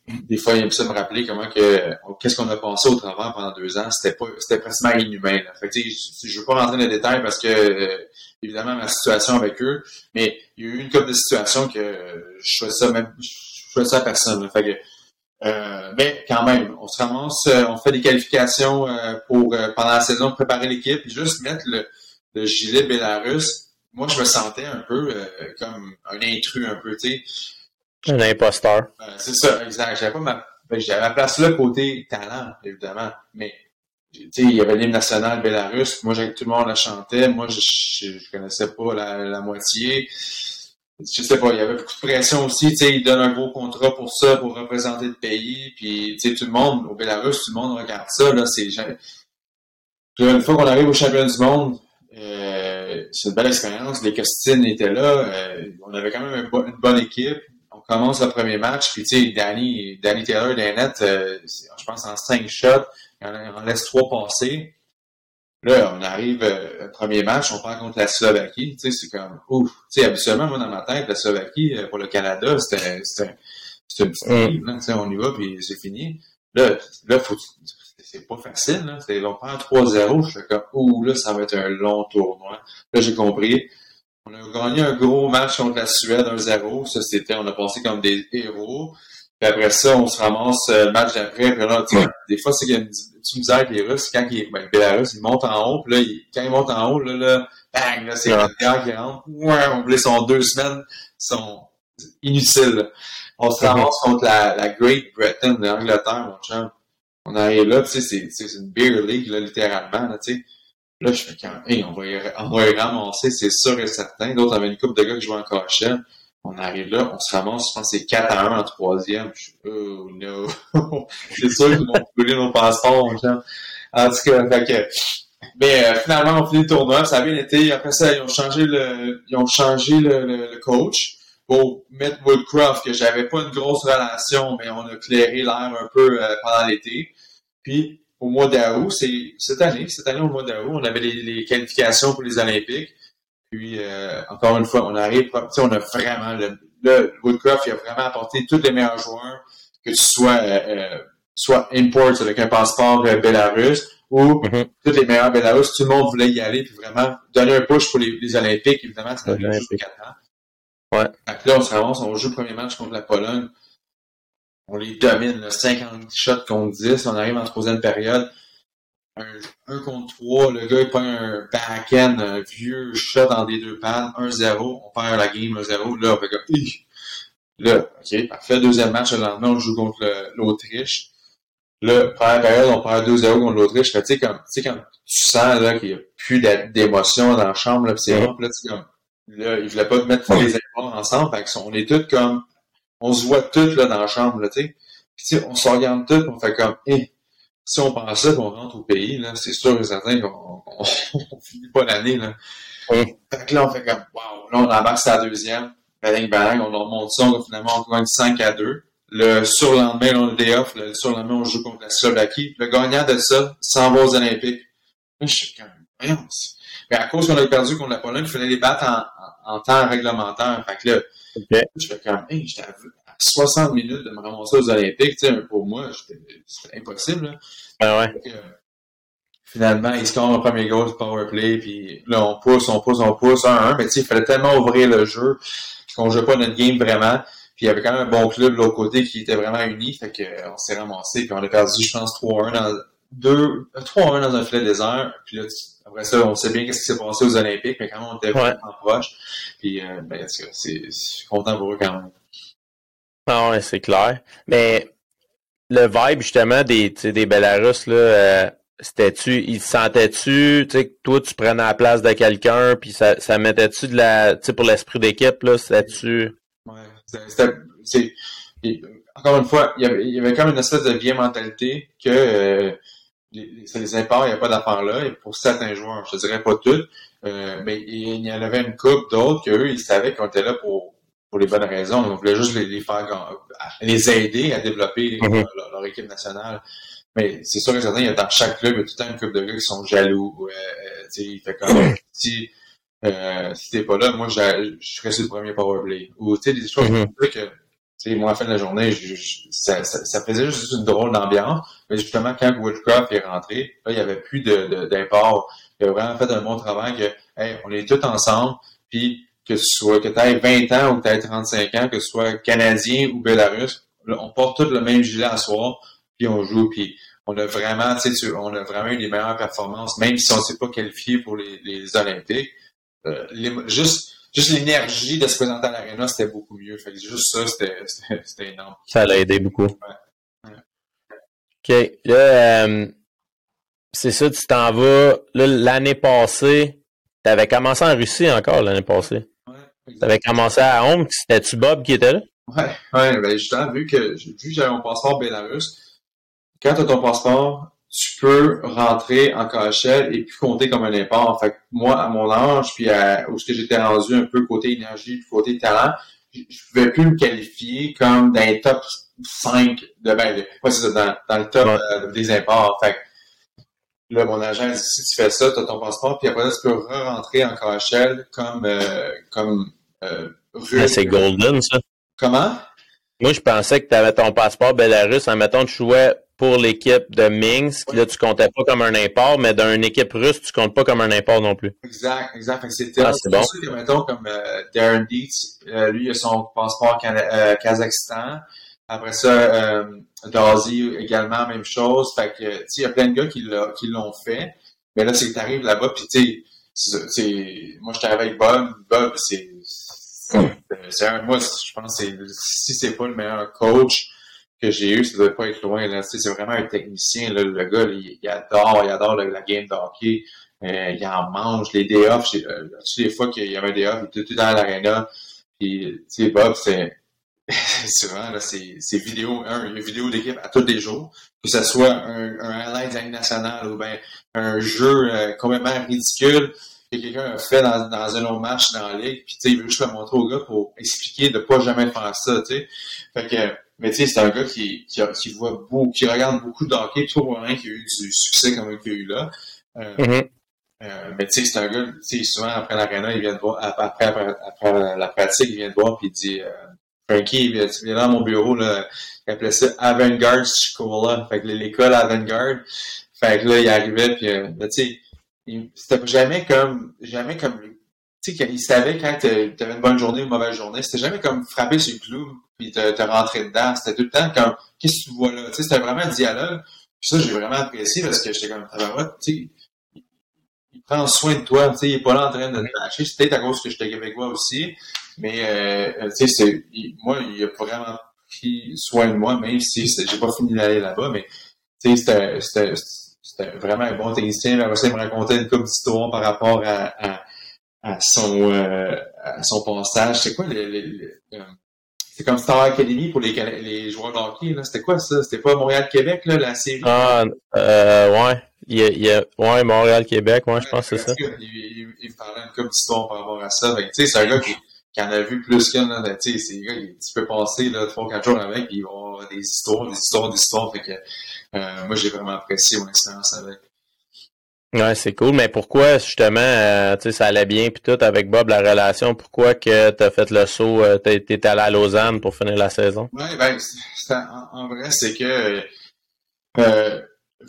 [SPEAKER 2] des fois, il aime ça me rappeler comment que qu'est-ce qu'on a passé au travail pendant deux ans. C'était pas c'était pratiquement inhumain. Là. Fait que, je, je veux pas rentrer dans les détails parce que euh, évidemment ma situation avec eux, mais il y a eu une couple de situations que je fais ça même je fais ça à personne. Fait que euh, mais quand même, on se ramasse, euh, on fait des qualifications pour pendant la saison préparer l'équipe, juste mettre le, le gilet Bélarus moi, je me sentais un peu comme un intrus, un peu, tu sais.
[SPEAKER 1] Un imposteur.
[SPEAKER 2] c'est ça, exact. J'avais pas ma, ben, j'avais ma place là côté talent, évidemment, mais il y avait l'hymne national Bélarus. Moi, tout le monde la chantait. Moi, je, je, connaissais pas la, la, moitié. Je sais pas, il y avait beaucoup de pression aussi. Tu sais, ils donnent un gros contrat pour ça, pour représenter le pays. Puis, tu sais, tout le monde, au Bélarus, tout le monde regarde ça. Là, c'est, une fois qu'on arrive au championnat du monde, euh, c'est une belle expérience. Les Costines étaient là. Euh, on avait quand même une, bonne équipe. On commence le premier match. Puis, tu sais, Danny, Danny Taylor, Danette, euh, je pense en cinq shots on en laisse trois passer. Là, on arrive euh, premier match, on prend contre la Slovaquie. Tu sais, c'est comme ouf. Tu sais, habituellement, moi, dans ma tête, la Slovaquie, euh, pour le Canada, c'était c'était une petite mm. Tu sais, on y va, puis c'est fini. Là, là faut, c'est pas facile. Là. Ils vont prendre 3-0. Je fais comme, ouh, là, ça va être un long tournoi. Là, j'ai compris. On a gagné un gros match contre la Suède 1-0. Ça, c'était, on a passé comme des héros. Puis après ça, on se ramasse euh, le match d'après. Puis là, tu des fois, c'est qu'il y a une petite misère avec les Russes. Quand ils, ben, Belarus, ils montent en haut. Puis là, quand ils montent en haut, là, là bang, là, c'est guerre qui rentre. Ouais, on voulait son deux semaines sont inutiles. On se ramasse contre la, la Great Britain de l'Angleterre, mon chum. On arrive là, tu sais, c'est une beer league, là, littéralement, là, tu sais. Là, je fais quand hey, on va y, on va y ramasser, c'est sûr et certain. D'autres avaient une coupe de gars qui jouaient en cachette. On arrive là, on se ramasse, je pense c'est 4 à 1 en troisième. Je suis, oh no. c'est sûr qu'ils vont brûler nos passeports, En tout cas, fait que, mais euh, finalement, on finit le tournoi, ça a bien été. Après ça, ils ont changé le, ils ont changé le, coach pour mettre Woodcroft, que j'avais pas une grosse relation, mais on a clairé l'air un peu euh, pendant l'été. Puis, au mois d'août, c'est cette année, cette année au mois d'août, on avait les, qualifications pour les Olympiques. Puis, euh, encore une fois, on arrive, on a vraiment, le, le, Woodcroft, il a vraiment apporté tous les meilleurs joueurs, que ce soit, euh, euh soit import avec un passeport euh, Belarus ou mm-hmm. tous les meilleurs Belarus, tout le monde voulait y aller, puis vraiment donner un push pour les, les Olympiques, évidemment, ça a duré 4 ans. Ouais. Donc là, on se ramasse, on joue le premier match contre la Pologne. On les domine, là, 50 shots contre 10. On arrive en troisième période un, contre trois, le gars il prend un back-end, un vieux shot dans des deux pannes, 1-0, on perd la game 1-0, là, on fait comme, là, ok, parfait, deuxième match, le lendemain, on joue contre l'Autriche. Là, première période, on perd 2-0 contre l'Autriche. Tu sais, tu sais, quand tu sens, là, qu'il n'y a plus d'émotion dans la chambre, là, c'est là, tu comme, là, ils voulaient pas mettre les efforts ensemble, fait on est tous comme, on se voit tous, là, dans la chambre, là, tu sais. Puis, tu sais, on se regarde tous, on fait comme, hé, si on pensait qu'on rentre au pays, là, c'est sûr et certain qu'on on, finit pas l'année. Là. Fait que là, on fait comme Wow, là, on embarque la deuxième, bang bang, on remonte ça, on, finalement on gagne 5 à 2. Le surlendemain, on le day off, le surlendemain, on joue contre la Slovaquie. Le gagnant de ça s'en va aux Olympiques. Je suis quand même, Mais à cause qu'on a perdu contre la Pologne, il fallait les battre en, en, temps réglementaire. Fait que là, je fais comme, hey, j'étais 60 minutes de me ramasser aux Olympiques, tu sais, pour moi, c'était impossible. Là.
[SPEAKER 1] Ben ouais.
[SPEAKER 2] Euh, finalement, il score un premier goal du power play, puis là, on pousse, on pousse, on pousse, 1-1, mais tu sais, il fallait tellement ouvrir le jeu qu'on jouait pas notre game vraiment. Puis il y avait quand même un bon club de l'autre côté qui était vraiment uni, fait qu'on euh, s'est ramassé, puis on a perdu, je pense, 3-1 dans 2, 3-1 dans un filet désert, puis là, après ça, on sait bien qu'est-ce qui s'est passé aux Olympiques, mais quand même, on était vraiment proche. Puis, euh, ben, c'est, je suis content pour eux quand même.
[SPEAKER 1] Ah ouais, c'est clair. Mais le vibe, justement, des, des Belarus, là, euh, c'était-tu, ils sentaient-tu, tu sais, que toi, tu prenais la place de quelqu'un, puis ça, ça mettait-tu de la, tu sais, pour l'esprit d'équipe, là, c'était-tu...
[SPEAKER 2] Ouais, c'était, encore une fois, il y, avait, il y comme une espèce de vieille mentalité que euh, les, les imports, il n'y a pas d'affaires là, et pour certains joueurs, je dirais pas tous, euh, mais il y en avait une couple d'autres qu'eux, ils savaient qu'on était là pour pour les bonnes raisons. On voulait juste les, faire les aider à développer mhm. leur, équipe nationale. Mais c'est sûr que certains, il y a dans chaque club, il y a tout le temps une couple de gars qui sont jaloux. Euh, il fait comme si euh, si t'es pas là, moi je serais sur le premier powerplay. Ou tu sais, des choses mm que tu sais, moi à la fin de la journée, ça, ça, faisait juste une drôle d'ambiance. Mais justement, quand Woodcraft est rentré, là, il n'y avait plus d'import. De, il a vraiment fait un bon travail que hey, on est tous ensemble, puis que tu sois, que tu aies 20 ans ou que tu aies 35 ans, que ce soit canadien ou bélarus, on porte tous le même gilet à soir, puis on joue, puis on a vraiment, tu sais, on a vraiment eu les meilleures performances, même si on ne s'est pas qualifié pour les, les Olympiques. juste juste l'énergie de se présenter à l'aréna, c'était beaucoup mieux. Fait que juste ça, c'était énorme.
[SPEAKER 1] Ça l'a aidé beaucoup. Ouais. OK. Là, c'est ça, tu t'en vas. L'année passée, tu avais commencé en Russie encore l'année passée. Ouais. Tu avais commencé à Omsk. C'était-tu Bob qui était là?
[SPEAKER 2] Ouais, ouais, ben justement, vu que, vu que j'avais mon passeport Bélarus, quand tu as ton passeport, tu peux rentrer en KHL et puis compter comme un import. Fait que moi, à mon âge, puis à, où j'étais rendu un peu côté énergie, puis côté talent, je, ne pouvais plus me qualifier comme dans les top 5 de ben, ouais, c'est ça, dans, le top euh, des imports. Fait que, là, mon agent dit si tu fais ça, tu as ton passeport, puis après tu peux re-rentrer en KHL comme euh, comme euh,
[SPEAKER 1] C'est golden, ça.
[SPEAKER 2] Comment?
[SPEAKER 1] Moi, je pensais que tu avais ton passeport Belarus. En mettant, tu jouais pour l'équipe de Minsk. Là, tu comptais pas comme un import, mais dans une équipe russe, tu comptes pas comme un import non plus.
[SPEAKER 2] Exact, exact. C'était ah, pour ça que, mettons, comme euh, Darren Dietz, euh, lui, il a son passeport euh, Kazakhstan. Après ça, euh, Dazi également, même chose. Fait que, tu sais, il y a plein de gars qui l'ont fait. Mais là, c'est que tu arrives là-bas, puis tu sais, moi, je arrivé avec Bob. Bob, c'est c'est moi, je pense que si c'est pas le meilleur coach que j'ai eu, ça doit pas être loin. Là. C'est vraiment un technicien. Là. Le gars, il, adore, il adore la game d'hockey. Euh, il en mange. Les day off, euh, toutes les fois qu'il y avait un day il était tout dans l'aréna. Puis, tu sais, Bob, c'est c'est vraiment là, c'est vidéo, un, une vidéo d'équipe à tous les jours, que ce soit un, un highlight de nationale ou bien un jeu euh, complètement ridicule que quelqu'un a fait dans, dans un autre match dans la ligue, puis tu sais, il veut juste le montrer au gars pour expliquer de pas jamais faire ça, tu sais. Fait que, mais tu sais, c'est un gars qui, qui, qui, voit beaucoup, qui regarde beaucoup de hockey, puis trouve rien qui a eu du succès comme il a eu là. Euh, mm-hmm. euh, mais tu sais, c'est un gars, tu sais, souvent après l'arena, il vient de voir, après, après, après, la pratique, il vient de voir, puis il dit, euh, Frankie, il vient, il dans mon bureau, là, il appelait ça Avant-Garde School, fait que l'école Avant-Garde. Fait que là, il arrivait, puis, euh, tu sais, c'était jamais comme, jamais comme, tu sais, il savait quand tu avais une bonne journée ou une mauvaise journée. C'était jamais comme frapper sur le clou puis te, rentrer dedans. C'était tout le temps comme, qu'est-ce que tu vois là? Tu sais, c'était vraiment un dialogue. Puis ça, j'ai vraiment apprécié parce que j'étais comme, tu sais, il prend soin de toi. Tu sais, il est pas là en train de te lâcher. Peut-être à cause que j'étais québécois aussi. Mais, euh, tu sais, moi, il a vraiment pris soin de moi, même si j'ai pas fini d'aller là-bas. Mais, tu sais, c'était, c'était vraiment un bon technicien. Après ça, il me racontait une couple d'histoires par rapport à, à, à son, euh, à son passage. C'est quoi euh, c'est comme Star Academy pour les, les joueurs de hockey, là. C'était quoi ça? C'était pas Montréal-Québec, là, la série?
[SPEAKER 1] Ah, euh, ouais. Il y a, il y a, ouais, Montréal-Québec, ouais, je pense que c'est ça.
[SPEAKER 2] Il, il, il, me parlait une couple d'histoires par rapport à ça. Tu sais, c'est un gars qui, qui en a vu plus qu'un, là. Tu sais, gars, tu peux passer, là, trois, quatre jours avec, puis il va avoir des histoires, des histoires, des histoires. Fait que, euh, moi, j'ai vraiment apprécié mon expérience avec.
[SPEAKER 1] Ouais, c'est cool. Mais pourquoi, justement, euh, tu sais, ça allait bien puis tout avec Bob, la relation, pourquoi que tu as fait le saut, euh, tu es allé à Lausanne pour finir la saison?
[SPEAKER 2] Oui, ben, en, vrai, c'est que euh,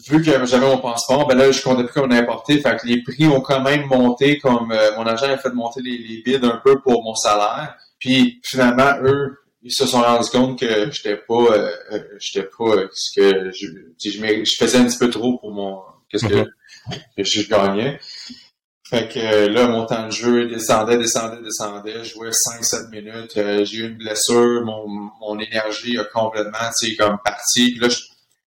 [SPEAKER 2] vu que j'avais mon passeport, ben là, je comptais plus comme importé. Fait que les prix ont quand même monté comme mon agent a fait monter les, les bids un peu pour mon salaire. Puis finalement, eux, ils se sont rendus compte que j'étais pas euh, euh j'étais pas euh, ce que je, je, je, faisais un petit peu trop pour mon qu'est-ce que, mhm. que, je gagnais. Fait que euh, là, mon temps de jeu descendait, descendait, descendait. Je jouais 5-7 minutes. j'ai eu une blessure. Mon, mon énergie a complètement, tu sais, comme parti. Puis là,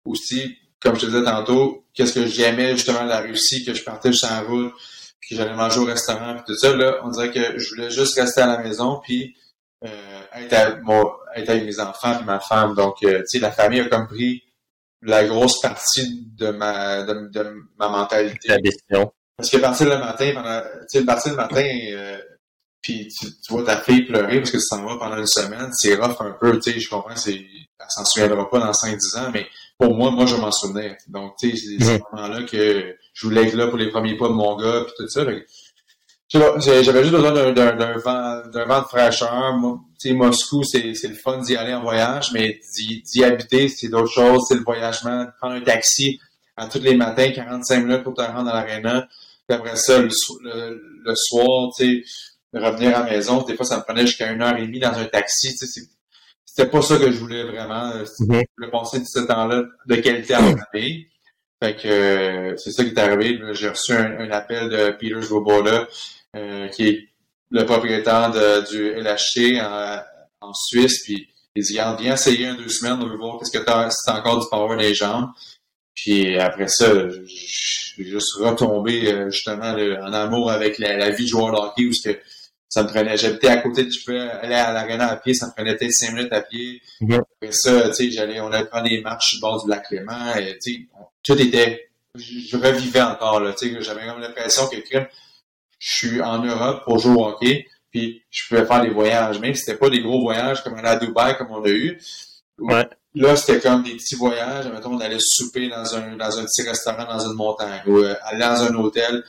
[SPEAKER 2] aussi, comme je te disais tantôt, qu'est-ce que j'aimais justement la Russie, que je partais juste en route, puis que j'allais manger au restaurant, puis tout ça. Là, on dirait que je voulais juste rester à la maison, puis euh, être, avec mes enfants et ma femme. Donc, euh, tu sais, la famille a comme pris la grosse partie de ma, de, ma mentalité.
[SPEAKER 1] La décision.
[SPEAKER 2] Parce que partir le matin, pendant, tu sais, partir le matin, euh, puis tu, vois ta fille pleurer parce que tu s'en vas pendant une semaine, c'est rough un peu, tu sais, je comprends, c'est, elle s'en souviendra pas dans 5-10 ans, mais pour moi, moi, je m'en souvenir. Donc, tu sais, c'est ce moment-là que je voulais être là pour les premiers pas de mon gars, puis tout ça. J'avais juste besoin d'un vent, vent de fraîcheur. Moscou, c'est le fun d'y aller en voyage, mais d'y habiter, c'est d'autres choses. C'est le voyagement, prendre un taxi à tous les matins, 45 minutes pour te rendre à l'aréna. Puis après ça, le, le, soir, tu sais, revenir à la maison. Des fois, ça me prenait jusqu'à une heure et demie dans un taxi. C'était pas ça que je voulais vraiment. Je voulais passer ce temps-là de qualité à ma famille. Fait que euh, c'est ça qui est arrivé. J'ai reçu un, appel de Peter Svoboda qui est le propriétaire de, du LHC en, en Suisse, puis il dit, viens essayer un deux semaines, on veut voir qu'est-ce que t'as, si t'as encore du power dans les jambes. Puis après ça, j'ai juste retombé euh, justement en amour avec la, vie de joueur de hockey où que ça me prenait, j'habitais à côté, je pouvais aller à l'arena à pied, ça me prenait peut-être cinq minutes à pied. Après ça, tu sais, j'allais, on allait prendre des marches sur le bord du lac Clément, et tu sais, tout était, je, revivais encore, là, tu sais, j'avais comme l'impression que je suis en Europe pour jouer au hockey, puis je pouvais faire des voyages, même si c'était pas des gros voyages comme aller à Dubaï comme on a eu.
[SPEAKER 1] Ouais.
[SPEAKER 2] Là, c'était comme des petits voyages. Mettons, on allait souper dans un, dans un petit restaurant dans une montagne ou euh, aller dans un hôtel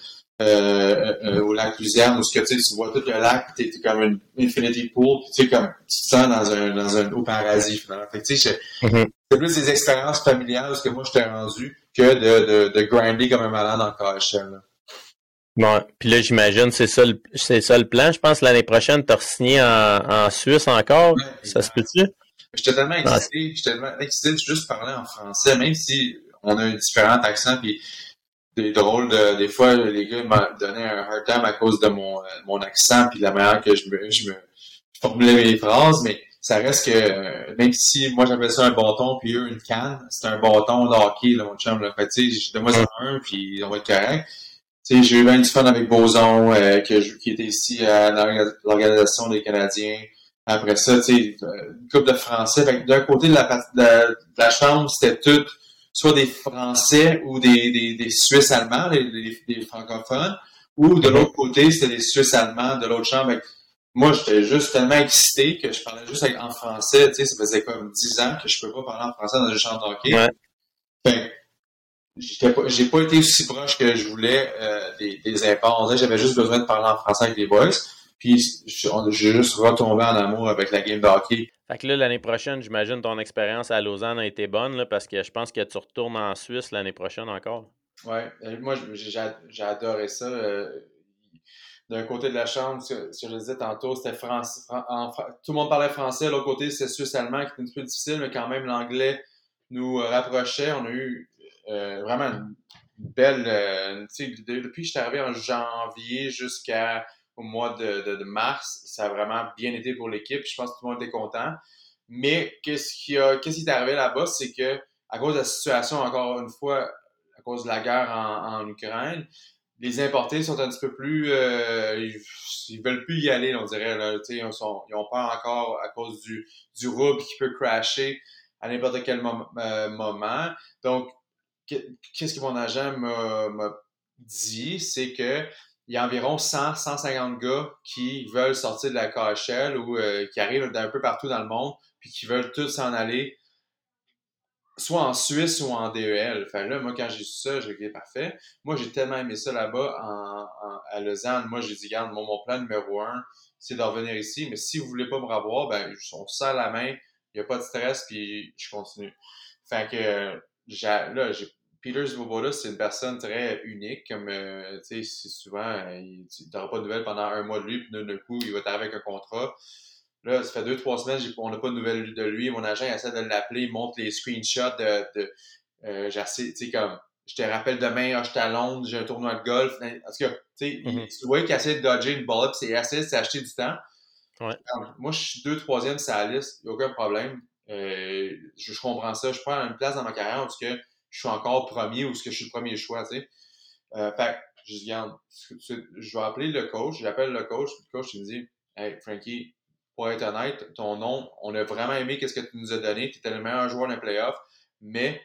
[SPEAKER 2] euh, euh, euh au lac Luzerne où ce que, tu, tu vois tout le lac tu es comme une infinity pool tu sais, comme tu te sens dans un, dans un, au paradis finalement. Fait tu sais, mm-hmm. c'est plus des expériences familiales que moi je t'ai rendu que de, de, de grinder comme un malade en KHL.
[SPEAKER 1] Bon, puis là, j'imagine, c'est ça, le, c'est ça le plan. Je pense l'année prochaine, tu as signé en, en Suisse encore. ça se peut-tu?
[SPEAKER 2] J'étais tellement excité, j'étais tellement excité de juste parler en français, même si on a un différent accent, puis des drôles de, des fois, les gars m'ont donné un hard time à cause de mon, mon accent, puis la manière que je me, je me formulais mes phrases, mais ça reste que, même si moi j'appelle ça un bâton, puis eux une canne, c'est un bâton de hockey, là, mon chum, là. Fait tu sais, de moi c'est un, puis on va être correct j'ai eu bien du fun avec Boson, euh, que qui était ici à l'Organisation des Canadiens. Après ça, tu sais, une couple de Français. D'un côté de la, de, la chambre, c'était tout soit des Français ou des, des, des Suisses allemands, des, des, francophones, ou de l'autre côté, c'était des Suisses allemands de l'autre chambre. Moi, j'étais juste tellement excité que je parlais juste en français. Tu sais, ça faisait comme dix ans que je peux pas parler en français dans une chambre d'hockey. Ouais j'ai pas été aussi proche que je voulais euh, des, des. J'avais juste besoin de parler en français avec les boys. Puis j'ai juste retombé en amour avec la game de hockey.
[SPEAKER 1] Fait que là, l'année prochaine, j'imagine ton expérience à Lausanne a été bonne là, parce que je pense que tu retournes en Suisse l'année prochaine encore.
[SPEAKER 2] Ouais, euh, moi j'ai adoré ça. Euh, d'un côté de la chambre, ce que je disais tantôt, c'était français. tout le monde parlait français, l'autre côté, c'était suisse-allemand qui était un petit peu difficile, mais quand même l'anglais nous rapprochait. On a eu euh, vraiment une belle. Euh, depuis que je suis arrivé en janvier jusqu'au mois de, de, mars, ça a vraiment bien été pour l'équipe. Je pense que tout le monde était content. Mais qu'est-ce qui, a, qu'est-ce qui est arrivé là-bas, c'est que à cause de la situation, encore une fois, à cause de la guerre en, en Ukraine, les importés sont un petit peu plus. Euh, ils, veulent plus y aller, on dirait. Ils, ils ont peur encore à cause du, du qui peut crasher à n'importe quel moment. Donc, qu'est-ce que mon agent m'a dit, c'est que il y a environ 100, 150 gars qui veulent sortir de la KHL ou euh, qui arrivent d'un peu partout dans le monde, puis qui veulent tous s'en aller, soit en Suisse ou en DEL. Enfin là, moi, quand j'ai su ça, j'ai dit parfait. Moi, j'ai tellement aimé ça là-bas en, à Lausanne. Moi, j'ai dit, regarde, mon, plan numéro un, c'est de revenir ici, mais si vous voulez pas me revoir, ben, on se serre la main, il n'y a pas de stress, puis je continue. Fait que là, j'ai Peter Svoboda, c'est une personne très unique. Comme, euh, tu sais, souvent, euh, tu n'auras pas de nouvelles pendant un mois de lui, puis d'un coup, il va t'arriver avec un contrat. Là, ça fait deux, trois semaines, on n'a pas de nouvelles de lui. Mon agent essaie de l'appeler, il montre les screenshots de. de euh, tu sais, comme, je te rappelle demain, ah, je suis à Londres, j'ai un tournoi de golf. Parce que, tu sais, mm-hmm. tu vois qu'il essaie de dodger une balle, puis c'est assez, c'est acheter du temps.
[SPEAKER 1] Ouais.
[SPEAKER 2] moi, je suis deux, troisième sur la liste, il n'y a aucun problème. je, je, comprends ça. Je prends une place dans ma carrière parce que je suis encore premier ou ce que je suis le premier choix, tu sais. Euh, fait je je vais appeler le coach, j'appelle le coach, le coach il me dit, hey, Frankie, pour être honnête, ton nom, on a vraiment aimé qu'est-ce que tu nous as donné, tu étais le meilleur joueur d'un playoff, mais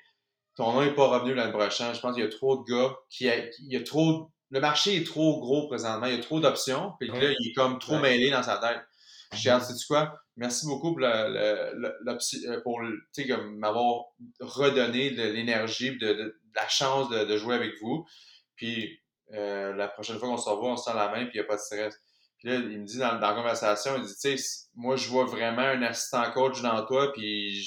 [SPEAKER 2] ton nom n'est pas revenu l'année prochaine. Je pense qu'il y a trop de gars qui, il y a trop, le marché est trop gros présentement, il y a trop d'options, puis là, il est comme trop mêlé dans sa tête. Je dis, sais-tu quoi? Merci beaucoup pour, euh, pour m'avoir redonné de l'énergie, de, de, la chance de, jouer avec vous. Puis euh, la prochaine fois qu'on se revoit, on se tend la main, puis il n'y a pas de stress. Puis là, il me dit dans, la conversation, il dit, tu sais, moi, je vois vraiment un assistant coach dans toi, puis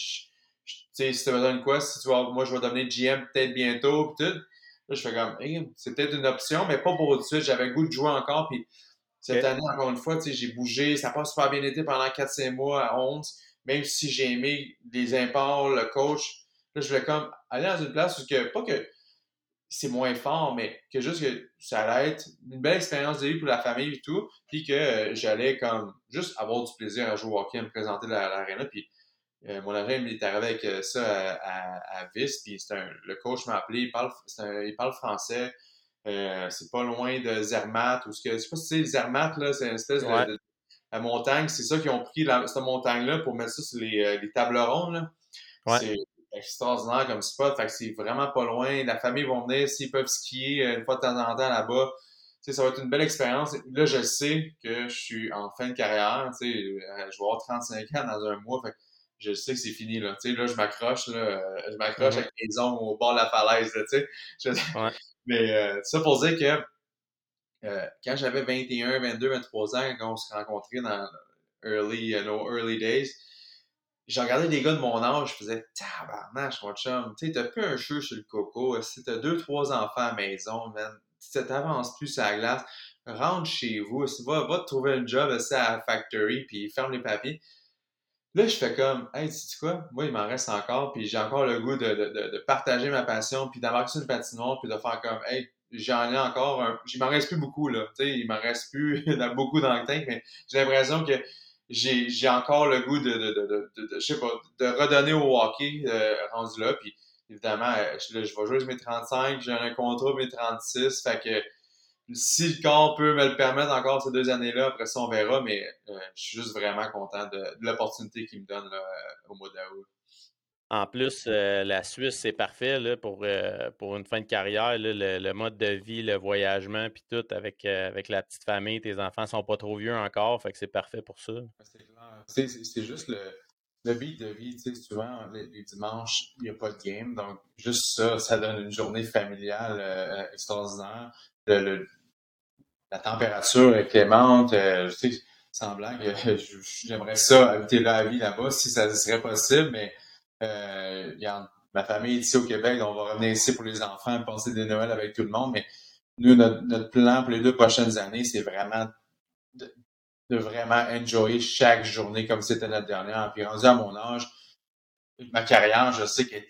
[SPEAKER 2] tu sais, si tu me donnes quoi, si tu vois, moi, je vais devenir GM peut-être bientôt, puis tout. Là, je fais comme, c'est peut-être une option, mais pas pour tout de suite. J'avais le goût de jouer encore, puis cette année, encore une fois, j'ai bougé. Ça n'a pas super bien été pendant 4-5 mois à 11. Même si j'ai aimé les imports, le coach. Là, je voulais comme aller dans une place où que, pas que c'est moins fort, mais que juste que ça allait être une belle expérience de vie pour la famille et tout, puis que euh, j'allais comme juste avoir du plaisir à jouer au hockey, à me présenter à l'aréna, puis euh, mon agent il est arrivé avec euh, ça à, à, Vis, puis le coach m'a appelé, il parle, il parle français, c'est pas loin de Zermatt, ou ce que, je sais pas si c'est Zermatt, là, c'est une espèce de, la montagne, c'est ça qu'ils ont pris cette montagne-là pour mettre ça sur les, les tables rondes, là. Ouais extraordinaire comme spot. Fait que c'est vraiment pas loin. La famille va venir s'ils peuvent skier euh, une fois de temps en temps là-bas. sais, ça va être une belle expérience. Là, je sais que je suis en fin de carrière. sais, euh, je vais avoir 35 ans dans un mois. Fait que je sais que c'est fini. Là, sais, là je m'accroche. Là, euh, je m'accroche avec les ongles au bord de la falaise. Là, je... ouais. Mais euh, ça pour dire que euh, quand j'avais 21, 22, 23 ans, quand on s'est rencontrés dans early, nos early days, j'ai regardé des gars de mon âge, je faisais tabarnache, mon chum. Tu sais, t'as plus un cheveu sur le coco. Si t'as deux, trois enfants à la maison, man, si t'avances plus à la glace, rentre chez vous. Va, va te trouver un job à la factory, puis ferme les papiers. Là, je fais comme, hey, tu sais quoi? Moi, il m'en reste encore, puis j'ai encore le goût de, de, de, partager ma passion, puis d'avoir une patinoire, puis de faire comme, hey, j'en ai encore un. Il m'en reste plus beaucoup, là. Tu sais, il m'en reste plus beaucoup dans le tank, mais j'ai l'impression que j'ai encore le goût de, de, je sais pas, de redonner au hockey euh, rendu là. Puis évidemment, euh, je, je vais jouer mes 35, j'ai un contrat mes 36. Fait que si le corps peut me le permettre encore ces deux années-là, après ça, on verra. Mais euh, je suis juste vraiment content de, l'opportunité qu'il me donne là, au mois d'août.
[SPEAKER 1] En plus, euh, la Suisse, c'est parfait là, pour, euh, pour une fin de carrière. le, mode de vie, le voyagement, puis tout, avec, euh, avec la petite famille, tes enfants sont pas trop vieux encore, fait que c'est parfait pour ça.
[SPEAKER 2] C'est juste le, le beat de vie. Souvent, les, dimanches, il n'y a pas de game. Donc, juste ça, ça donne une journée familiale extraordinaire. La température est clémente. je sais, sans blague, j'aimerais ça habiter la vie là-bas si ça serait possible, mais euh, ma famille est ici au Québec, donc on va revenir ici pour les enfants, passer des Noëls avec tout le monde. Mais nous, notre, plan pour les deux prochaines années, c'est vraiment de, vraiment enjoyer chaque journée comme c'était notre dernière. Puis rendu à mon âge, ma carrière, je sais qu'elle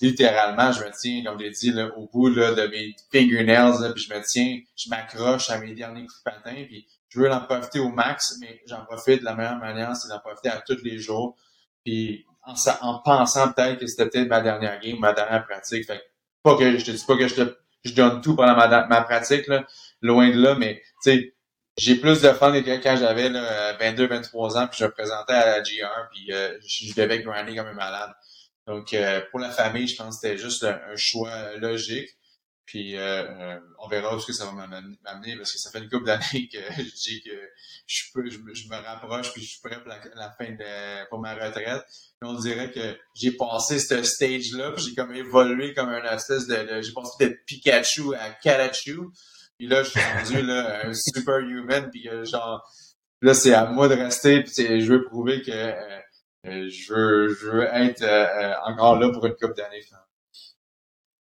[SPEAKER 2] littéralement, je me tiens, comme je l'ai dit, au bout de mes fingernails, puis je me tiens, je m'accroche à mes derniers coups de patin, puis je veux en profiter au max, mais j'en profite de la meilleure manière, c'est d'en profiter à tous les jours. Puis en, pensant peut-être que c'était peut-être ma dernière game, ma dernière pratique. Fait pas que je te dis pas que je, te, je donne tout pendant ma, ma pratique, là, loin de là, mais tu sais, j'ai plus de fun que quand j'avais 22, 23 ans, puis je me présentais à la GR, puis euh, je devais grinder comme un malade. Donc, euh, pour la famille, je pense que c'était juste un choix logique. Puis euh, euh, on verra où ce que ça va m'amener parce que ça fait une couple d'années que je dis que je peux, je, me rapproche puis je suis prêt pour la, fin de pour ma retraite. on dirait que j'ai passé ce stage-là, puis j'ai comme évolué comme un espèce de, j'ai passé de Pikachu à Kalachu. Puis là, je suis rendu là, un superhuman, puis genre là, c'est à moi de rester, puis je veux prouver que euh, je veux je veux être encore là pour une couple d'années.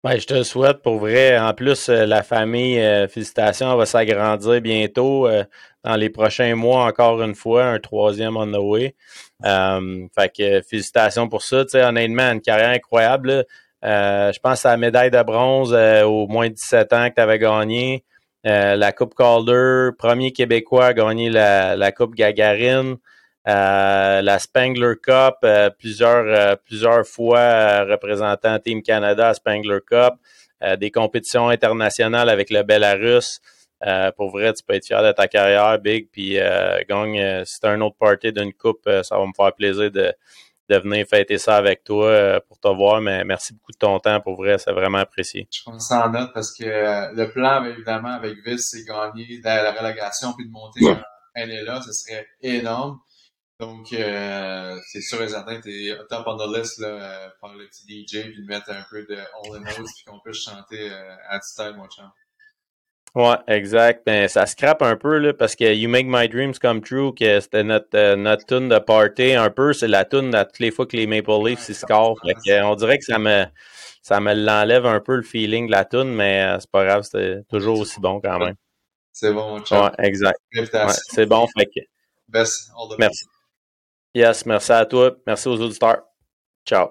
[SPEAKER 1] Ben, je te souhaite pour vrai. En plus, euh, la famille, euh, félicitations, va s'agrandir bientôt. Euh, dans les prochains mois, encore une fois, un troisième on the way. fait que félicitations pour ça. sais, honnêtement, une carrière incroyable. je pense à la médaille de bronze au moins 17 ans que tu avais gagné. la Coupe Calder, premier Québécois à gagner la, Coupe Gagarine. Euh, la Spangler Cup, euh, plusieurs, euh, plusieurs fois représentant Team Canada à Spangler Cup, des compétitions internationales avec le Belarus. pour vrai, tu peux être fier de ta carrière, Big, puis gagne. si tu un autre party d'une coupe, ça va me faire plaisir de, de venir fêter ça avec toi pour te voir. Mais merci beaucoup de ton temps. Pour vrai, c'est vraiment apprécié.
[SPEAKER 2] Je prends ça en note parce que le plan, évidemment, avec Vis, c'est gagner la, la relégation puis de monter elle est là. Ce serait énorme. Donc, euh, c'est sûr et certain, t'es top on the list, là, euh, par le petit DJ, puis de mettre un peu de All in Notes, puis qu'on puisse chanter euh, à style, mon chant.
[SPEAKER 1] Ouais, exact. Ben, ça scrape un peu, là, parce que You Make My Dreams Come True, que c'était notre, euh, notre tune de party, un peu, c'est la tune à toutes les fois que les Maple Leafs, ouais, scorent. on dirait que ça me, ça me l'enlève un peu le feeling de la tune, mais euh, c'est pas grave, c'est toujours aussi bon quand même.
[SPEAKER 2] C'est bon.
[SPEAKER 1] Ouais, exact. Ouais, c'est bon, fait que.
[SPEAKER 2] Best, all the
[SPEAKER 1] Merci. Yes, merci à toi. Merci aux auditeurs. Ciao.